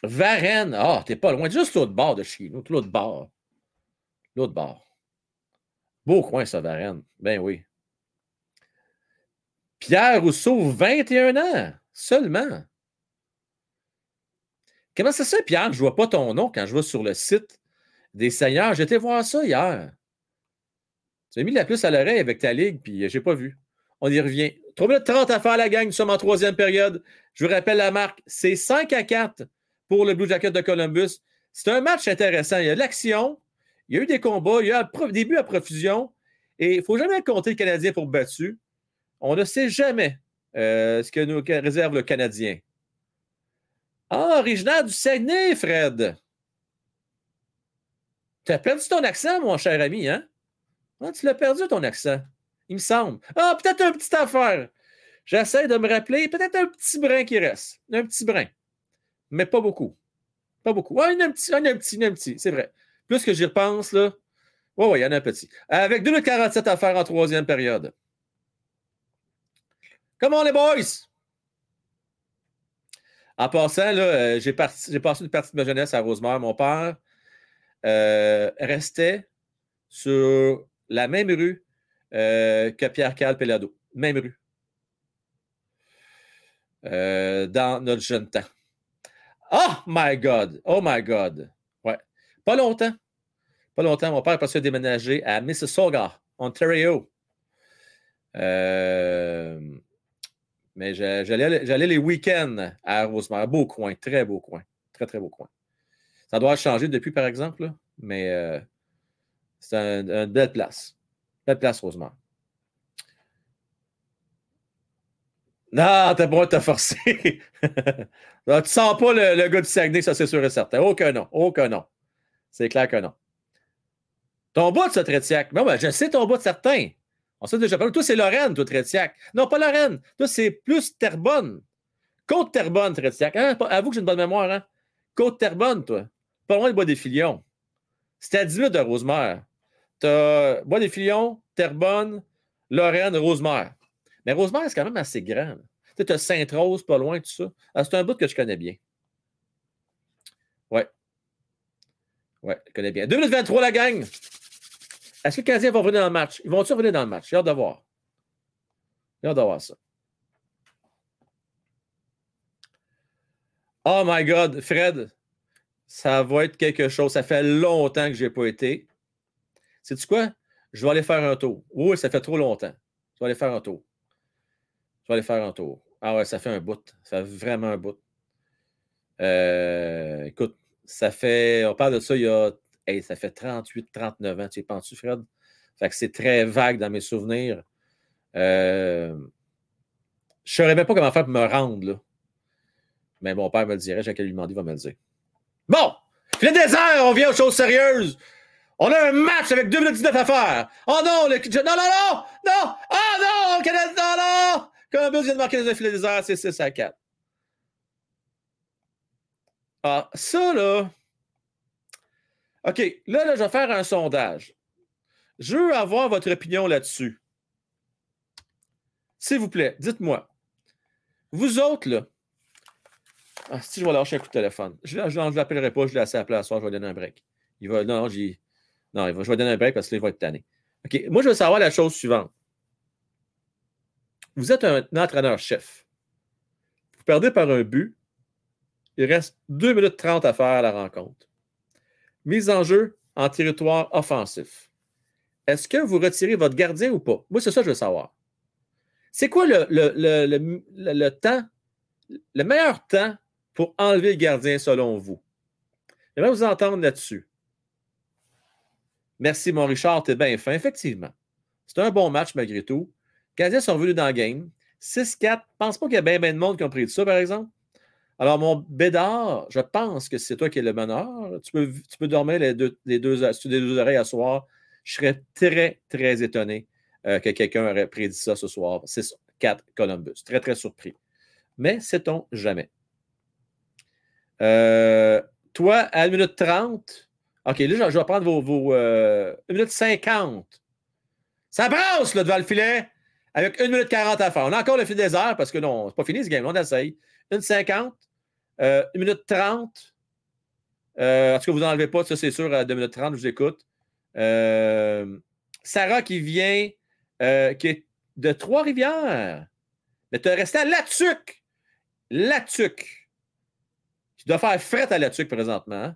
Varennes. Ah, t'es pas loin. Juste l'autre bord de chez. L'autre bord. L'autre bord. Beau coin, ça, Varennes. Ben oui. Pierre Rousseau, 21 ans seulement. Comment ça se fait, Pierre, je ne vois pas ton nom quand je vais sur le site des Seigneurs? J'étais voir ça hier. Tu as mis la puce à l'oreille avec ta ligue, puis je n'ai pas vu. On y revient. 3 minutes 30 à faire la gang. Nous sommes en troisième période. Je vous rappelle la marque. C'est 5 à 4 pour le Blue Jacket de Columbus. C'est un match intéressant. Il y a de l'action. Il y a eu des combats. Il y a des buts à profusion. Et il ne faut jamais compter le Canadien pour battu. On ne sait jamais euh, ce que nous réserve le Canadien. Ah, originaire du Saguenay, Fred. Tu as perdu ton accent, mon cher ami, hein? Ah, tu l'as perdu, ton accent? Il me semble. Ah, peut-être une petite affaire. J'essaie de me rappeler, peut-être un petit brin qui reste. Un petit brin. Mais pas beaucoup. Pas beaucoup. Ah, il y a un petit, il y en a un petit, il y a un petit. C'est vrai. Plus que j'y repense, là. Oui, oui, il y en a un petit. Avec 2,47 à faire en troisième période. Comment les boys? En passant, euh, j'ai, passé une partie de ma jeunesse à Rosemère. Mon père euh, restait sur la même rue euh, que Pierre-Carl Pelado. Même rue. dans notre jeune temps. Oh my God! Oh my God! Ouais. Pas longtemps. Pas longtemps. Mon père est passé à déménager à Mississauga, Ontario. Euh, mais j'allais les week-ends à Rosemère. Beau coin, très beau coin. Très, très beau coin. Ça doit changer depuis, par exemple, mais euh, c'est une belle place. Place, Rosemère. Non, t'as bon, t'as forcé. tu sens pas le, le, gars du Saguenay, ça c'est sûr et certain. Aucun nom. Aucun nom. C'est clair que non. Ton bout, ça, Trétiac. Non, ben, je sais ton bout certain. On sait déjà parlé. Toi, c'est Lorraine, toi, Trétiac. Non, pas Lorraine. Toi, c'est plus Terrebonne. Côte-Terrebonne, Trétiac. Hein? Avoue que j'ai une bonne mémoire. Hein? Côte-Terrebonne, toi. Pas loin de Bois-des-Filions. C'était à 10 minutes de Rosemère. T'as Bois-des-Filions, Terrebonne, Lorraine, Rosemère. Mais Rosemère, c'est quand même assez grand. Tu as Sainte-Rose, pas loin, tout ça. Ah, c'est un bout que je connais bien. Ouais. Ouais, je connais bien. 2 minutes 23, la gang. Est-ce que les Canadiens vont revenir dans le match? Ils vont-ils revenir dans le match? J'ai hâte de voir. J'ai hâte de voir ça. Oh my God, Fred, ça va être quelque chose. Ça fait longtemps que je n'ai pas été. Sais-tu quoi? Je vais aller faire un tour. Oui, ça fait trop longtemps. Je vais aller faire un tour. Je vais aller faire un tour. Ah ouais, ça fait un bout. Ça fait vraiment un bout. Euh, écoute, ça fait. On parle de ça il y a ça fait 38, 39 ans. Tu y penses-tu, Fred? Fait que c'est très vague dans mes souvenirs. Euh, je ne saurais même pas comment faire pour me rendre, là. Mais mon père me le dirait, j'ai qu'à lui demander, il va me le dire. Bon! Le désert, on vient aux choses sérieuses. On a un match avec 2 minutes 19 à faire. Oh non, non, non, non! Non! Ah non! Canada, non, non! Columbus vient de marquer le filet désert, c'est 6 à 4. Ah, ça, là, OK, là, là, je vais faire un sondage. Je veux avoir votre opinion là-dessus. S'il vous plaît, dites-moi. Vous autres, là. Ah, si je vais lâcher un coup de téléphone. Je ne l'appellerai pas, je l'ai assez à place, soir, je vais donner un break. Il va, non, j'ai, non il je vais donner un break parce qu'il va être tanné. OK, moi, je veux savoir la chose suivante. Vous êtes un entraîneur-chef. Vous perdez par un but. Il reste 2 minutes 30 à faire à la rencontre. Mise en jeu en territoire offensif. Est-ce que vous retirez votre gardien ou pas? Moi, c'est ça que je veux savoir. C'est quoi le, le, temps, le meilleur temps pour enlever le gardien selon vous? J'aimerais vous entendre là-dessus. Merci, mon Richard, t'es bien fin. Effectivement. C'est un bon match malgré tout. Les Canadiens sont revenus dans le game. 6-4. Je pense pas qu'il y a bien, bien de monde qui ont pris de ça, par exemple. Alors, mon Bédard, je pense que c'est toi qui es le meneur. Tu peux, tu peux dormir les deux, les deux, deux oreilles à soir. Je serais très, très étonné euh, que quelqu'un aurait prédit ça ce soir. C'est 4 Columbus. Très, très surpris. Mais sait-on jamais. Euh, toi, à 1 minute 30, OK, là, je vais prendre vos. vos 1 euh, minute 50. Ça brasse là, devant le filet avec 1 minute 40 à faire. On a encore le fil des airs parce que non, c'est pas fini ce game. On essaye. 1 50. Euh, 1 minute 30. Euh, en tout cas, vous n'enlevez pas, ça c'est sûr, à 2 minutes 30, je vous écoute. Euh, Sarah qui vient, qui est de Trois-Rivières. Mais tu es resté à Latuc. Latuc. dois faire fret à la tuque présentement. hein?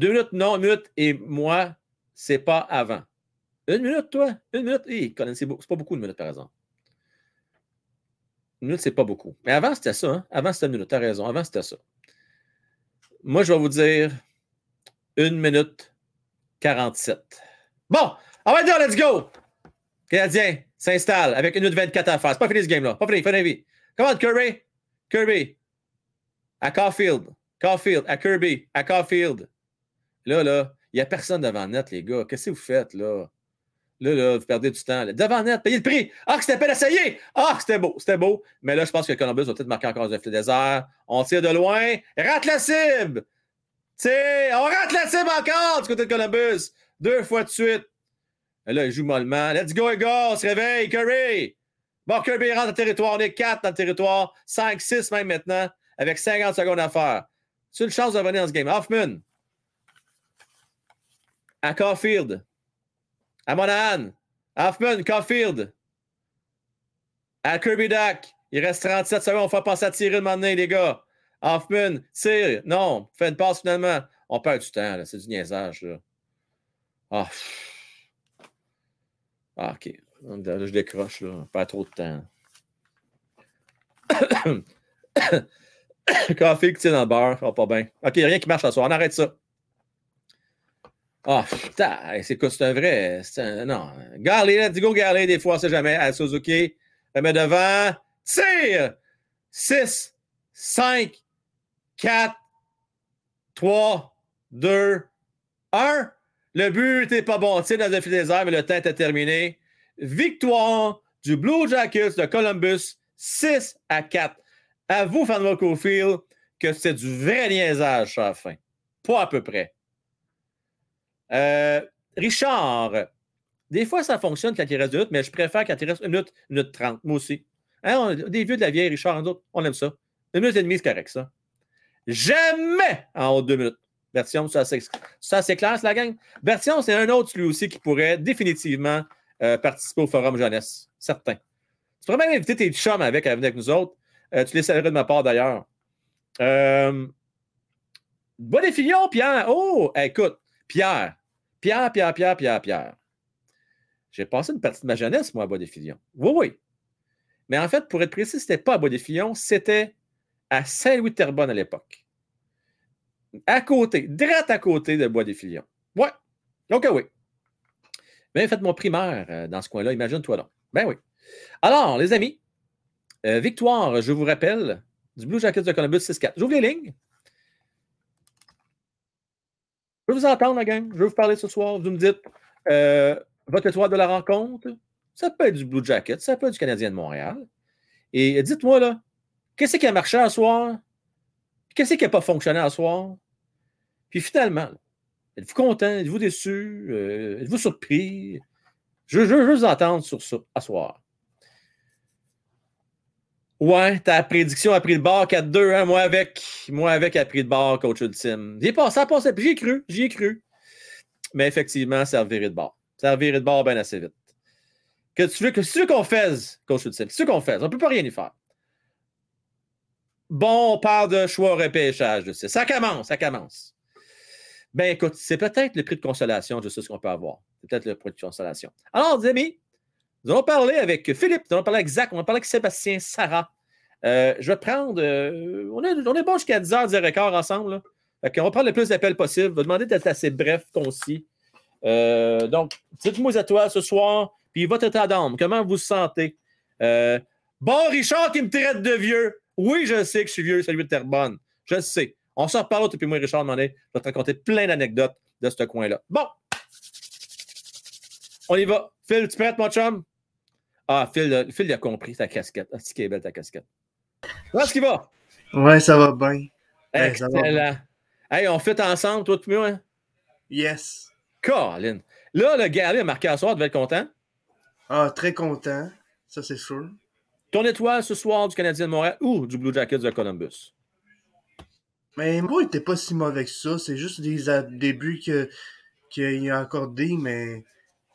Deux minutes, non, une minute, et moi, c'est pas avant. Une minute, toi? Une minute? Colin, c'est pas beaucoup une minute, par exemple. Une minute, c'est pas beaucoup. Mais avant, c'était ça. hein? Avant, c'était une minute. T'as raison. Avant, c'était ça. Moi, je vais vous dire une minute 47. Bon, on va dire, let's go! Canadien s'installe avec une minute 24 à faire. C'est pas fini ce game-là. Pas fini, fini. Comment Kirby? Kirby. À Caulfield. Caulfield. À Kirby. À Caulfield. Là, là, il n'y a personne devant net, les gars. Qu'est-ce que vous faites, là? Là, là, vous perdez du temps. Devant net, payez le prix. Ah, que c'était pas d'essayer. Ah, que c'était beau, c'était beau. Mais là, je pense que Columbus va peut-être marquer encore un filet désert. On tire de loin. Rate la cible. Tire. On rate la cible encore du côté de Columbus. Deux fois de suite. Et là, il joue mollement. Let's go, les gars. On se réveille. Curry. Bon, Kirby rentre dans le territoire. On est 4 dans le territoire. 5, 6 même maintenant. Avec 50 secondes à faire. C'est une chance de revenir dans ce game. Hoffman. À Caulfield. À Monahan. Hoffman, Caulfield. À Kirby Duck. Il reste 37 secondes. On va passer à tirer de moment les gars. Hoffman, tire. Non. Fait une passe finalement. On perd du temps. là. C'est du niaisage. Là. Ah. Ah, OK. Je décroche. Là. Pas trop de temps. Café qui tient dans le beurre. Oh, pas bien. OK, rien qui marche ce soir. On arrête ça. Ah, putain, c'est quoi, c'est un vrai. un- non. Garley, let's go, Garley, des fois, on sait jamais. À Suzuki, remet devant. Tire! 6, 5, 4, 3, 2, 1. Le but n'était pas bon. Tire dans le fil des airs, mais le temps était terminé. Victoire du Blue Jackets de Columbus, 6 à 4. À vous, Fanwa Cofield, que c'est du vrai niaisage à fin. Pas à peu près. Euh, Richard, des fois ça fonctionne quand il reste deux minutes, mais je préfère quand il reste une minute, une minute trente. Moi aussi. Hein, des vieux de la vieille, Richard, nous autres, on aime ça. Une minute et demie, c'est correct, ça. Jamais en haut de deux minutes. Version, ça c'est c'est la gang. Version, c'est un autre, lui aussi, qui pourrait définitivement euh, participer au Forum Jeunesse. Certain. Tu pourrais même inviter tes chums avec à venir avec nous autres. Euh, tu les saluerais de ma part d'ailleurs. Euh, Bon Pierre. Oh, écoute, Pierre. Pierre, Pierre, Pierre, Pierre, Pierre. J'ai passé une partie de ma jeunesse, moi, à Bois des Filions. Oui, oui. Mais en fait, pour être précis, c'était pas à Bois des Filions, c'était à Saint-Louis-Terrebonne à l'époque. À côté, direct à côté de Bois des Filions. Ouais. Donc, oui. Mais faites mon primaire euh, dans ce coin-là, imagine-toi donc. Ben oui. Alors, les amis, euh, victoire, je vous rappelle, du Blue Jackets de Columbus 6-4. J'ouvre les lignes. Je veux vous entendre, la gang? Je veux vous parler ce soir. Vous me dites euh, votre étoile de la rencontre. Ça peut être du Blue Jacket, ça peut être du Canadien de Montréal. Et dites-moi, là, qu'est-ce qui a marché à soir? Qu'est-ce qui n'a pas fonctionné à soir? Puis finalement, êtes-vous content? Êtes-vous déçu? Euh, êtes-vous surpris? Je, je- je veux vous entendre sur ça à soir. Ouais, ta prédiction a pris le bord 4-2, hein? Moi avec. Moi avec a pris le bord, coach ultime. J'y ai passé, passé. J'y ai cru, j'y ai cru. Mais effectivement, ça a viré de bord. Ça a viré de bord bien assez vite. Que tu veux, que veux qu'on fasse, coach ultime, veux qu'on fasse, on ne peut pas rien y faire. Bon, on parle de choix au repêchage, je sais. Ça commence, ça commence. Ben écoute, c'est peut-être le prix de consolation, je sais ce qu'on peut avoir. C'est peut-être le prix de consolation. Alors, amis, nous allons parler avec Philippe, nous allons parler avec Zach, on va parler avec Sébastien Sarah. Euh, je vais prendre. euh, on, est, on bon jusqu'à 10h, 10h15 ensemble. Qu'on va prendre le plus d'appels possible. Je vais demander d'être assez bref, concis. Euh, donc, dites-moi à toi ce soir, puis votre état d'âme, comment vous sentez? Bon, Richard qui me traite de vieux. Oui, je sais que je suis vieux, salut de Terrebonne. Je sais. On s'en reparle, puis moi, Richard. Je vais te raconter plein d'anecdotes de ce coin-là. Bon. On y va. Phil, tu prêtes, mon chum? Ah, Phil, Phil il a compris ta casquette. Ah, c'est qui est belle ta casquette. Comment est-ce qu'il va? Ouais, ça va bien. Ouais, ça va Excellent. Hey, on fait ensemble, toi et moi. Hein? Yes. Colin. Là, le gars a marqué à soir, tu devais être content? Ah, très content. Ça, c'est sûr. Ton étoile ce soir du Canadien de Montréal ou du Blue Jackets de Columbus? Mais moi, il était pas si mauvais que ça. C'est juste des débuts que qu'il a accordé, mais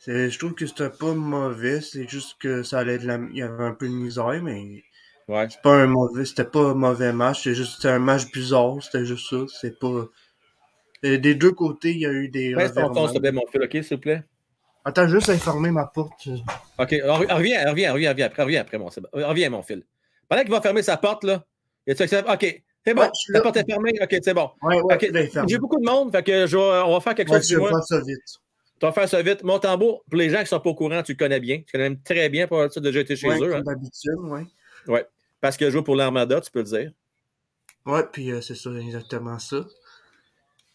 je trouve que c'était pas mauvais. C'est juste que ça allait de la... Il y avait un peu de misère, mais Ouais. C'est pas un mauvais, c'était pas un mauvais match, c'était juste c'était un match bizarre, c'était juste ça. C'est pas. Et des deux côtés, il y a eu des. Reste ton ton, revirements. s'il te plaît, mon fil, OK, s'il te plaît? Attends, juste informer ma porte. OK, on re- on revient, on revient, on revient après, reviens après, mon Sébastien. Reviens, mon fil. Pendant qu'il va fermer sa porte, là, il a OK, c'est bon, Ouais, la porte est fermée, OK, c'est bon. Ouais, ouais. J'ai beaucoup de monde, fait que je vais- on va faire quelque Ouais, chose. je vais faire ça vite. Tu vas faire ça vite. Mon tambour, pour les gens qui ne sont pas au courant, tu le connais bien. Tu connais même très bien pour ça déjà été chez ouais, eux. comme hein. d'habitude, ouais. Ouais. Parce que je joue pour l'Armada, tu peux le dire. Ouais, puis euh, c'est ça, exactement ça.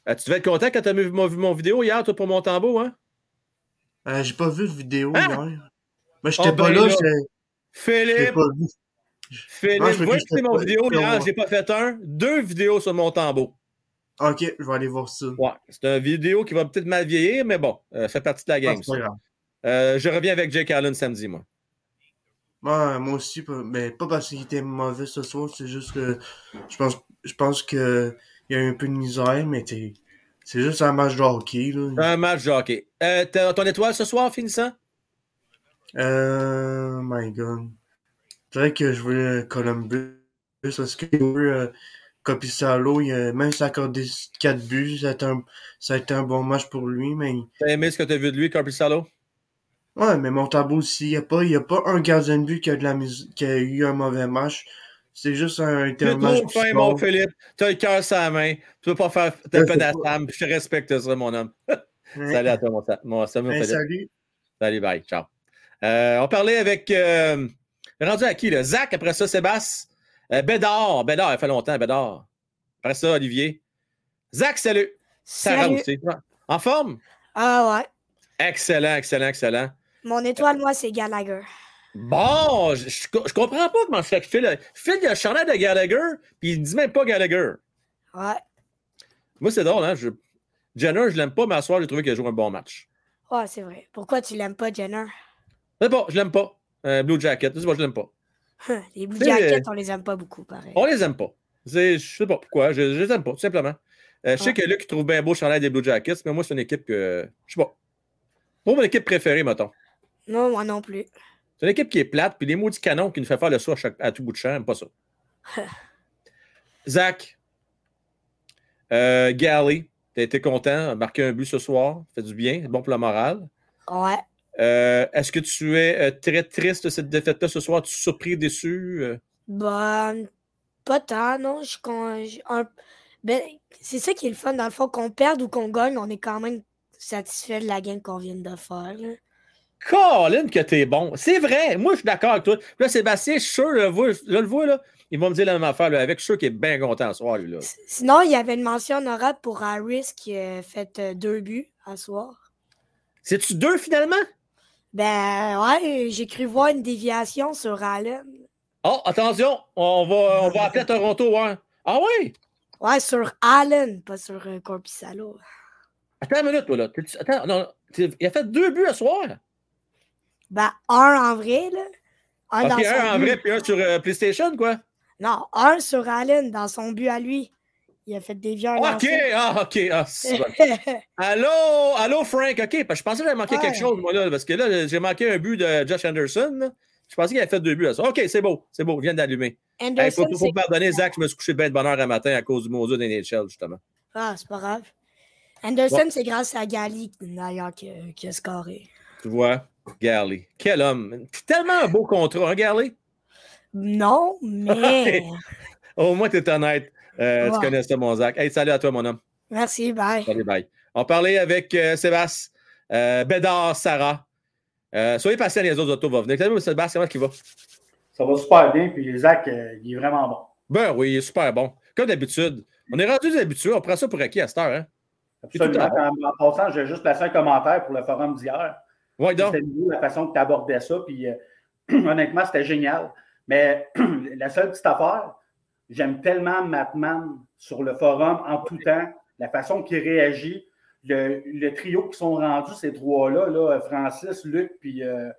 Euh, tu devais être content quand tu as vu mon, vu mon vidéo hier, toi, pour mon tambour, hein? Euh, j'ai pas vu de vidéo Ah! hier. Mais j'étais Oh, pas ben là, Philippe, pas vu. Philippe, Ah, va que mon vidéo hier, vois. j'ai pas fait un, deux vidéos sur mon tambour. Ok, je vais aller voir ça. Ouais, c'est une vidéo qui va peut-être mal vieillir, mais bon, euh, ça fait partie de la Ah, game. Euh, je reviens avec Jake Allen samedi, moi. Ouais, moi aussi, mais pas parce qu'il était mauvais ce soir, c'est juste que je pense, je pense que il y a eu un peu de misère, mais t'es- c'est juste un match de hockey, là. Un match de hockey. Euh, t'as ton étoile ce soir, finissant? Euh, my god. C'est vrai que je voulais Columbus parce que euh, Copisalo, il a, même s'il a accordé 4 buts, ça a, été un, ça a été un bon match pour lui, mais T'as aimé ce que t'as vu de lui, Corpusalo? ouais, mais Montembeau aussi, il n'y a, pas- y a pas un gardien de but qui a, de la mus- qui a eu un mauvais match. C'est juste un, Tu trop fin, mon Philippe. Tu as le cœur sur la main. Tu veux pas faire ta peine à. Sam. Je te respecte ça, mon homme. Ouais. Salut à toi, mon, mon Sam, mon Ben, Philippe. salut. Salut, bye. Ciao. Euh, on parlait avec. euh, rendu à qui, là? Zach, après ça, Sébastien? Euh, Bédard. Bédard, il fait longtemps, Bédard. Après ça, Olivier. Zach, salut. Sarah Salut. aussi. En forme? Ah ouais. Excellent, excellent, excellent. Mon étoile, moi, c'est Gallagher. Bon, je, je, je comprends pas comment fait que Phil. Phil, il a le chandail de Gallagher, puis il dit même pas Gallagher. Ouais. Moi, c'est drôle, hein? Je, Jenner, je l'aime pas, mais à soir, j'ai trouvé qu'il a joué un bon match. Ouais, c'est vrai. Pourquoi tu l'aimes pas, Jenner? Je sais pas, je l'aime pas. Euh, Blue Jacket, je sais pas, je l'aime pas. Les Blue Jackets, on les aime pas beaucoup, pareil. On les aime pas. Je sais pas pourquoi, je, je les aime pas, tout simplement. Euh, je sais que Luc trouve bien beau le chandail des Blue Jackets, mais moi, c'est une équipe que. Je sais pas. Pas mon équipe préférée, mettons. Non, moi non plus. C'est une équipe qui est plate, puis les maudits canons qui nous fait faire le saut à, chaque- à tout bout de champ, j'aime pas ça. Zach, euh, Gally, t'as été content, a marqué un but ce soir, fait du bien, c'est bon pour la morale. Ouais. Euh, Est-ce que tu es euh, très triste de cette défaite-là ce soir? Tu es surpris, déçu? Ben, pas tant, non. Je un- Ben, c'est ça qui est le fun, dans le fond, qu'on perde ou qu'on gagne, on est quand même satisfait de la game qu'on vient de faire. là. Colin, que t'es bon. C'est vrai. Moi, je suis d'accord avec toi. Là, Sébastien, je suis sûr, je le vois, je le vois, là. Il va me dire la même affaire là, avec. Je suis sûr qu'il est bien content ce soir, lui. Là. Sinon, il y avait une mention honorable pour Harris qui a fait euh, deux buts à soir. C'est-tu deux finalement? Ben, ouais, j'ai cru voir une déviation sur Allen. Oh, attention, on va, on va appeler à Toronto, hein. Ah oui? Ouais, sur Allen, pas sur euh, Corpissalo. Attends une minute, toi, là. Attends, non, il a fait deux buts à soir? Ben, un en vrai, là. Un dans son un en but. vrai, puis un sur euh, PlayStation, quoi. Non, un sur Allen dans son but à lui. Il a fait dévier un Ok, ah, ok. Ah, bon. Allô, allô, Frank. Ok, parce que je pensais que j'avais manqué Ouais. quelque chose, moi, là, parce que là, j'ai manqué un but de Josh Anderson. là. Je pensais qu'il avait fait deux buts à. Ok, c'est beau, c'est beau, viens d'allumer. Il Anderson, faut, pardonner, Zach, je me suis couché bien de bonne heure un matin à cause du maudit NHL, justement. Ah, c'est pas grave. Anderson, c'est grâce à Gali, d'ailleurs, qui a- qui a scoré. Tu vois, Garley. Quel homme. Tellement un beau contrat, hein, Garley? Non, mais... Au moins, tu es honnête. Euh, Tu connais ça, mon Zach. Hey, salut à toi, mon homme. Merci, bye. Salut, bye. On parlait avec euh, Sébastien, euh, Bédard, Sarah. Euh, soyez patients, les autres autos vont venir. Salut, Sébastien, comment il va? Ça va super bien, puis Zach, euh, il est vraiment bon. Ben oui, il est super bon. Comme d'habitude. On est rendu des habitués. On prend ça pour acquis à cette heure. Hein? Absolument. En, en passant, j'ai juste placé un commentaire pour le forum d'hier. Ouais, donc. C'était nouveau la façon que tu abordais ça, puis euh, honnêtement, c'était génial. Mais la seule petite affaire, j'aime tellement Matman sur le forum en tout temps, la façon qu'il réagit, le, le trio qui sont rendus, ces trois-là, là, Francis, Luc, puis, euh,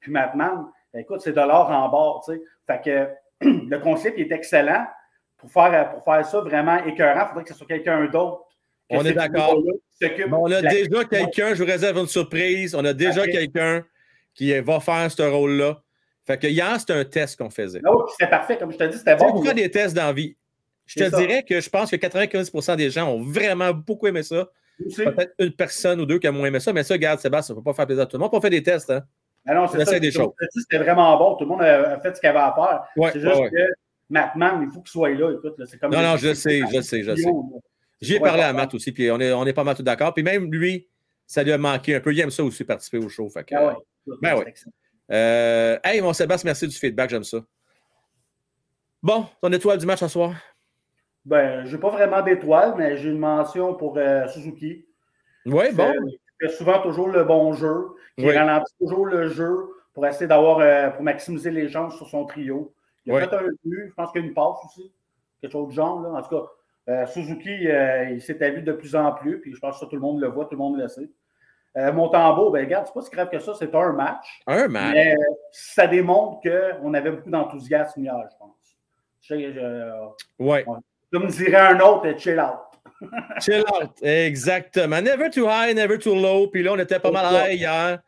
puis Matman, écoute, c'est de l'or en bord. Fait que le concept est excellent. Pour faire, pour faire ça vraiment écœurant, il faudrait que ce soit quelqu'un d'autre. que On est d'accord. Bon, on a déjà quelqu'un, je vous réserve une surprise. On a déjà quelqu'un qui va faire ce rôle-là. Fait que hier, c'était un test qu'on faisait. Ah oui, puis c'était parfait. Comme je te dis, c'était bon. on fait des tests dans la vie. Je te ça. dirais que je pense que 95% des gens ont vraiment beaucoup aimé ça. Peut-être une personne ou deux qui a moins aimé ça, mais ça, regarde, Sébastien, ça ne peut pas faire plaisir à tout le monde. On fait des tests. Hein? Ah non, On c'est ça. des choses. C'était vraiment bon. Tout le monde a fait ce qu'il avait à faire. Ouais, c'est juste ouais, que Mattman, il faut qu'il soit là. Écoute, là, comme Non, non, je sais, je sais, je sais. J'y ai parlé à. Matt aussi, puis on est, on est pas mal tous d'accord. Puis même lui, ça lui a manqué un peu. Il aime ça aussi, participer au show. Fait que, Ah ouais. Ben excellent. Euh, hey, mon Sébastien, merci du feedback, j'aime ça. Bon, ton étoile du match ce soir? Ben, j'ai pas vraiment d'étoiles, mais j'ai une mention pour euh, Suzuki. Oui, bon. Il fait souvent toujours le bon jeu, qui Oui. ralentit toujours le jeu pour essayer d'avoir, euh, pour maximiser les chances sur son trio. Il a Oui. fait un but, je pense qu'il y a une passe aussi, quelque chose de genre. Là. En tout cas, euh, Suzuki, il s'est établi de plus en plus, puis je pense que ça, tout le monde le voit, tout le monde le sait. Euh, Montembeau, ben regarde, c'est pas si grave que ça, c'est un match. Un match. Mais euh, ça démontre qu'on avait beaucoup d'enthousiasme hier, je pense. Je je- Ouais. comme dirait un autre, chill out. Chill out. Exactement. Never too high, never too low. Puis là, on était pas mal high hier.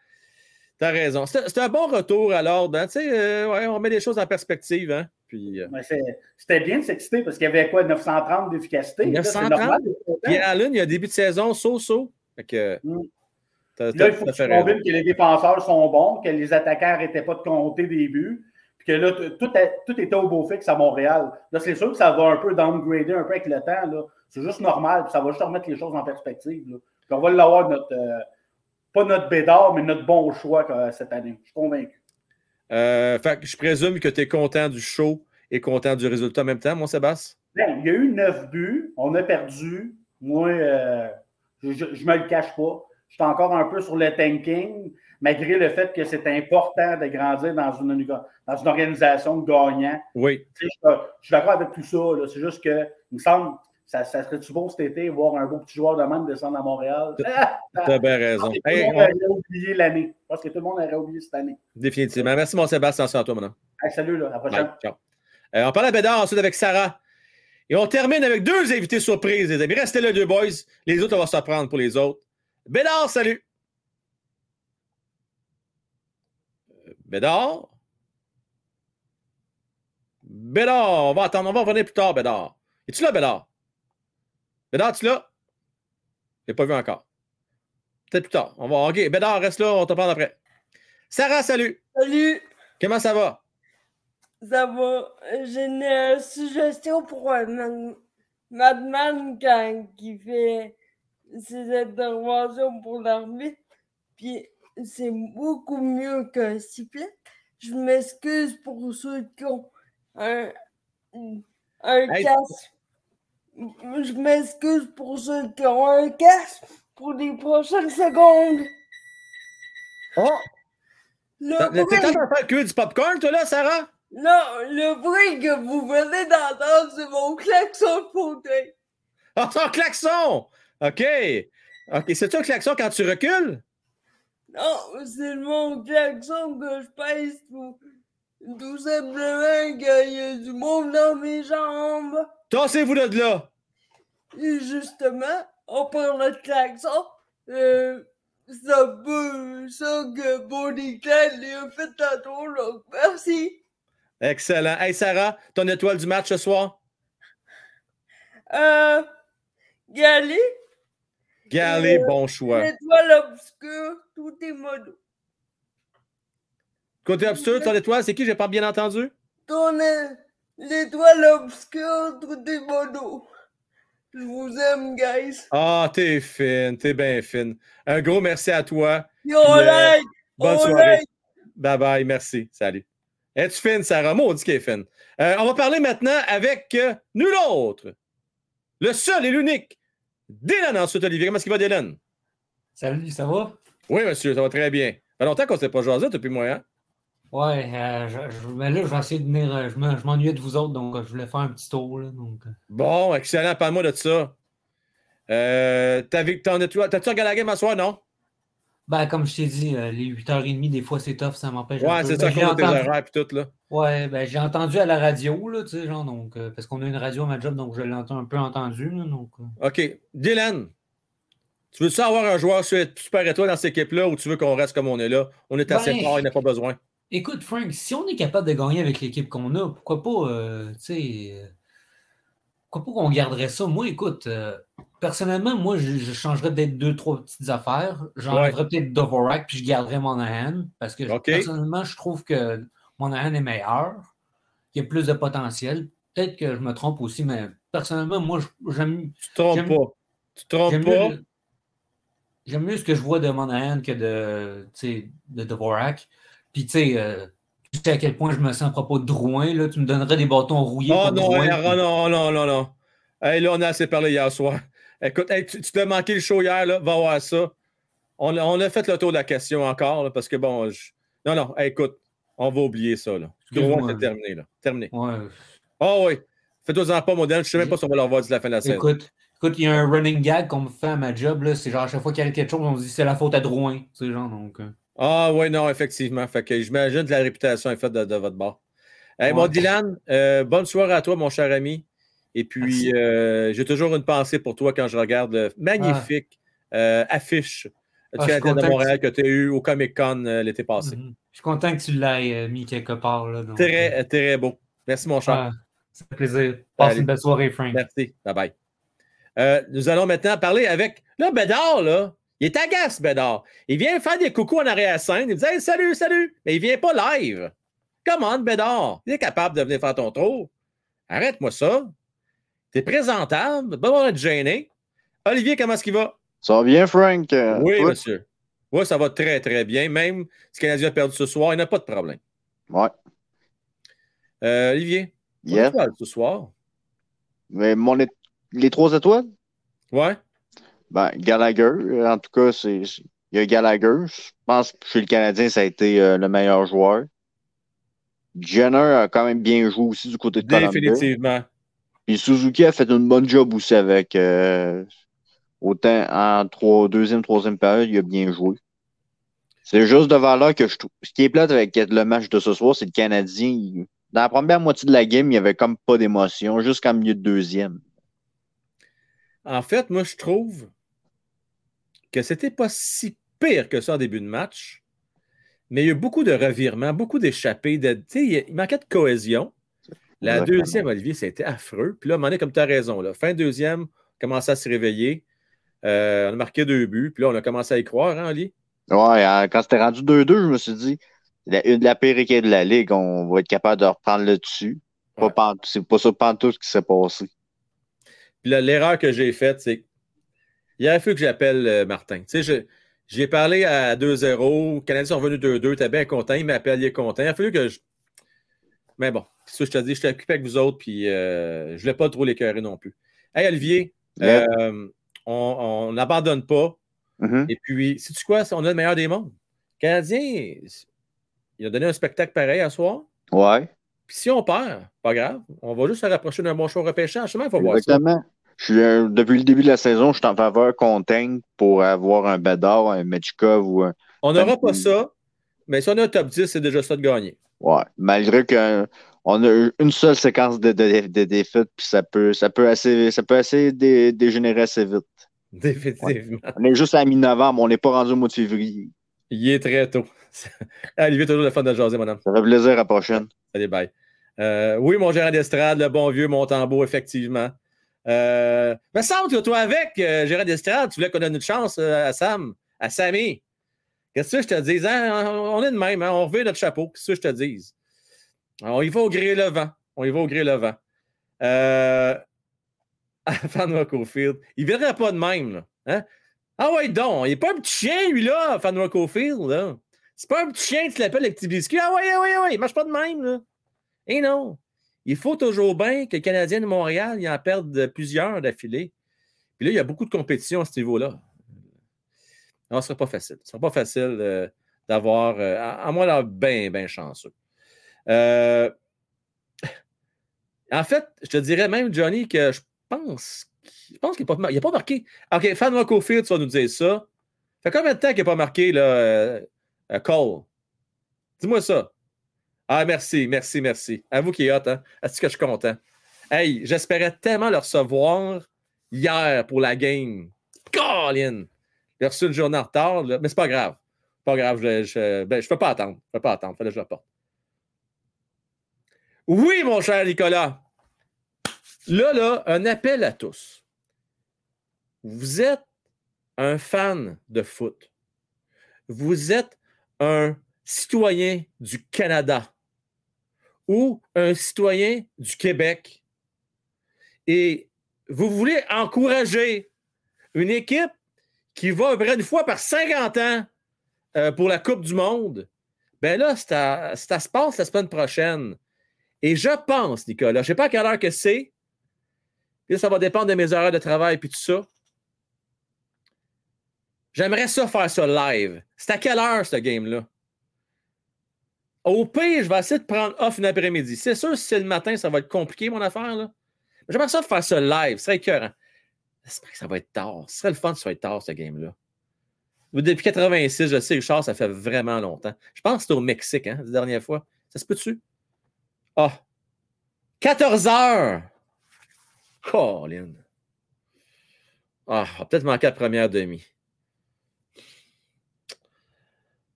T'as raison. C'était un bon retour à l'ordre. hein. Tu sais, euh, ouais, on met les choses en perspective. Hein? Puis, euh, C'était bien de s'exciter parce qu'il y avait quoi, 930 d'efficacité? Là, c'est 930? normal d'être content. Puis Allen, il y a début de saison, so-so. Mm. Là, il faut que tu convainques que les défenseurs sont bons, que les attaquants n'arrêtaient pas de compter des buts, puis que là, tout, était au beau fixe à Montréal. Là, c'est sûr que ça va un peu downgrader un peu avec le temps. là. C'est juste normal, puis ça va juste remettre les choses en perspective. là. Puis on va l'avoir, notre, euh, pas notre bédard, mais notre bon choix euh, cette année. Je suis convaincu. Euh, fait je présume que tu es content du show et content du résultat en même temps, mon Sébastien? Ben, il y a eu neuf buts, on a perdu. Moi, je ne me le cache pas. Je suis encore un peu sur le tanking, malgré le fait que c'est important de grandir dans une, dans une organisation de gagnants. Oui. Tu sais, Je, je suis d'accord avec tout ça. C'est juste que, il me semble, ça, ça serait-tu beau cet été, voir un beau petit joueur de même descendre à Montréal? Ah! Tu as bien raison. Tout le monde on- aurait oublié l'année. Je pense que tout le monde aurait oublié cette année. Définitivement. Merci, mon Sébastien. Attention à toi maintenant. Hey, salut, là, à la prochaine. Bye. Ciao. Euh, on parle à Bédard ensuite avec Sarah. Et on termine avec deux invités surprises, les amis. Restez là, deux boys. Les autres, on va se reprendre pour les autres. Bédard, salut. Euh, Bédard? Bédard, on va attendre, on va revenir plus tard, Bédard. Es-tu là, Bédard? Bédard, tu là? Je l'ai pas vu encore. Peut-être plus tard. On va. OK, Bédard, reste là, on te parle après. Sarah, salut. Salut, Comment ça va? ça va? J'ai une euh, suggestion pour un man- Madman il fait ses interventions pour l'armée. Puis c'est beaucoup mieux qu'un sifflet. Je m'excuse pour ceux qui ont un, un Hey. casque. Je m'excuse pour ceux qui ont un casque pour les prochaines secondes. Oh! T'es en train de faire cuire du popcorn, toi, là, Sarah? Non, le bruit que vous venez d'entendre, c'est mon klaxon de fauteuil. Ah, c'est un klaxon! OK. OK. C'est-tu un klaxon quand tu recules? Non, c'est mon klaxon que je pèse tout, tout simplement qu'il y a du monde dans mes jambes. Tassez-vous de là! Et justement, on parle de klaxon. Euh, c'est un peu ça que Bonnie Clyde a fait tantôt, donc merci. Excellent. Hey, Sarah, ton étoile du match ce soir? Euh, Gali, Galé, Euh, bon choix. l'étoile obscure, tout est modo. Côté obscur, ton étoile, c'est qui? J'ai pas bien entendu? Ton é- l'étoile obscure, tout est modo. Je vous aime, guys. Ah, t'es fine, t'es bien fine. Un gros merci à toi. Yo, Puis, euh, like! Bonne on soirée. like. Bye bye, merci. Salut. Es-tu fine, Sarah? Maudit qu'elle est fine. Euh, on va parler maintenant avec euh, nul autre. Le seul et l'unique. Dylan ensuite, Olivier. Comment est-ce qu'il va, Dylan? Salut, ça va? Oui, monsieur, ça va très bien. Ça fait longtemps qu'on ne s'est pas jasé depuis moi, hein? Ouais, euh, je, je- mais là, je vais essayer de venir. euh, je m'en- je m'ennuyais de vous autres, donc euh, je voulais faire un petit tour. Là, donc. Bon, excellent. Parle-moi de ça. Euh, t'as-tu regardé la game à soir, non? Ben, comme je t'ai dit, euh, les 8h30, des fois, c'est tough, ça m'empêche. Ouais, c'est Ben, ça, j'ai qu'on tes entendu- horaires et tout, là. Ouais, ben, j'ai entendu à la radio, là, tu sais, genre, donc, euh, parce qu'on a une radio à ma job, donc je l'ai un peu entendu, là, donc. euh. OK. Dylan, tu veux-tu avoir un joueur super étoile dans cette équipe-là ou tu veux qu'on reste comme on est là? On est assez Ben, fort, il n'y a pas besoin. Écoute, Frank, si on est capable de gagner avec l'équipe qu'on a, pourquoi pas, tu sais, pourquoi pas qu'on garderait ça? Moi, écoute, personnellement, moi, je, je changerais peut-être deux, trois petites affaires. J'enlèverais peut-être Dvorak, puis je garderais Monahan, parce que personnellement, je trouve que Monahan est meilleur, qu'il a plus de potentiel. Peut-être que je me trompe aussi, mais personnellement, moi, j'aime Tu te trompes pas. Tu te trompes pas. j'aime mieux ce que je vois de Monahan que de, de Dvorak. Puis, tu sais, euh, tu sais à quel point je me sens à propos de Drouin. Là, tu me donnerais des bâtons rouillés. Oh non, Drouin, puis- oh non, non, non, non. Hey, là, on a assez parlé hier soir. Écoute, hey, tu tu t'as manqué le show hier, là, va voir ça. On, a- on a fait le tour de la question encore, là, parce que bon, je- non, non, hey, écoute, on va oublier ça. Là. C'est terminé, là. Terminé. Ouais. Oh oui. Fais-toi-en pas, modèle. Je sais même pas si on va leur voir d'ici la fin de la saison. Écoute, écoute, il y a un running gag qu'on me fait à ma job. là, C'est genre à chaque fois qu'il arrive quelque chose, on se dit c'est la faute à Drouin. Sais, genre, donc. euh, Ah oui, non, effectivement. Fait que j'imagine que la réputation est faite de, de votre bord. Hey, Ouais. Bon, Dylan, euh, bonne soirée à toi, mon cher ami. Et puis, euh, j'ai toujours une pensée pour toi quand je regarde le magnifique euh, affiche du Ah, suis Canadien de Montréal que tu as eu au Comic Con euh, l'été passé. mhm. Je suis content que tu l'aies euh, mis quelque part. Là, donc, euh, Très, très beau. Merci, mon cher. ah, ça fait plaisir. Passe Allez. une belle soirée, Frank. Merci. Bye bye. Euh, nous allons maintenant parler avec. Là, Bédard, là, il est agace, Bédard. Il vient faire des coucous en arrière-scène. Il me dit Hey, salut, salut. Mais il vient pas live. Comment, Bédard? Il est capable de venir faire ton tour. Arrête-moi ça. T'es présentable. Pas besoin de te gêner. Olivier, comment est-ce qu'il va? Ça va bien, Frank? Oui, monsieur. Oui, ça va très, très bien. Même si le Canadien a perdu ce soir, il n'a pas de problème. Ouais. Euh, Olivier, on Yeah. quoi, ce soir? Mais mon é- les trois étoiles? Ouais? Ben, Gallagher, en tout cas, c'est il y a Gallagher. Je pense que chez le Canadien, ça a été euh, le meilleur joueur. Jenner a quand même bien joué aussi du côté de. Définitivement. Suzuki a fait une bonne job aussi avec euh, autant en deuxième, troisième période, il a bien joué. C'est juste de valeur que je trouve. Ce qui est plate avec le match de ce soir, c'est le Canadien. Dans la première moitié de la game, il n'y avait comme pas d'émotion, jusqu'en milieu de deuxième. En fait, moi, je trouve que c'était pas si pire que ça en début de match, mais il y a eu beaucoup de revirements, beaucoup d'échappées. Il manquait de cohésion. La Exactement. deuxième, Olivier, c'était affreux. Puis là, à un moment donné, comme tu as raison, là, fin deuxième, on commençait à se réveiller. Euh, on a marqué deux buts. Puis là, on a commencé à y croire, hein, Oli? Ouais, hein, quand c'était rendu 2-2, je me suis dit, la, une de la pire équipe de la Ligue, on va être capable de reprendre le dessus. Ouais. C'est pas ça pantoute ce qui s'est passé. Puis là, l'erreur que j'ai faite, c'est qu'il aurait fallu que j'appelle euh, Martin. Tu sais, j'ai parlé à 2-0, les Canadiens sont revenus 2-2, t'es bien content, il m'appelle, il est content. Il a fallu que je. Mais bon, c'est ça que je te dis, je suis occupé avec vous autres, puis euh, je voulais pas trop l'écœurer non plus. Hey, Olivier, euh, on on n'abandonne pas. Mhm. Et puis, sais-tu quoi? On a le meilleur des mondes. Le Canadien, il a donné un spectacle pareil à soir. Ouais, Puis si on perd, pas grave, on va juste se rapprocher d'un bon choix repêchage. Il faut voir ça. exactement. Je suis, euh, depuis le début de la saison, je suis en faveur qu'on teigne pour avoir un Bedard, un Mechkov ou un. On n'aura pas ça, mais si on a un top 10, c'est déjà ça de gagner. Ouais. Malgré qu'on a eu une seule séquence de, de, de défaites, puis ça peut, ça peut assez, ça peut assez dé- dégénérer assez vite. Définitivement. On est juste à mi-novembre, on n'est pas rendu au mois de février. Il est très tôt. Olivier, toujours le fun de jaser, madame. Ça fait plaisir à la prochaine. Allez, bye. Euh, oui, mon gérant d'estrade, le bon vieux Montembeau, effectivement. Euh, mais Sam, tu toi avec, euh, gérant d'estrade, tu voulais qu'on donne une chance euh, à Sam, à Sammy. Qu'est-ce que je te dis? Hein? On est de même, hein? on revient notre chapeau. Qu'est-ce que je te dis? On y va au gré le vent. On y va au gré le vent. Euh... Fan Cofield. Il ne verrait pas de même. Là. Hein? Ah ouais, donc, il n'est pas un petit chien, lui, là, Fan Cofield. C'est pas un petit chien qui l'appelle le petit biscuit. Ah ouais, ouais, ah ouais, il marche pas de même. Là. Et non. Il faut toujours bien que le Canadien de Montréal il en perde plusieurs d'affilée. Puis là, il y a beaucoup de compétition à ce niveau-là. Non, ce ne sera pas facile. Ce ne sera pas facile euh, d'avoir, euh, à, à moins d'avoir bien, bien chanceux. Euh, en fait, je te dirais même, Johnny, que je pense, je pense qu'il n'a pas, pas marqué. OK, Fan Rockfield, tu vas nous dire ça. Ça fait combien de temps qu'il n'a pas marqué, là, Cole? Dis-moi ça. Ah, merci, merci, merci. Avoue qu'il est hot, hein? Est-ce que je suis content? Hey, j'espérais tellement le recevoir hier pour la game. Colin! J'ai reçu une journée en retard, mais c'est pas grave. pas grave, je, je, ben, je peux pas attendre. Je peux pas attendre. Fallait que je le porte. Oui, mon cher Nicolas. Là, là, un appel à tous. Vous êtes un fan de foot. Vous êtes un citoyen du Canada ou un citoyen du Québec et vous voulez encourager une équipe qui va à peu une fois par 50 ans euh, pour la Coupe du Monde, ben là, ça, ça se passe la semaine prochaine. Et je pense, Nicolas, je ne sais pas à quelle heure que c'est, ça va dépendre de mes horaires de travail puis tout ça. J'aimerais ça faire ça live. C'est à quelle heure, ce game-là? Au pire, je vais essayer de prendre off une après-midi. C'est sûr, si c'est le matin, ça va être compliqué, mon affaire. là. J'aimerais ça faire ça live. Ce serait écœurant. J'espère que ça va être tard. Ce serait le fun que ça soit tard, ce game-là. Depuis 86, je sais, Richard, ça fait vraiment longtemps. Je pense que c'était au Mexique, hein, la dernière fois. Ça se peut-tu? Ah! 14 heures! Colin! Ah, va peut-être manquer la première demi.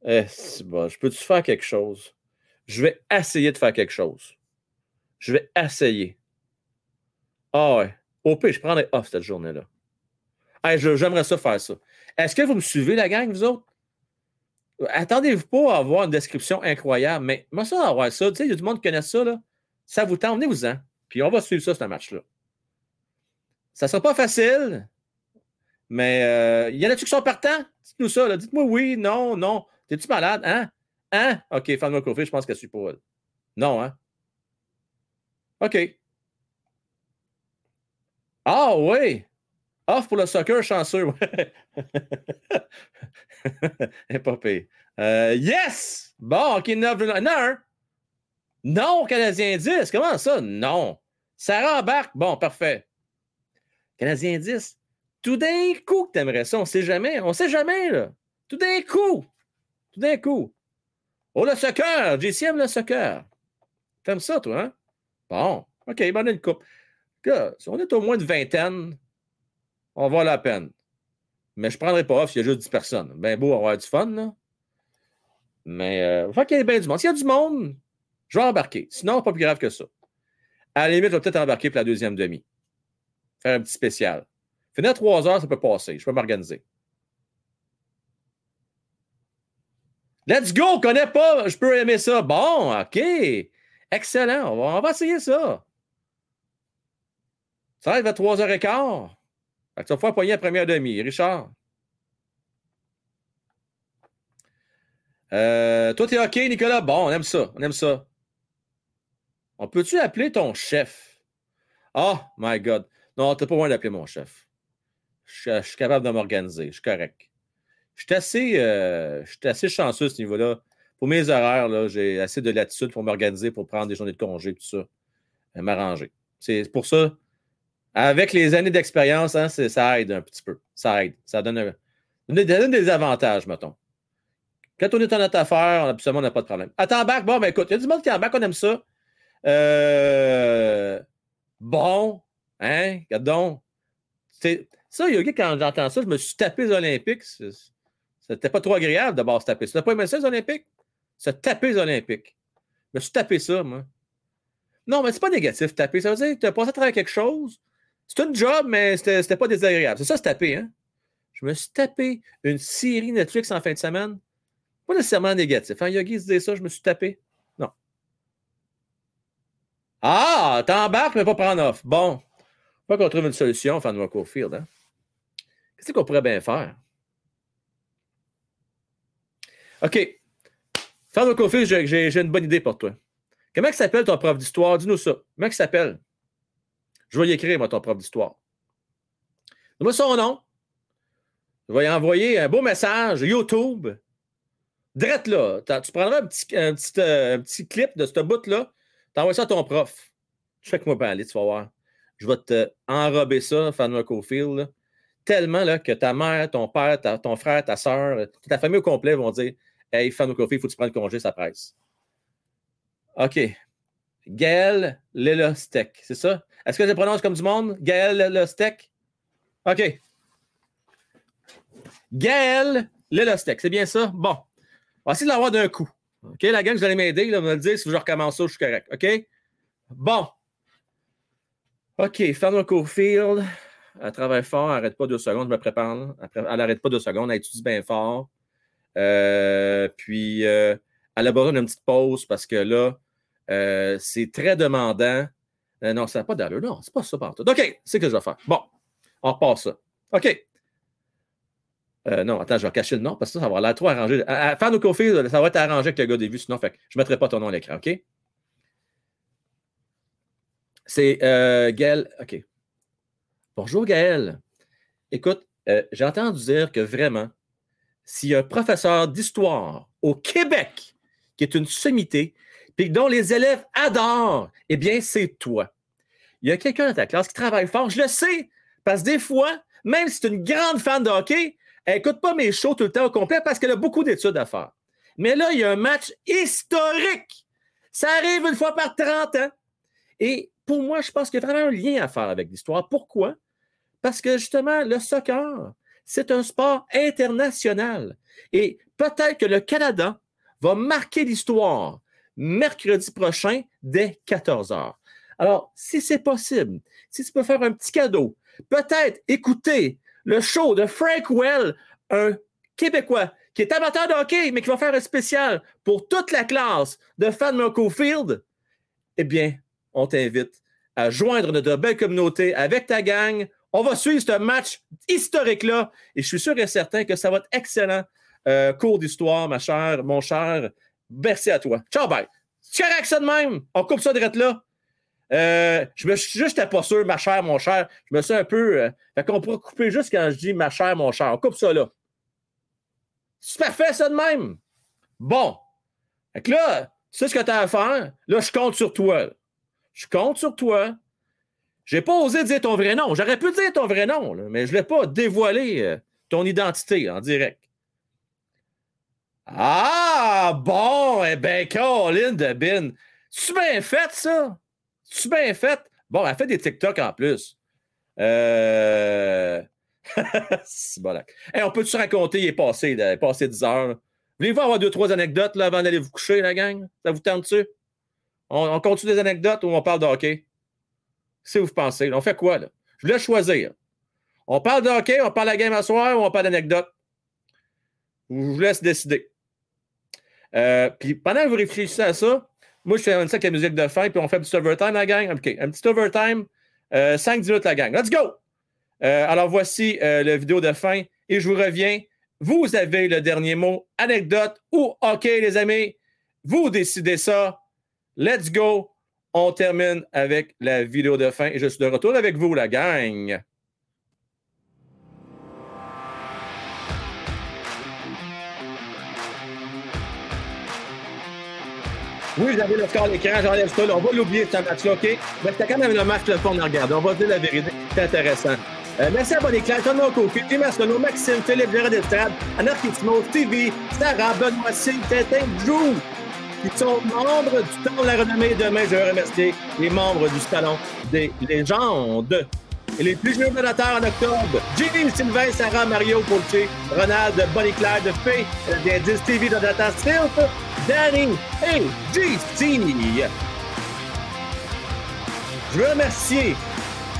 Eh, c'est bon. Je peux-tu faire quelque chose? Je vais essayer de faire quelque chose. Je vais essayer. Ah ouais. Au pire, je prendrai off cette journée-là. J'aimerais ça faire ça. Est-ce que vous me suivez, la gang, vous autres? Attendez-vous pas à avoir une description incroyable, mais moi, ça, avoir ça, tu sais, il y a du monde qui connaît ça, là. Ça vous tente, venez-vous-en. Puis on va suivre ça, ce match-là. Ça sera pas facile, mais euh, y en a-tu qui sont partants? Dites-nous ça. Dites-moi oui, non, non. T'es-tu malade, hein? Hein? OK, Fan Coffee, je pense qu'elle suit elle. Non, hein? OK. Ah oui! Off pour le soccer, chanceux. Eh, pas pire. Euh, yes! Bon, OK, 9 Non, un. Non, Canadien 10. Comment ça? Non. Sarah embarque. Bon, parfait. Canadien 10. Tout d'un coup que t'aimerais ça. On sait jamais. On sait jamais, là. Tout d'un coup. Tout d'un coup. Oh, le soccer. JC aime le soccer. T'aimes ça, toi, hein? Bon. OK, bonne une coupe. Si on est au moins de vingtaine, on va la peine. Mais je ne prendrai pas off s'il y a juste 10 personnes. Ben beau avoir du fun, là. Mais euh, faut qu'il y ait bien du monde. S'il y a du monde, je vais embarquer. Sinon, pas plus grave que ça. À la limite, je vais peut-être embarquer pour la deuxième demi. Faire un petit spécial. Finir à 3 heures, ça peut passer. Je peux m'organiser. Let's go! On connaît pas. Je peux aimer ça. Bon, OK. Excellent. On va essayer ça. Ça arrive à 3h15. Fait que tu vas pouvoir poigner la première demi. Richard? Euh, toi, t'es OK, Nicolas? Bon, on aime ça. On aime ça. On peut-tu appeler ton chef? Oh, my God. Non, t'as pas besoin d'appeler mon chef. Je, suis capable de m'organiser. Je suis correct. Je suis assez, euh, je suis assez chanceux à ce niveau-là. Pour mes horaires, j'ai assez de latitude pour m'organiser, pour prendre des journées de congé, tout ça. Euh, M'arranger. C'est pour ça, avec les années d'expérience, hein, ça aide un petit peu. Ça aide. Ça donne, des- avantages, mettons. Quand on est en notre affaire, on absolument on n'a pas de problème. Attends, bac, bon, ben écoute, il y a du monde qui est en on aime ça. Euh, bon, hein, regarde donc. Ça, Yogi, quand j'entends ça, je me suis tapé les Olympiques. C'était pas trop agréable d'abord se taper ça. T'as pas aimé ça, les Olympiques? Se taper les Olympiques. Je me suis tapé ça, moi. Non, mais c'est pas négatif, taper. Ça veut dire que tu as passé à travers quelque chose. C'est un job, mais c'était pas désagréable. C'est ça, se taper, hein? Je me suis tapé une série Netflix en fin de semaine. Pas nécessairement négatif. Hein, Yogi se disait ça, je me suis tapé. Non. Ah, t'embarques, mais pas prendre off. Bon. Faut qu'on trouve une solution, Fan Cofield, hein? Qu'est-ce qu'on pourrait bien faire? OK. Fan Cofield, j'ai- une bonne idée pour toi. Comment s'appelle ton prof d'histoire? Dis-nous ça. Comment s'appelle? Je vais y écrire, moi, ton prof d'histoire. Donne-moi son nom. Je vais y envoyer un beau message YouTube. Drette là. Tu prendras un petit, euh, un petit clip de ce bout-là. T'envoies ça à ton prof. Check-moi pas aller, tu vas voir. Je vais te enrober ça, là. Tellement là, que ta mère, ton père, ton frère, ta soeur, ta famille au complet vont dire Hey, Cofield, il faut que tu prennes congé, ça presse. OK. Gaël Lelostek, c'est ça? Est-ce que je prononce comme du monde? Gaël Lelostek? OK. Gaël Lelostek, c'est bien ça? Bon. On va essayer de l'avoir d'un coup. OK, la gang, vous allez m'aider, là, me le dire si je recommence ça, je suis correct. OK? Bon. OK, Fernand Cofield. Elle travaille fort, elle n'arrête pas deux secondes, je me prépare. Elle n'arrête pas deux secondes, elle étudie bien fort. Euh, puis, euh, elle a besoin d'une petite pause parce que là, euh, c'est très demandant. Euh, non, ça n'a pas d'allure. Non, c'est pas ça partout. OK, c'est ce que je vais faire. Bon, on repart ça. OK. Euh, non, attends, je vais cacher le nom parce que ça, ça va l'air trop arrangé. À, à Fan Cofield, ça va être arrangé avec le gars des vues, sinon fait, je ne mettrai pas ton nom à l'écran, OK? C'est euh, Gaël. OK. Bonjour Gaël. Écoute, j'ai entendu dire que vraiment, s'il y a un professeur d'histoire au Québec qui est une sommité, puis dont les élèves adorent, eh bien, c'est toi. Il y a quelqu'un dans ta classe qui travaille fort, je le sais, parce que des fois, même si tu es une grande fan de hockey, elle n'écoute pas mes shows tout le temps au complet parce qu'elle a beaucoup d'études à faire. Mais là, il y a un match historique. Ça arrive une fois par 30 ans. Et pour moi, je pense qu'il y a vraiment un lien à faire avec l'histoire. Pourquoi? Parce que justement, le soccer, c'est un sport international. Et peut-être que le Canada va marquer l'histoire mercredi prochain dès 14 heures. Alors, si c'est possible, si tu peux faire un petit cadeau, peut-être écouter le show de Frank Well, un Québécois qui est amateur de hockey, mais qui va faire un spécial pour toute la classe de fans de eh bien, on t'invite à joindre notre belle communauté avec ta gang. On va suivre ce match historique-là et je suis sûr et certain que ça va être excellent. Euh, cours d'histoire, ma chère, mon cher. Merci à toi. Ciao, bye. C'est correct ça de même. On coupe ça direct là. Euh, je me suis juste pas sûr, ma chère, mon cher. Je me suis un peu. Euh, fait qu'on pourra couper juste quand je dis ma chère, mon cher. On coupe ça là. C'est parfait, ça de même. Bon. Fait que là, tu sais ce que tu as à faire? Là, je compte sur toi. Je compte sur toi. J'ai pas osé dire ton vrai nom. J'aurais pu dire ton vrai nom, mais je ne l'ai pas dévoilé euh, ton identité en direct. Ah, bon, eh bien, Caroline de Bin. Tu bien fait, ça? Tu bien fait? Bon, elle fait des TikTok en plus. Euh. C'est bon, là. On peut-tu raconter, il est passé, il est passé 10 heures. Voulez-vous avoir deux, trois anecdotes là, avant d'aller vous coucher, la gang? Ça vous tente-tu? On, on continue des anecdotes ou on parle de hockey? Si vous pensez, on fait quoi, là? Je voulais choisir. On parle de hockey, on parle de la game à soir ou on parle d'anecdotes? Je vous laisse décider. Euh, puis pendant que vous réfléchissez à ça, moi, je fais un sac la musique de fin, puis on fait un petit overtime, la gang. OK, un petit overtime, euh, 5-10 minutes, la gang. Let's go! Euh, alors, voici euh, la vidéo de fin et je vous reviens. Vous avez le dernier mot, anecdote ou OK, les amis. Vous décidez ça. Let's go. On termine avec la vidéo de fin et je suis de retour avec vous, la gang. Oui, vous avez le score à l'écran, j'enlève ça. là. On va l'oublier, ce match-là, OK? Mais c'était quand même le match le fond à regarder. On va dire la vérité. C'est intéressant. Euh, merci à Bonnie Claire, Thomas Kofi, Clément Arsenault, Maxime, Philippe Gérard d'Estrade, Anna Kitimo, Stevie, Sarah, Benoît, Sylve, Tintin, Drew, qui sont membres du Salon de la Renommée. Demain, je veux remercier les membres du Salon des légendes. Et les plus jeunes donateurs en octobre, Jimmy, Sylvain, Sarah, Mario, Poultier, Ronald, Bonnie Claire, de Fay, d'Indice TV, Data Sylph, Danny et GC. Je veux remercier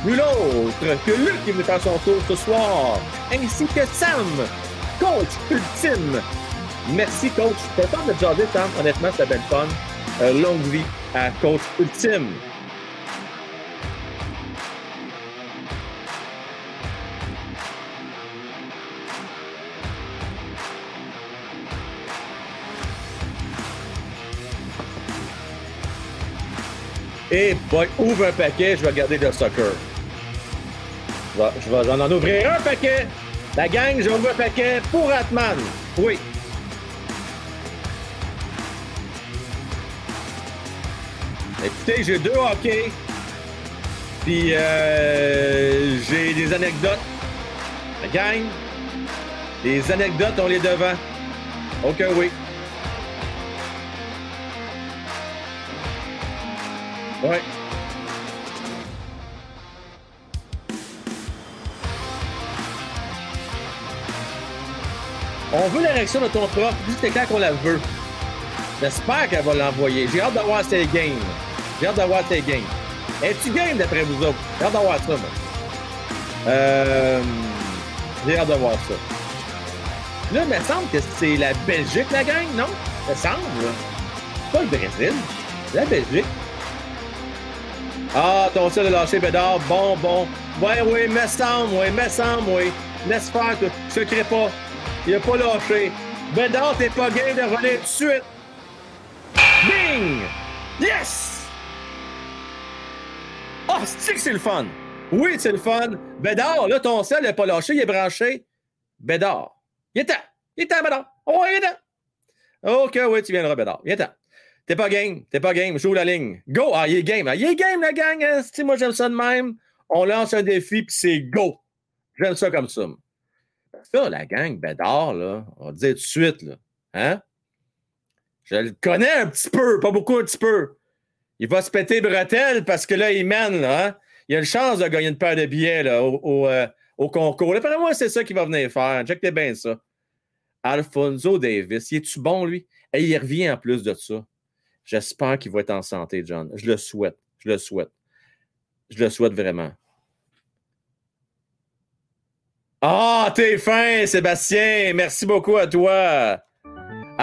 nul autre que Luc qui est venu faire son tour ce soir, ainsi que Sam, coach ultime. Merci, coach. Pas de jaser, Sam. Honnêtement, c'était bien le fun. Euh, longue vie à coach ultime. Et boy, ouvre un paquet, je vais regarder le soccer. Je vais, je vais en ouvrir un paquet. La gang, j'ouvre un paquet pour Atman. Oui. Écoutez, j'ai deux hockey. Puis euh, j'ai des anecdotes. La gang, les anecdotes, on les devant. Ok, oui. Ouais. On veut l'érection de ton prof. Dis quand qu'on la veut. J'espère qu'elle va l'envoyer. J'ai hâte d'avoir ses games. J'ai hâte d'avoir tes games. Es-tu game d'après vous autres? J'ai hâte d'avoir ça. Euh, J'ai hâte d'avoir ça. Là, il me semble que c'est la Belgique, la gang, non? Ça semble, là. C'est pas le Brésil. La Belgique. Ah, ton seul de lâcher Bédard. Bon, bon. Ouais, oui, me semble, oui, me semble, oui. Laisse faire, toi. Te crée pas. Il a pas lâché. Bédard, t'es pas game de revenir tout de suite. Bing! Yes! Ah, oh, c'est que c'est le fun! Oui, c'est le fun. Bédard, là, ton sel n'est pas lâché, il est branché. Bédard. Il est temps. Il est temps, Bédard. Oh, il est temps. OK, oui, tu viendras, Bédard. Il est temps. T'es pas game. T'es pas game. Joue la ligne. Go. Ah, il est game. Ah, il est game, la gang. Hein? Moi, j'aime ça de même. On lance un défi, puis c'est go. J'aime ça comme ça. Ça, la gang, Bédard, là, on va dire tout de suite, là. Hein? Je le connais un petit peu, pas beaucoup, un petit peu. Il va se péter bretelles parce que là, il mène, là. Hein? Il a une chance de gagner une paire de billets là, au, au, euh, au concours. Moi, c'est ça qu'il va venir faire. Check bien ça. Alfonso Davis, il est-tu bon, lui? Et il revient en plus de ça. J'espère qu'il va être en santé, John. Je le souhaite. Je le souhaite. Je le souhaite vraiment. Ah, t'es fin, Sébastien. Merci beaucoup à toi.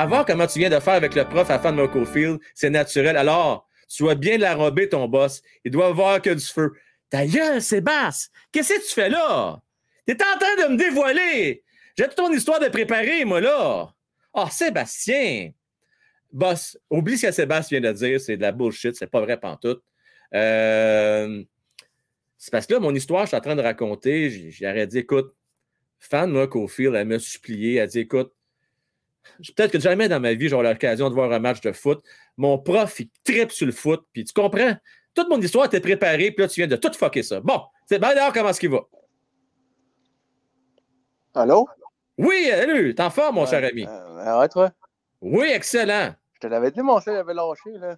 Voir comment tu viens de faire avec le prof à Fan Field, c'est naturel. Alors, tu dois bien l'enrober, ton boss. Il doit voir que du feu. Ta gueule, Sébastien, qu'est-ce que tu fais là? T'es en train de me dévoiler. J'ai toute ton histoire de préparer, moi, là. Ah, Sébastien. Boss, oublie ce que Sébastien vient de dire, c'est de la bullshit, c'est pas vrai pantoute. Euh, c'est parce que là, mon histoire, je suis en train de raconter, j'aurais dit, écoute, fan moi, Cofield, elle m'a supplié, elle dit, écoute, peut-être que jamais dans ma vie, j'aurai l'occasion de voir un match de foot. Mon prof, il tripe sur le foot, puis tu comprends? Toute mon histoire était préparée, puis là, tu viens de tout fucker ça. Bon, c'est bien d'ailleurs, comment est-ce qu'il va? Allô? Oui, salut, t'es en forme, mon cher ami. Euh, ouais, toi? Oui, excellent. Je te l'avais dit, mon avait lâché, là.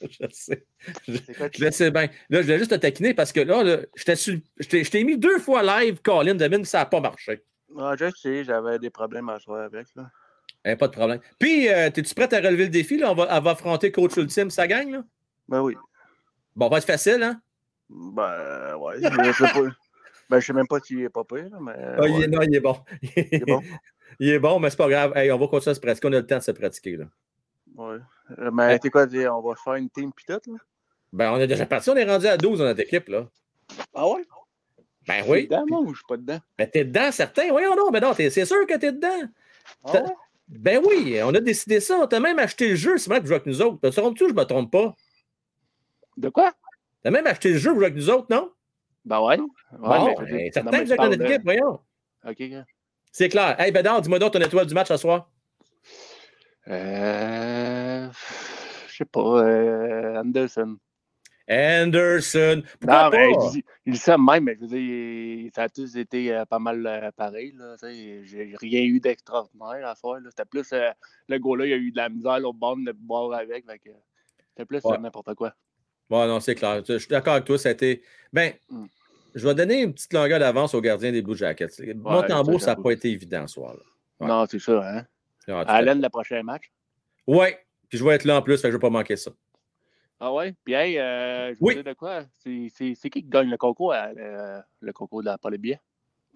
je sais. Je, je sais bien. Là, je voulais juste te taquiner parce que là, là je t'ai mis deux fois live, Colin, de ça n'a pas marché. Ah, je sais, j'avais des problèmes à jouer avec. Là. Eh, pas de problème. Puis, euh, es-tu prête à relever le défi? Là? On va, affronter Coach Ultime, ça gagne? Là? Ben oui. Bon, va être facile, hein? Ben, ouais. je sais pas. Ben, je sais même pas s'il est pas pire, mais. Ah, il est, non, il est bon. il est bon. il est bon, mais c'est pas grave. Hey, on va continuer à se pratiquer. On a le temps de se pratiquer, là. Ouais. Euh, mais t'es quoi, dire, on va faire une team pis tout, là? Ben, on est déjà parti. On est rendu à 12 dans notre équipe, là. Ah ouais? Ben oui. dedans, moi, ou je suis pas dedans? Ben, t'es dedans, certain. Oui, non, mais non, c'est sûr que t'es dedans. Ah ouais? Ben oui, on a décidé ça. On t'a même acheté le jeu, c'est vrai que tu joues avec nous autres. Te trompes-tu ou je me trompe pas? De quoi? T'as même acheté le jeu pour jouer avec nous autres, non? Ben ouais. bon, ben, certain que notre équipe, voyons. OK. C'est clair. Hey, Bédard, dis-moi donc ton étoile du match ce soir. Euh. Je sais pas. Euh, Anderson. Anderson. Pourquoi non, pas? mais ça même, mais je veux dire, ça a tous été euh, pas mal euh, pareil. J'ai rien eu d'extraordinaire à faire. C'était plus euh, le gars-là, il a eu de la misère au bord de boire avec. C'était plus Ouais. n'importe quoi. Bon, non, c'est clair. Je suis d'accord avec toi. Ça a été. Ben, Mm. je vais donner une petite longueur d'avance au gardien des Blue Jackets. Montembeau, ça, ça n'a pas été évident ce. Ouais. Non, c'est ça, hein? Ah, Allen, le prochain match. Oui, puis je vais être là en plus, fait que je ne vais pas manquer ça. Ah ouais? Puis, hey, euh, je Oui. veux dire de quoi? C'est c'est- c'est qui qui gagne le concours, à- euh, le concours de la billets?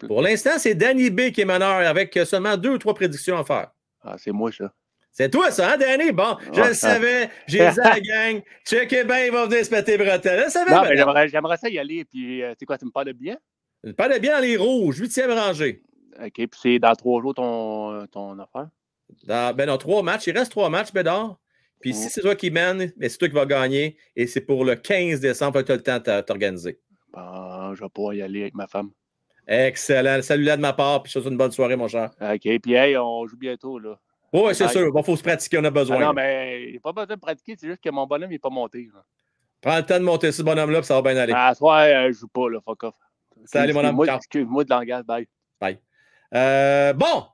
Pour l'instant, c'est Danny B qui est meneur avec seulement deux ou trois prédictions à faire. Ah, c'est moi, ça. C'est toi, ça, hein, Danny? Bon, je Ouais. le savais. J'ai dit à la gang. Checkez bien, il va venir se péter les bretelles. Je j'aimerais j'aimerais ça y aller. Puis, euh, tu sais quoi, tu me parles de billets? Pas de bien dans les rouges, huitième rangée. OK, puis c'est dans trois jours ton, ton affaire? Dans, ben non, trois matchs. Il reste trois matchs, Bédard. Puis si c'est toi qui mène, c'est toi qui vas gagner. Et c'est pour le 15 décembre que tu as le temps de t'organiser. Bon, je vais pouvoir y aller avec ma femme. Excellent. Salut-là de ma part. Puis je te souhaite une bonne soirée, mon cher. OK, puis hey, on joue bientôt, là. Oui, c'est sûr. Bon, faut se pratiquer, on a besoin. Ah non, mais il n'y a pas besoin de pratiquer, c'est juste que mon bonhomme n'est pas monté. Là. Prends le temps de monter ce bonhomme-là, puis ça va bien aller. À soir, euh, je joue pas, là, fuck off. Salut, mon homme. Excuse-moi de langage, bye. Bye. Euh, bon.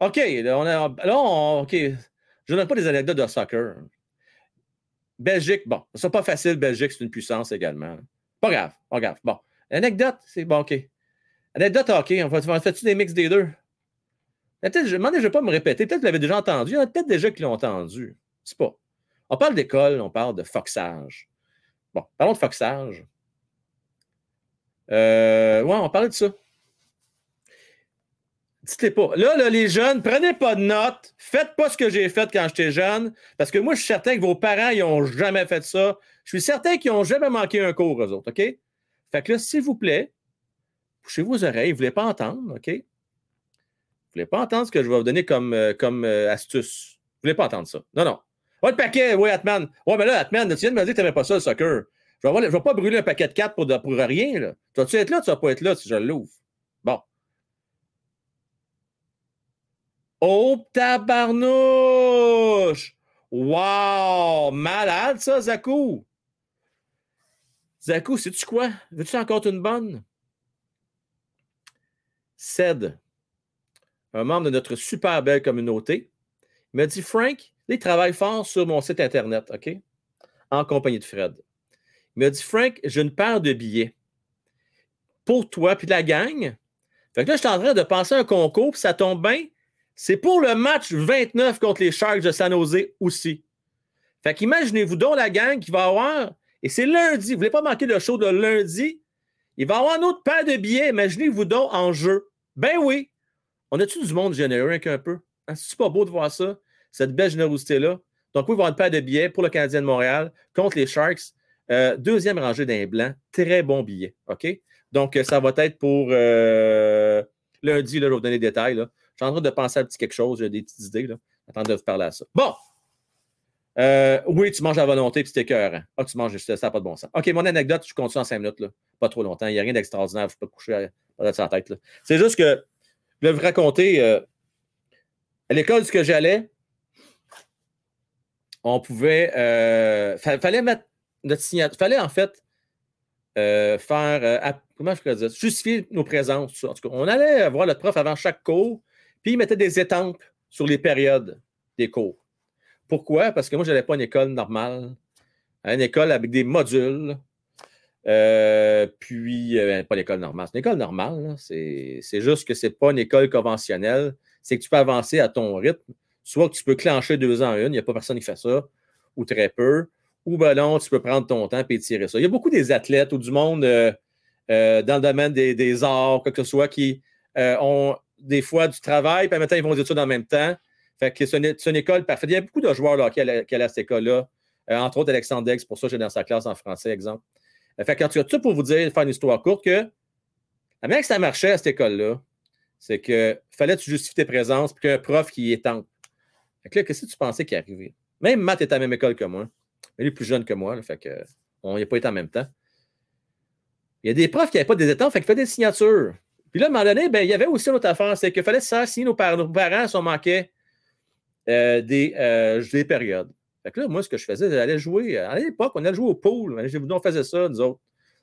OK. Là, on OK. Je donne pas des anecdotes de soccer. Belgique, bon. C'est pas facile, Belgique, c'est une puissance également. Pas grave, pas grave. Bon. Anecdote, c'est bon, OK. Anecdote, OK. On va, on fait-tu des mix des deux? Peut-être, je ne vais pas me répéter. Peut-être que vous déjà entendu. Il y en a peut-être déjà qui l'ont entendu. C'est pas. On parle d'école, on parle de foxage. Bon, parlons de foxage. Euh, ouais, on parlait de ça. Pas. Là, là, les jeunes, prenez pas de notes. Faites pas ce que j'ai fait quand j'étais jeune. Parce que moi, je suis certain que vos parents, ils n'ont jamais fait ça. Je suis certain qu'ils n'ont jamais manqué un cours, eux autres. OK? Fait que là, s'il vous plaît, bouchez vos oreilles. Vous ne voulez pas entendre, OK? Vous ne voulez pas entendre ce que je vais vous donner comme, euh, comme euh, astuce. Vous ne voulez pas entendre ça. Non, non. Ouais, le paquet, oui, Atman. Ouais, mais là, Atman, tu viens de me dire que tu n'aimais pas ça, le soccer. Je ne vais, pas brûler un paquet de cartes pour, pour rien. Là. Tu vas-tu être là, tu ne vas pas être là si je l'ouvre? Bon. Oh, tabarnouche! Wow! Malade, ça, Zakou! Zakou, sais-tu quoi? Veux-tu encore une bonne? Ced, un membre de notre super belle communauté, m'a dit Frank, il travaille fort sur mon site Internet, OK? En compagnie de Fred. Il m'a dit Frank, j'ai une paire de billets pour toi puis la gang. Fait que là, je suis en train de penser à un concours, puis ça tombe bien. C'est pour le match 29 contre les Sharks de San Jose aussi. Fait qu'imaginez-vous donc la gang qui va avoir, et c'est lundi, vous ne voulez pas manquer le show de lundi, il va avoir un autre paire de billets, imaginez-vous donc en jeu. Ben oui. On a-tu du monde généreux un peu? Hein, c'est pas beau de voir ça, cette belle générosité-là. Donc, oui, il va avoir une paire de billets pour le Canadien de Montréal contre les Sharks. Euh, deuxième rangée d'un blanc. Très bon billet. OK? Donc, euh, ça va être pour euh, lundi, là, je vais vous donner des détails. Là. Je suis en train de penser à un petit quelque chose, j'ai des petites idées. Là. Attends de vous parler à ça. Bon! oui, tu manges à volonté, puis c'est écœurant. Ah, tu manges, ça n'a pas de bon sens. OK, mon anecdote, je continue en cinq minutes. Là. Pas trop longtemps. Il n'y a rien d'extraordinaire. Je ne peux pas coucher à, sa tête. C'est juste que je vais vous raconter. à l'école, ce que j'allais, on pouvait. Euh, fallait mettre notre signature. Fallait en fait euh, faire. Euh, comment je pourrais dire Justifier nos présences. En tout cas, on allait voir notre prof avant chaque cours, puis il mettait des étampes sur les périodes des cours. Pourquoi? Parce que moi, je n'allais pas une école normale, une école avec des modules. puis, ben, pas l'école normale. C'est une école normale. C'est juste que ce n'est pas une école conventionnelle. C'est que tu peux avancer à ton rythme soit que tu peux clencher deux ans en une, il n'y a pas personne qui fait ça, ou très peu, ou ben non, tu peux prendre ton temps et étirer ça. Il y a beaucoup des athlètes ou du monde euh, euh, dans le domaine des, arts, quoi que ce soit, qui euh, ont des fois du travail, puis en temps, ils vont aux études en même temps. Fait que c'est une, école parfaite. Il y a beaucoup de joueurs là, qui, allaient, à cette école-là. entre autres, Alexandre Dex, pour ça, j'ai dans sa classe en français, exemple. fait que, quand tu as tout pour vous dire, faire une histoire courte, que la manière que ça marchait à cette école-là, c'est que fallait que tu justifies tes présences, puis qu'un prof qui est tente qu'est-ce que tu pensais qui arrivait? Même Matt est à la même école que moi. Il est plus jeune que moi, fait que on n'a pas été en même temps. Il y a des profs qui n'avaient pas des états, fait qu'ils faisaient des signatures. Puis là, à un moment donné, ben, il y avait aussi une autre affaire, c'est qu'il fallait ça si nos, parents, on manquait euh, des, euh, des périodes. Fait que là, moi, ce que je faisais, j'allais jouer. À l'époque, on allait jouer au pool. On faisait ça, nous autres.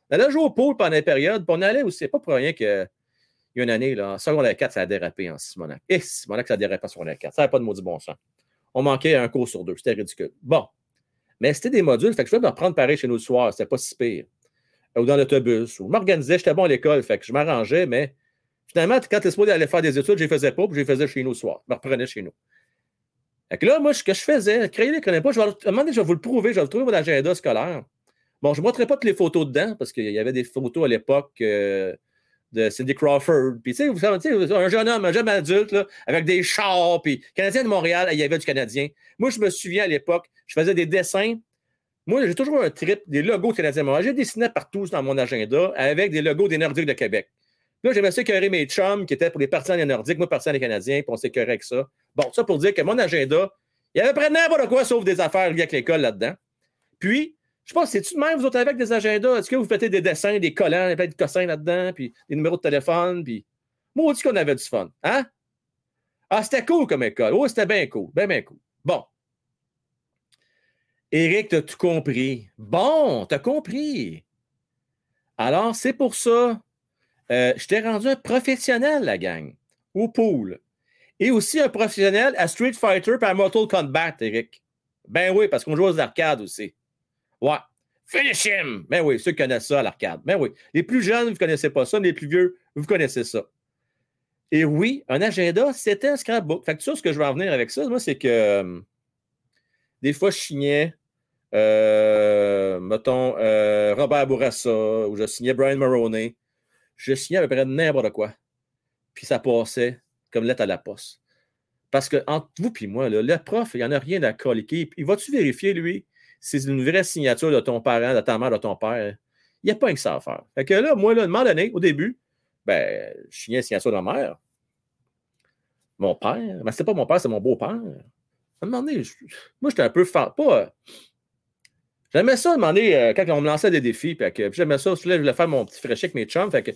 On allait jouer au pool pendant les périodes, puis on allait aussi, pas pour rien que il y a une année, là, en secondaire 4, ça a dérapé en Simonac. Et Simonac, ça a dérapé en secondaire 4. Ça n'avait pas de maudit bon sens. On manquait un cours sur deux. C'était ridicule. Bon. Mais c'était des modules. Fait que je pouvais me reprendre pareil chez nous le soir. C'était pas si pire. Ou dans l'autobus. Ou m'organisais. J'étais bon à l'école. Fait que je m'arrangeais. Mais finalement, quand tu es supposé aller faire des études, je les faisais pas. Puis je les faisais chez nous le soir. Je me reprenais chez nous. Que là, moi, ce que je faisais, créer les connais pas. Je vais, à je vais vous le prouver. Je vais vous trouver mon agenda scolaire. Bon, je ne montrerai pas toutes les photos dedans parce qu'il y avait des photos à l'époque. Euh, de Cindy Crawford. Puis, tu sais, vous savez, un jeune homme, un jeune adulte, là, avec des chars, puis Canadien de Montréal, il y avait du Canadien. Moi, je me souviens à l'époque, je faisais des dessins. Moi, j'ai toujours un trip des logos Canadiens Montréal. J'ai dessiné partout dans mon agenda avec des logos des Nordiques de Québec. Là, j'aimais ça écœurer mes chums qui étaient pour les partisans des Nordiques, moi, partisans des Canadiens, puis on s'écœurait avec ça. Bon, ça pour dire que mon agenda, il y avait près de n'importe quoi sauf des affaires liées avec l'école là-dedans. Puis, je pense, c'est-tu de même, vous autres, avec des agendas? Est-ce que vous faites des dessins, des collants, plein de cossins là-dedans, puis des numéros de téléphone, puis. Moi, on dit qu'on avait du fun. Hein? Ah, c'était cool comme école. Oh, c'était bien cool. Bien, bien cool. Bon. Éric, t'as tout compris? Bon, t'as compris. Alors, c'est pour ça. Euh, je t'ai rendu un professionnel, la gang, au pool. Et aussi un professionnel à Street Fighter et à Mortal Kombat, Éric. Ben oui, parce qu'on joue aux arcades aussi. Ouais. Finish him! Ben oui, ceux qui connaissent ça à l'arcade. Ben oui. Les plus jeunes, vous ne connaissez pas ça, mais les plus vieux, vous connaissez ça. Et oui, un agenda, c'était un scrapbook. Fait que ça, ce que je veux en venir avec ça, moi, c'est que euh, des fois, je signais, euh, mettons, euh, Robert Bourassa ou je signais Brian Maroney. Je signais à peu près n'importe quoi. Puis ça passait comme lettre à la poste. Parce que entre vous et moi, le prof, il n'y en a rien à coliquer. Il va-tu vérifier, lui, si c'est une vraie signature de ton parent, de ta mère, de ton père? Il n'y a pas que ça à faire. Fait que là, moi, là, moment donné, au début, ben, je signais la signature de ma mère. Mon père. Mais c'était pas mon père, c'est mon beau-père. Un moment moi, j'étais un peu fa- pas. euh, J'aimais ça, euh, quand on me lançait des défis, que, puis j'aimais ça, là, je voulais faire mon petit fraîchier avec mes chums, fait que,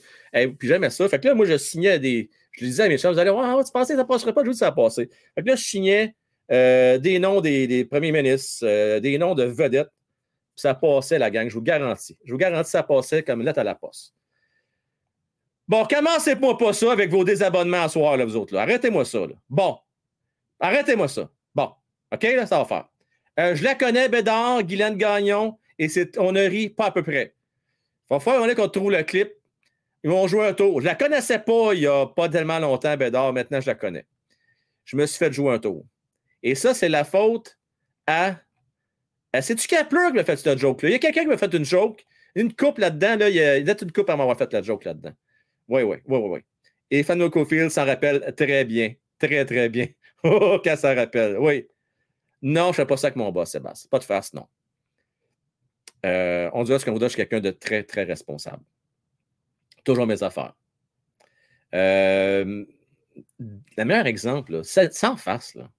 puis j'aimais ça. Fait que là, moi, je signais des. Je disais à mes chums, vous allez voir, ah, tu pensais que ça passerait pas, je vous dis ça a passé. Fait que là, je signais euh, des noms des, des premiers ministres, des noms de vedettes, puis ça passait, la gang, je vous garantis. Je vous garantis, ça passait comme lettre à la poste. Bon, commencez-moi pas ça avec vos désabonnements à soir, vous autres. Là. Arrêtez-moi ça. Là. Bon. Arrêtez-moi ça. OK, là, ça va faire. Euh, je la connais, Bédard, Guylaine Gagnon, et on ne rit pas à peu près. Il va falloir qu'on trouve le clip. Ils vont jouer un tour. Je la connaissais pas il n'y a pas tellement longtemps, Bédard. Maintenant, je la connais. Je me suis fait jouer un tour. Et ça, c'est la faute à. C'est-tu Kepler qui m'a fait cette joke-là? Il y a quelqu'un qui m'a fait une joke, une coupe là-dedans. Là, il y a, il y a une coupe à m'avoir fait la joke là-dedans. Oui, oui, oui, oui, oui. Et Fanny Cofield s'en rappelle très bien. Très, très bien. Oh, qu'elle s'en rappelle. Oui. Non, je ne fais pas ça avec mon boss, Sébastien. Pas de farce, non. Euh, on dirait ce qu'on vous je suis quelqu'un de très, très responsable. Toujours mes affaires. Euh, le meilleur exemple, c'est- sans farce, là.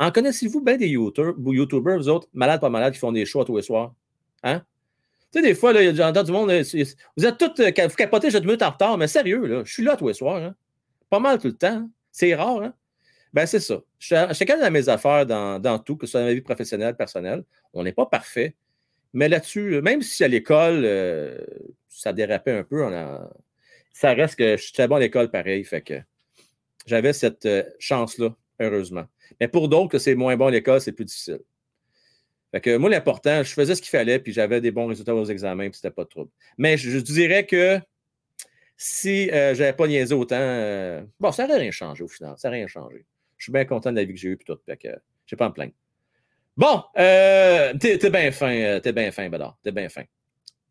En connaissez-vous bien des YouTubers, ou YouTubers, vous autres, malades, pas malades, qui font des shows tous les soirs? Hein? Tu sais, des fois, là, il y a j'entends du monde, vous êtes tous, euh, vous capotez, je minutes en retard, mais sérieux, là, je suis là tous les soirs. hein. Pas mal tout le temps. hein. C'est rare. Hein? Ben, c'est ça. Je suis chacun de mes affaires dans, dans tout, que ce soit dans ma vie professionnelle, personnelle. On n'est pas parfait. Mais là-dessus, euh, même si à l'école, euh, ça dérapait un peu, ça reste que je suis bon à l'école pareil. Fait que j'avais cette euh, chance-là, heureusement. Mais pour d'autres, que c'est moins bon à l'école, c'est plus difficile. Fait que moi, l'important, je faisais ce qu'il fallait, puis j'avais des bons résultats aux examens, puis c'était pas de trouble. Mais je, je dirais que si euh, j'avais pas niaisé autant, bon, ça n'aurait rien changé au final. Ça n'aurait rien changé. Je suis bien content de la vie que j'ai eue, puis tout. Fait que euh, j'ai pas à me plaindre. Bon, euh, t'es bien fin, euh, t'es bien fin, Bédard. T'es bien fin.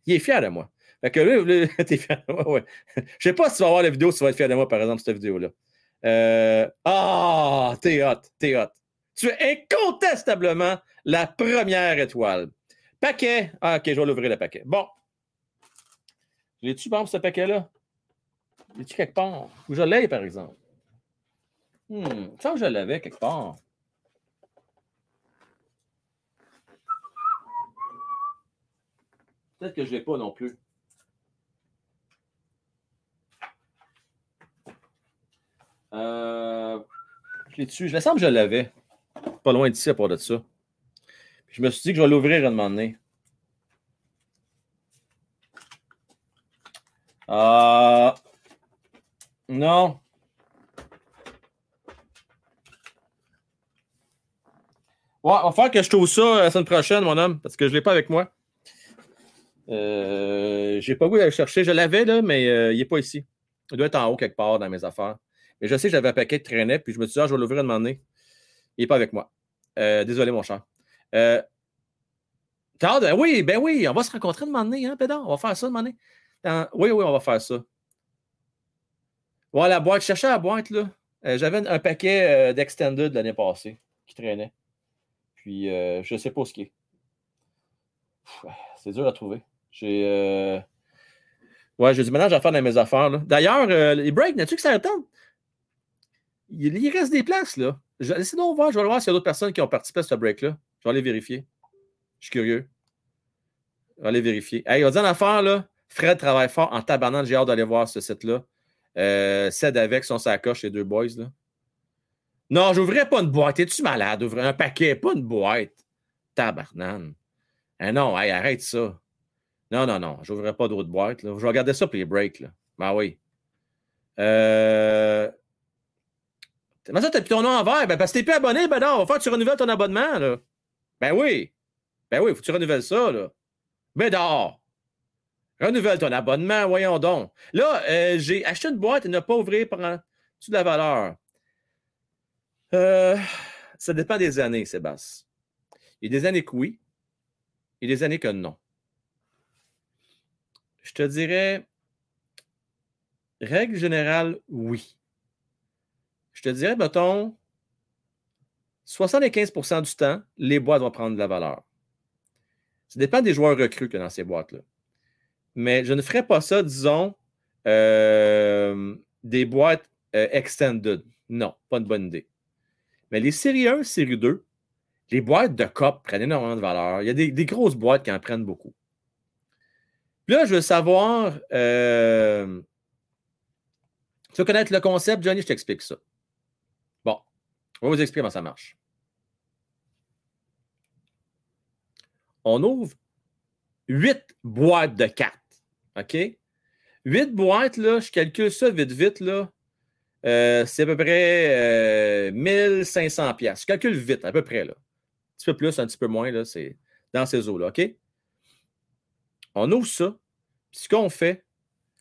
Il est fier de moi. Fait que là, t'es fier de moi, ouais. Je sais pas si tu vas voir la vidéo, si tu vas être fier de moi, par exemple, cette vidéo-là. Euh, Ah, t'es hot, t'es hot. Tu es incontestablement la première étoile. Paquet. Ah, ok, je vais l'ouvrir le paquet. Bon. L'es-tu bon, ce paquet-là? L'es-tu quelque part? Où je l'ai, par exemple? Hmm, ça, je l'avais quelque part. Peut-être que je ne l'ai pas non plus. Euh, je l'ai dessus. Je me semble que je l'avais. Pas loin d'ici à part de ça. Je me suis dit que je vais l'ouvrir un moment donné. Ah. non. On va faire que je trouve ça euh, la semaine prochaine, mon homme, parce que je ne l'ai pas avec moi. Euh, j'ai pas goût d'aller le chercher. Je l'avais, là, mais euh, il n'est pas ici. Il doit être en haut quelque part dans mes affaires. Mais je sais que j'avais un paquet qui traînait, puis je me suis dit, ah, je vais l'ouvrir un moment donné. Il n'est pas avec moi. Euh, désolé, mon cher. De- Oui, ben oui, on va se rencontrer un moment donné, hein, Pédard? On va faire ça un moment Oui, oui, on va faire ça. Ouais, la boîte, je cherchais la boîte, là. J'avais un paquet d'Extended l'année passée qui traînait. Puis, euh, je sais pas ce qui est. C'est dur à trouver. J'ai. euh, Ouais, j'ai du ménage à faire dans mes affaires. D'ailleurs, euh, les breaks, n'as-tu que ça attend? Il, il reste des places, là. Je, laissez donc voir, je vais voir s'il y a d'autres personnes qui ont participé à ce break-là. Je vais aller vérifier. Je suis curieux. Je vais aller vérifier. Hey, on dit en affaire, là. Fred travaille fort en tabarnant. J'ai hâte d'aller voir ce site-là. Euh, Cède avec son sacoche, les deux boys, là. Non, j'ouvrirai pas une boîte. Es-tu malade? Ouvrir un paquet, pas une boîte. Tabarnane. Ah non, hey, arrête ça. Non, non, non. Je n'ouvrirai pas d'autres boîtes. Là. Je regarder ça pour les breaks. Là. Ben oui. Euh... Comment ça, t'as plus ton nom en vert? Ben, parce que t'es plus abonné, ben non, on va faire que tu renouvelles ton abonnement, là. Ben oui. Ben oui, faut que tu renouvelles ça, là. Ben d'or. Renouvelle ton abonnement, voyons donc. Là, euh, j'ai acheté une boîte et ne pas ouvrir pendant. Tu de la valeur? Euh, ça dépend des années, Sébastien. Il y a des années que oui, et des années que non. Je te dirais, règle générale, oui. Je te dirais, mettons, 75% du temps, les boîtes vont prendre de la valeur. Ça dépend des joueurs recrues que dans ces boîtes-là. Mais je ne ferais pas ça, disons, euh, des boîtes euh, extended. Non, pas une bonne idée. Mais les séries 1, série 2, les boîtes de COP prennent énormément de valeur. Il y a des, grosses boîtes qui en prennent beaucoup. Puis là, je veux savoir. Euh, tu veux connaître le concept, Johnny? Je t'explique ça. Bon, on va vous expliquer comment ça marche. On ouvre huit boîtes de cartes. OK? Huit boîtes, là, je calcule ça vite, vite, là. Euh, c'est à peu près 1500 euh, pièces. Je calcule vite, à peu près, là. Un petit peu plus, un petit peu moins, c'est dans ces eaux-là, OK? On ouvre ça. ce qu'on fait,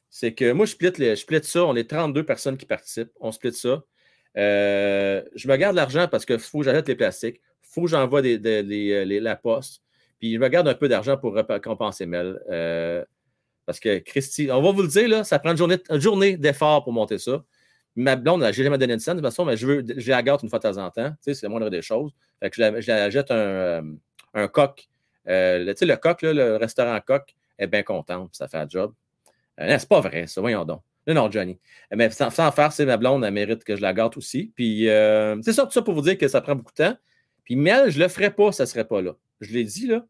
c'est que moi, je split, je ça. On est 32 personnes qui participent. On split ça. Euh, je me garde l'argent parce qu'il faut que j'achète les plastiques. Il faut que j'envoie la poste. Puis je me garde un peu d'argent pour récompenser Mel. parce que Christy, on va vous le dire, là, ça prend une journée, une journée d'effort pour monter ça. Ma blonde, j'ai jamais donné de scène, de façon, mais je veux, la gâte une fois de temps en temps. C'est la moindre des choses. Je, la, jette un, euh, coq. Euh, tu le coq, le restaurant coq, est bien content, ça fait un job. Euh, c'est pas vrai, ça, voyons donc. Non, non, Johnny. Mais sans, faire, c'est ma blonde, elle mérite que je la gâte aussi. Puis, c'est ça, tout ça pour vous dire que ça prend beaucoup de temps. Puis, Mel, je le ferais pas, ça serait pas là. Je l'ai dit, là.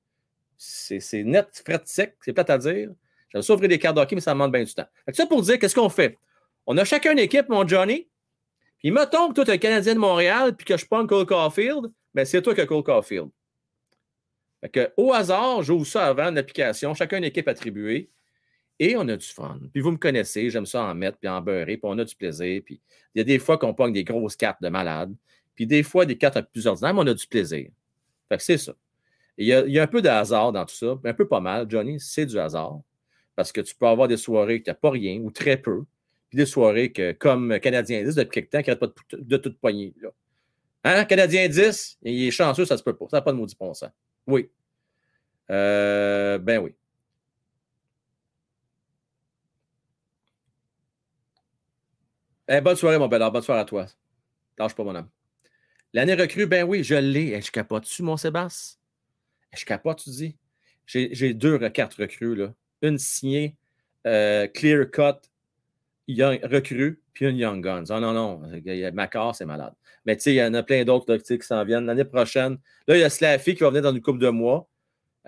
C'est, net, fret sec, c'est plate à dire. Je vais s'ouvrir des cartes d'hockey, mais ça demande bien du temps. Fait ça pour dire, qu'est-ce qu'on fait? On a chacun une équipe, mon Johnny. Puis mettons que toi, tu es un Canadien de Montréal, puis que je prends Cole Caulfield, ben c'est toi qui as Cole Caulfield. Fait que, au hasard, j'ouvre ça avant une application, chacun une équipe attribuée, et on a du fun. Puis vous me connaissez, j'aime ça en mettre, puis en beurrer, puis on a du plaisir. Puis il y a des fois qu'on pogne des grosses cartes de malade, puis des fois des cartes un peu plus mais on a du plaisir. Fait que c'est ça. Il y, a, un peu de hasard dans tout ça, un peu pas mal, Johnny, c'est du hasard. Parce que tu peux avoir des soirées que tu n'as pas rien ou très peu des soirées que, comme Canadien 10 depuis quelque temps, qui n'arrête pas de, toute poignée. Là. Hein? Canadien 10, il est chanceux, ça se peut pas. Ça n'a pas de maudit bon sens. Oui. Euh, ben oui. Eh, bonne soirée, mon bel Bonne soirée à toi. Lâche pas, mon homme. L'année recrue, ben oui, je l'ai. Eh, je capote-tu, mon Sébastien? Eh, je capote, tu dis? J'ai deux cartes recrues, là. Une signée euh, Clear Cut young, recrue, puis une Young Guns. Oh non, non, Macar, c'est malade. Mais tu sais, il y en a plein d'autres qui s'en viennent. L'année prochaine, là, il y a Slaffy qui va venir dans une couple de mois.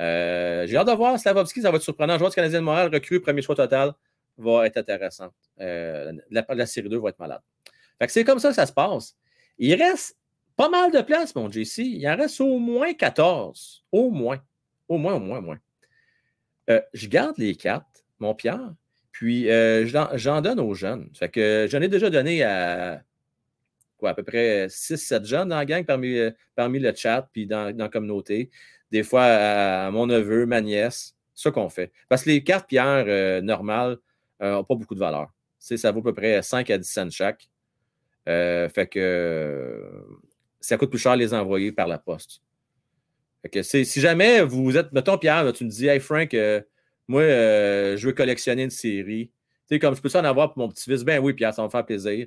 Euh, j'ai hâte de voir Slavovski, ça va être surprenant. Vois que Canadien de Montréal recrue, premier choix total, va être intéressant. Euh, la, série 2 va être malade. Fait que c'est comme ça que ça se passe. Il reste pas mal de place, mon JC. Il en reste au moins 14. Au moins. Au moins, au moins, au moins. Euh, je garde les cartes, mon Pierre. Puis, euh, j'en donne aux jeunes. Fait que j'en ai déjà donné à quoi, à peu près 6-7 jeunes dans la gang parmi, euh, parmi le chat puis dans, la communauté. Des fois à, mon neveu, ma nièce. C'est ça qu'on fait. Parce que les cartes pierres euh, normales n'ont pas beaucoup de valeur. ça vaut à peu près 5 à 10 cents chaque. fait que ça coûte plus cher les envoyer par la poste. Fait que si jamais vous êtes, mettons Pierre, tu me dis Hey Frank, moi, euh, je veux collectionner une série. Tu sais, comme je peux en avoir pour mon petit-fils. Ben oui, Pierre, ça va me faire plaisir.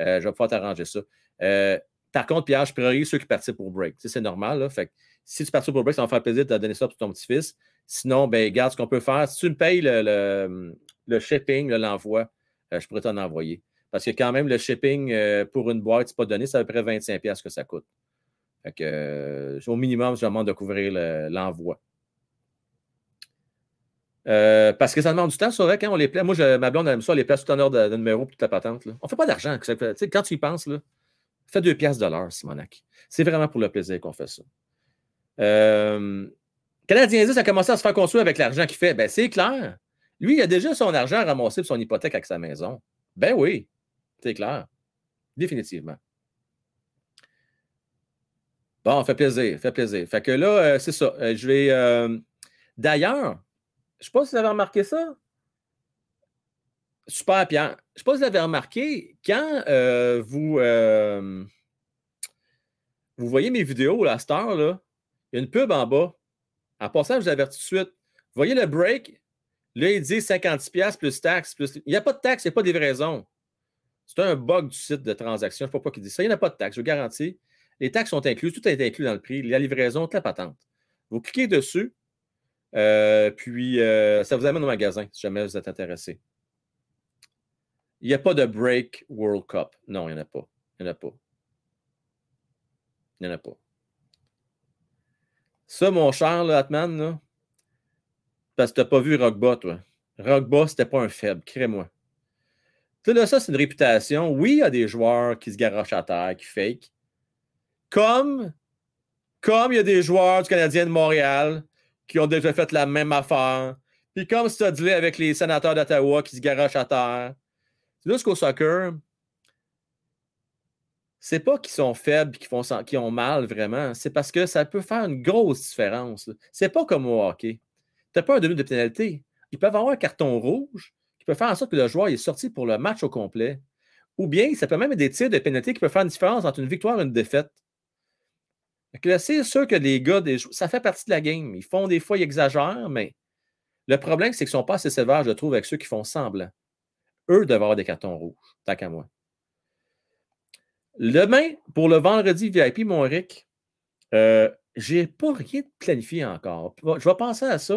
Euh, je vais pouvoir t'arranger ça. Euh, par contre, Pierre, je priorise ceux qui participent au break. c'est normal. Fait si tu participes au break, ça va me faire plaisir de te donner ça pour ton petit-fils. Sinon, ben, regarde ce qu'on peut faire. Si tu me payes le, le, shipping, l'envoi, je pourrais t'en envoyer. Parce que quand même, le shipping pour une boîte, c'est pas donné, c'est à peu près 25$ que ça coûte. Fait que, au minimum, je demande de couvrir l'envoi. Euh, parce que ça demande du temps, c'est vrai, quand on les plaît. Moi, je, ma blonde aime ça, on les place tout en ordre de, numéro toute la patente. On ne fait pas d'argent. Quand tu y penses, là, fais deux pièces de l'heure, Simonac. C'est vraiment pour le plaisir qu'on fait ça. Euh, Canadien 10 a commencé à se faire construire avec l'argent qu'il fait. Ben, c'est clair. Lui, il a déjà son argent ramassé pour son hypothèque avec sa maison. Ben oui, c'est clair. Définitivement. Bon, fait plaisir, fait plaisir. Fait que là, euh, c'est ça. Euh, je vais. D'ailleurs, je ne sais pas si vous avez remarqué ça. super Pierre. Je ne sais pas si vous avez remarqué, quand euh, vous, euh, vous voyez mes vidéos, la star, là, il y a une pub en bas. En passant, je vous avertis tout de suite. Vous voyez le break? Là, il dit 50$ plus taxes. Il n'y a pas de taxes, il n'y a pas de livraison. C'est un bug du site de transaction. Je ne sais pas pourquoi il dit ça. Il n'y a pas de taxes, je vous garantis. Les taxes sont incluses, tout est inclus dans le prix. La livraison, toute la patente. Vous cliquez dessus, puis euh, ça vous amène au magasin si jamais vous êtes intéressé. Il n'y a pas de break World Cup. Non, il n'y en a pas. Il n'y en a pas. Il n'y en a pas. Ça, mon cher là, Atman, là, parce que tu n'as pas vu Rockba, toi. Rockba, c'était pas un faible, crée-moi. Là, ça, c'est une réputation. Oui, il y a des joueurs qui se garochent à terre, qui fake. Comme, comme il y a des joueurs du Canadien de Montréal qui ont déjà fait la même affaire. Puis comme c'est dit avec les sénateurs d'Ottawa qui se garochent à terre. C'est juste qu'au soccer, c'est pas qu'ils sont faibles et qu'ils qui ont mal vraiment. C'est parce que ça peut faire une grosse différence. C'est pas comme au hockey. Tu n'as pas un demi de pénalité. Ils peuvent avoir un carton rouge qui peut faire en sorte que le joueur est sorti pour le match au complet. Ou bien, ça peut même être des tirs de pénalité qui peuvent faire une différence entre une victoire et une défaite. C'est sûr que les gars, ça fait partie de la game. Ils font des fois, ils exagèrent, mais le problème, c'est qu'ils ne sont pas assez sévères, je trouve, avec ceux qui font semblant. Eux doivent avoir des cartons rouges, tant qu'à moi. Demain, pour le vendredi VIP, mon Rick, euh, je n'ai pas rien planifié encore. Je vais penser à ça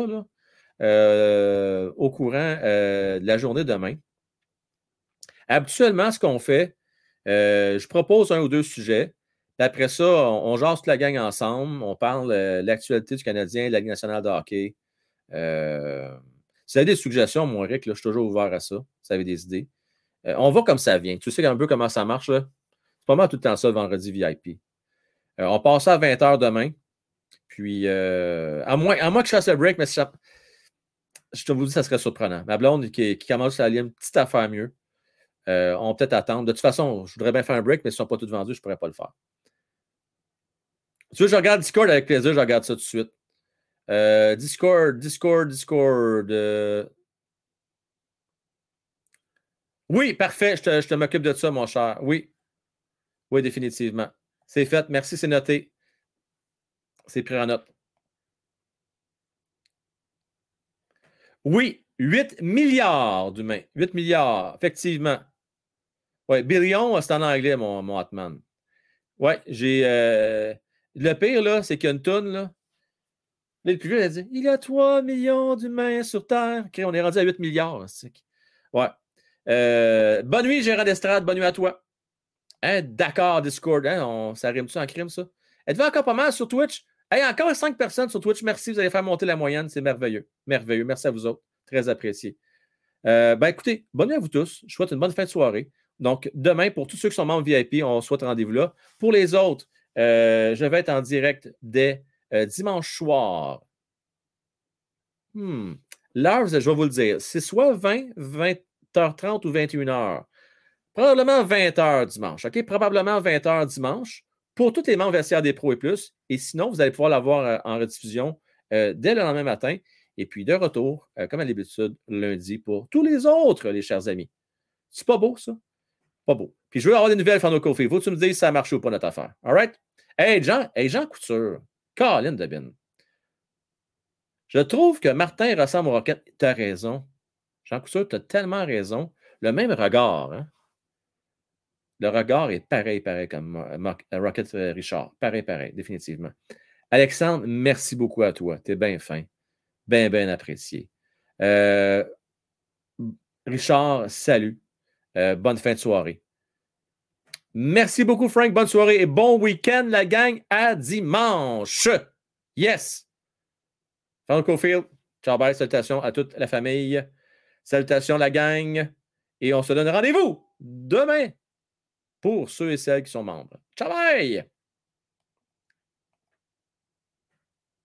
euh, au courant euh, de la journée demain. Habituellement, ce qu'on fait, je propose un ou deux sujets. Après ça, on, jase toute la gang ensemble. On parle de l'actualité du Canadien, de la Ligue nationale de hockey. si vous avez des suggestions, mon Rick, je suis toujours ouvert à ça. Si vous avez des idées. on va comme ça vient. Tu sais un peu comment ça marche. Là? pas mal tout le temps ça le vendredi VIP. Euh, on passe à 20h demain. Puis, euh, à, moins, que je fasse le break, mais ça, je te vous dis, ça serait surprenant. Ma blonde qui, commence à aller une petite affaire mieux. Euh, on peut peut-être attendre. De toute façon, je voudrais bien faire un break, mais si ils ne sont pas tous vendus, je ne pourrais pas le faire. Tu veux, je regarde Discord avec plaisir, je regarde ça tout de suite. Discord, Discord, Discord. Oui, parfait, je te, je te m'occupe de ça, mon cher. Oui. Oui, définitivement. C'est fait. Merci, c'est noté. C'est pris en note. Oui, 8 milliards d'humains. 8 milliards, effectivement. Oui, billion, c'est en anglais, mon, mon. Oui, j'ai. Euh, le pire, là, c'est qu'il y a une là. le plus vieux, il a dit Il y a 3 millions d'humains sur Terre. On est rendu à 8 milliards. Ouais. Euh, bonne nuit, Gérard d'Estrade. Bonne nuit à toi. Hein, d'accord, Discord. Hein, ça rime-tu en crime, ça? Êtes-vous encore pas mal sur Twitch? Encore 5 personnes sur Twitch. Merci, vous allez faire monter la moyenne. C'est merveilleux. Merveilleux. Merci à vous autres. Très apprécié. Euh, ben écoutez, bonne nuit à vous tous. Je souhaite une bonne fin de soirée. Donc, demain, pour tous ceux qui sont membres VIP, on souhaite rendez-vous là. Pour les autres, euh, je vais être en direct dès euh, dimanche soir. Hmm. L'heure, je vais vous le dire, c'est soit 20, 20h30 ou 21h. Probablement 20h dimanche. OK? Probablement 20h dimanche pour tous les membres vestiaires des pros et plus. Et sinon, vous allez pouvoir l'avoir euh, en rediffusion dès le lendemain matin. Et puis de retour, comme à l'habitude, lundi pour tous les autres, les chers amis. C'est pas beau, ça? Pas beau. Puis je veux avoir des nouvelles, Fernando Kofi. Faut que tu me dises si ça a marché ou pas notre affaire. All right? Hey, Jean, hey, Jean Couture. Caroline Debin. Je trouve que Martin ressemble au Rocket. Tu as raison. Jean Couture, tu as tellement raison. Le même regard. Hein? Le regard est pareil, pareil comme euh, Rocket euh, Richard. Pareil, pareil, définitivement. Alexandre, merci beaucoup à toi. Tu es bien fin. Bien, bien apprécié. Euh, Richard, salut. bonne fin de soirée. Merci beaucoup, Frank. Bonne soirée et bon week-end, la gang. À dimanche. Yes. Frank Cofield. Ciao, bye. Salutations à toute la famille. Salutations, la gang. Et on se donne rendez-vous demain pour ceux et celles qui sont membres. Ciao, bye!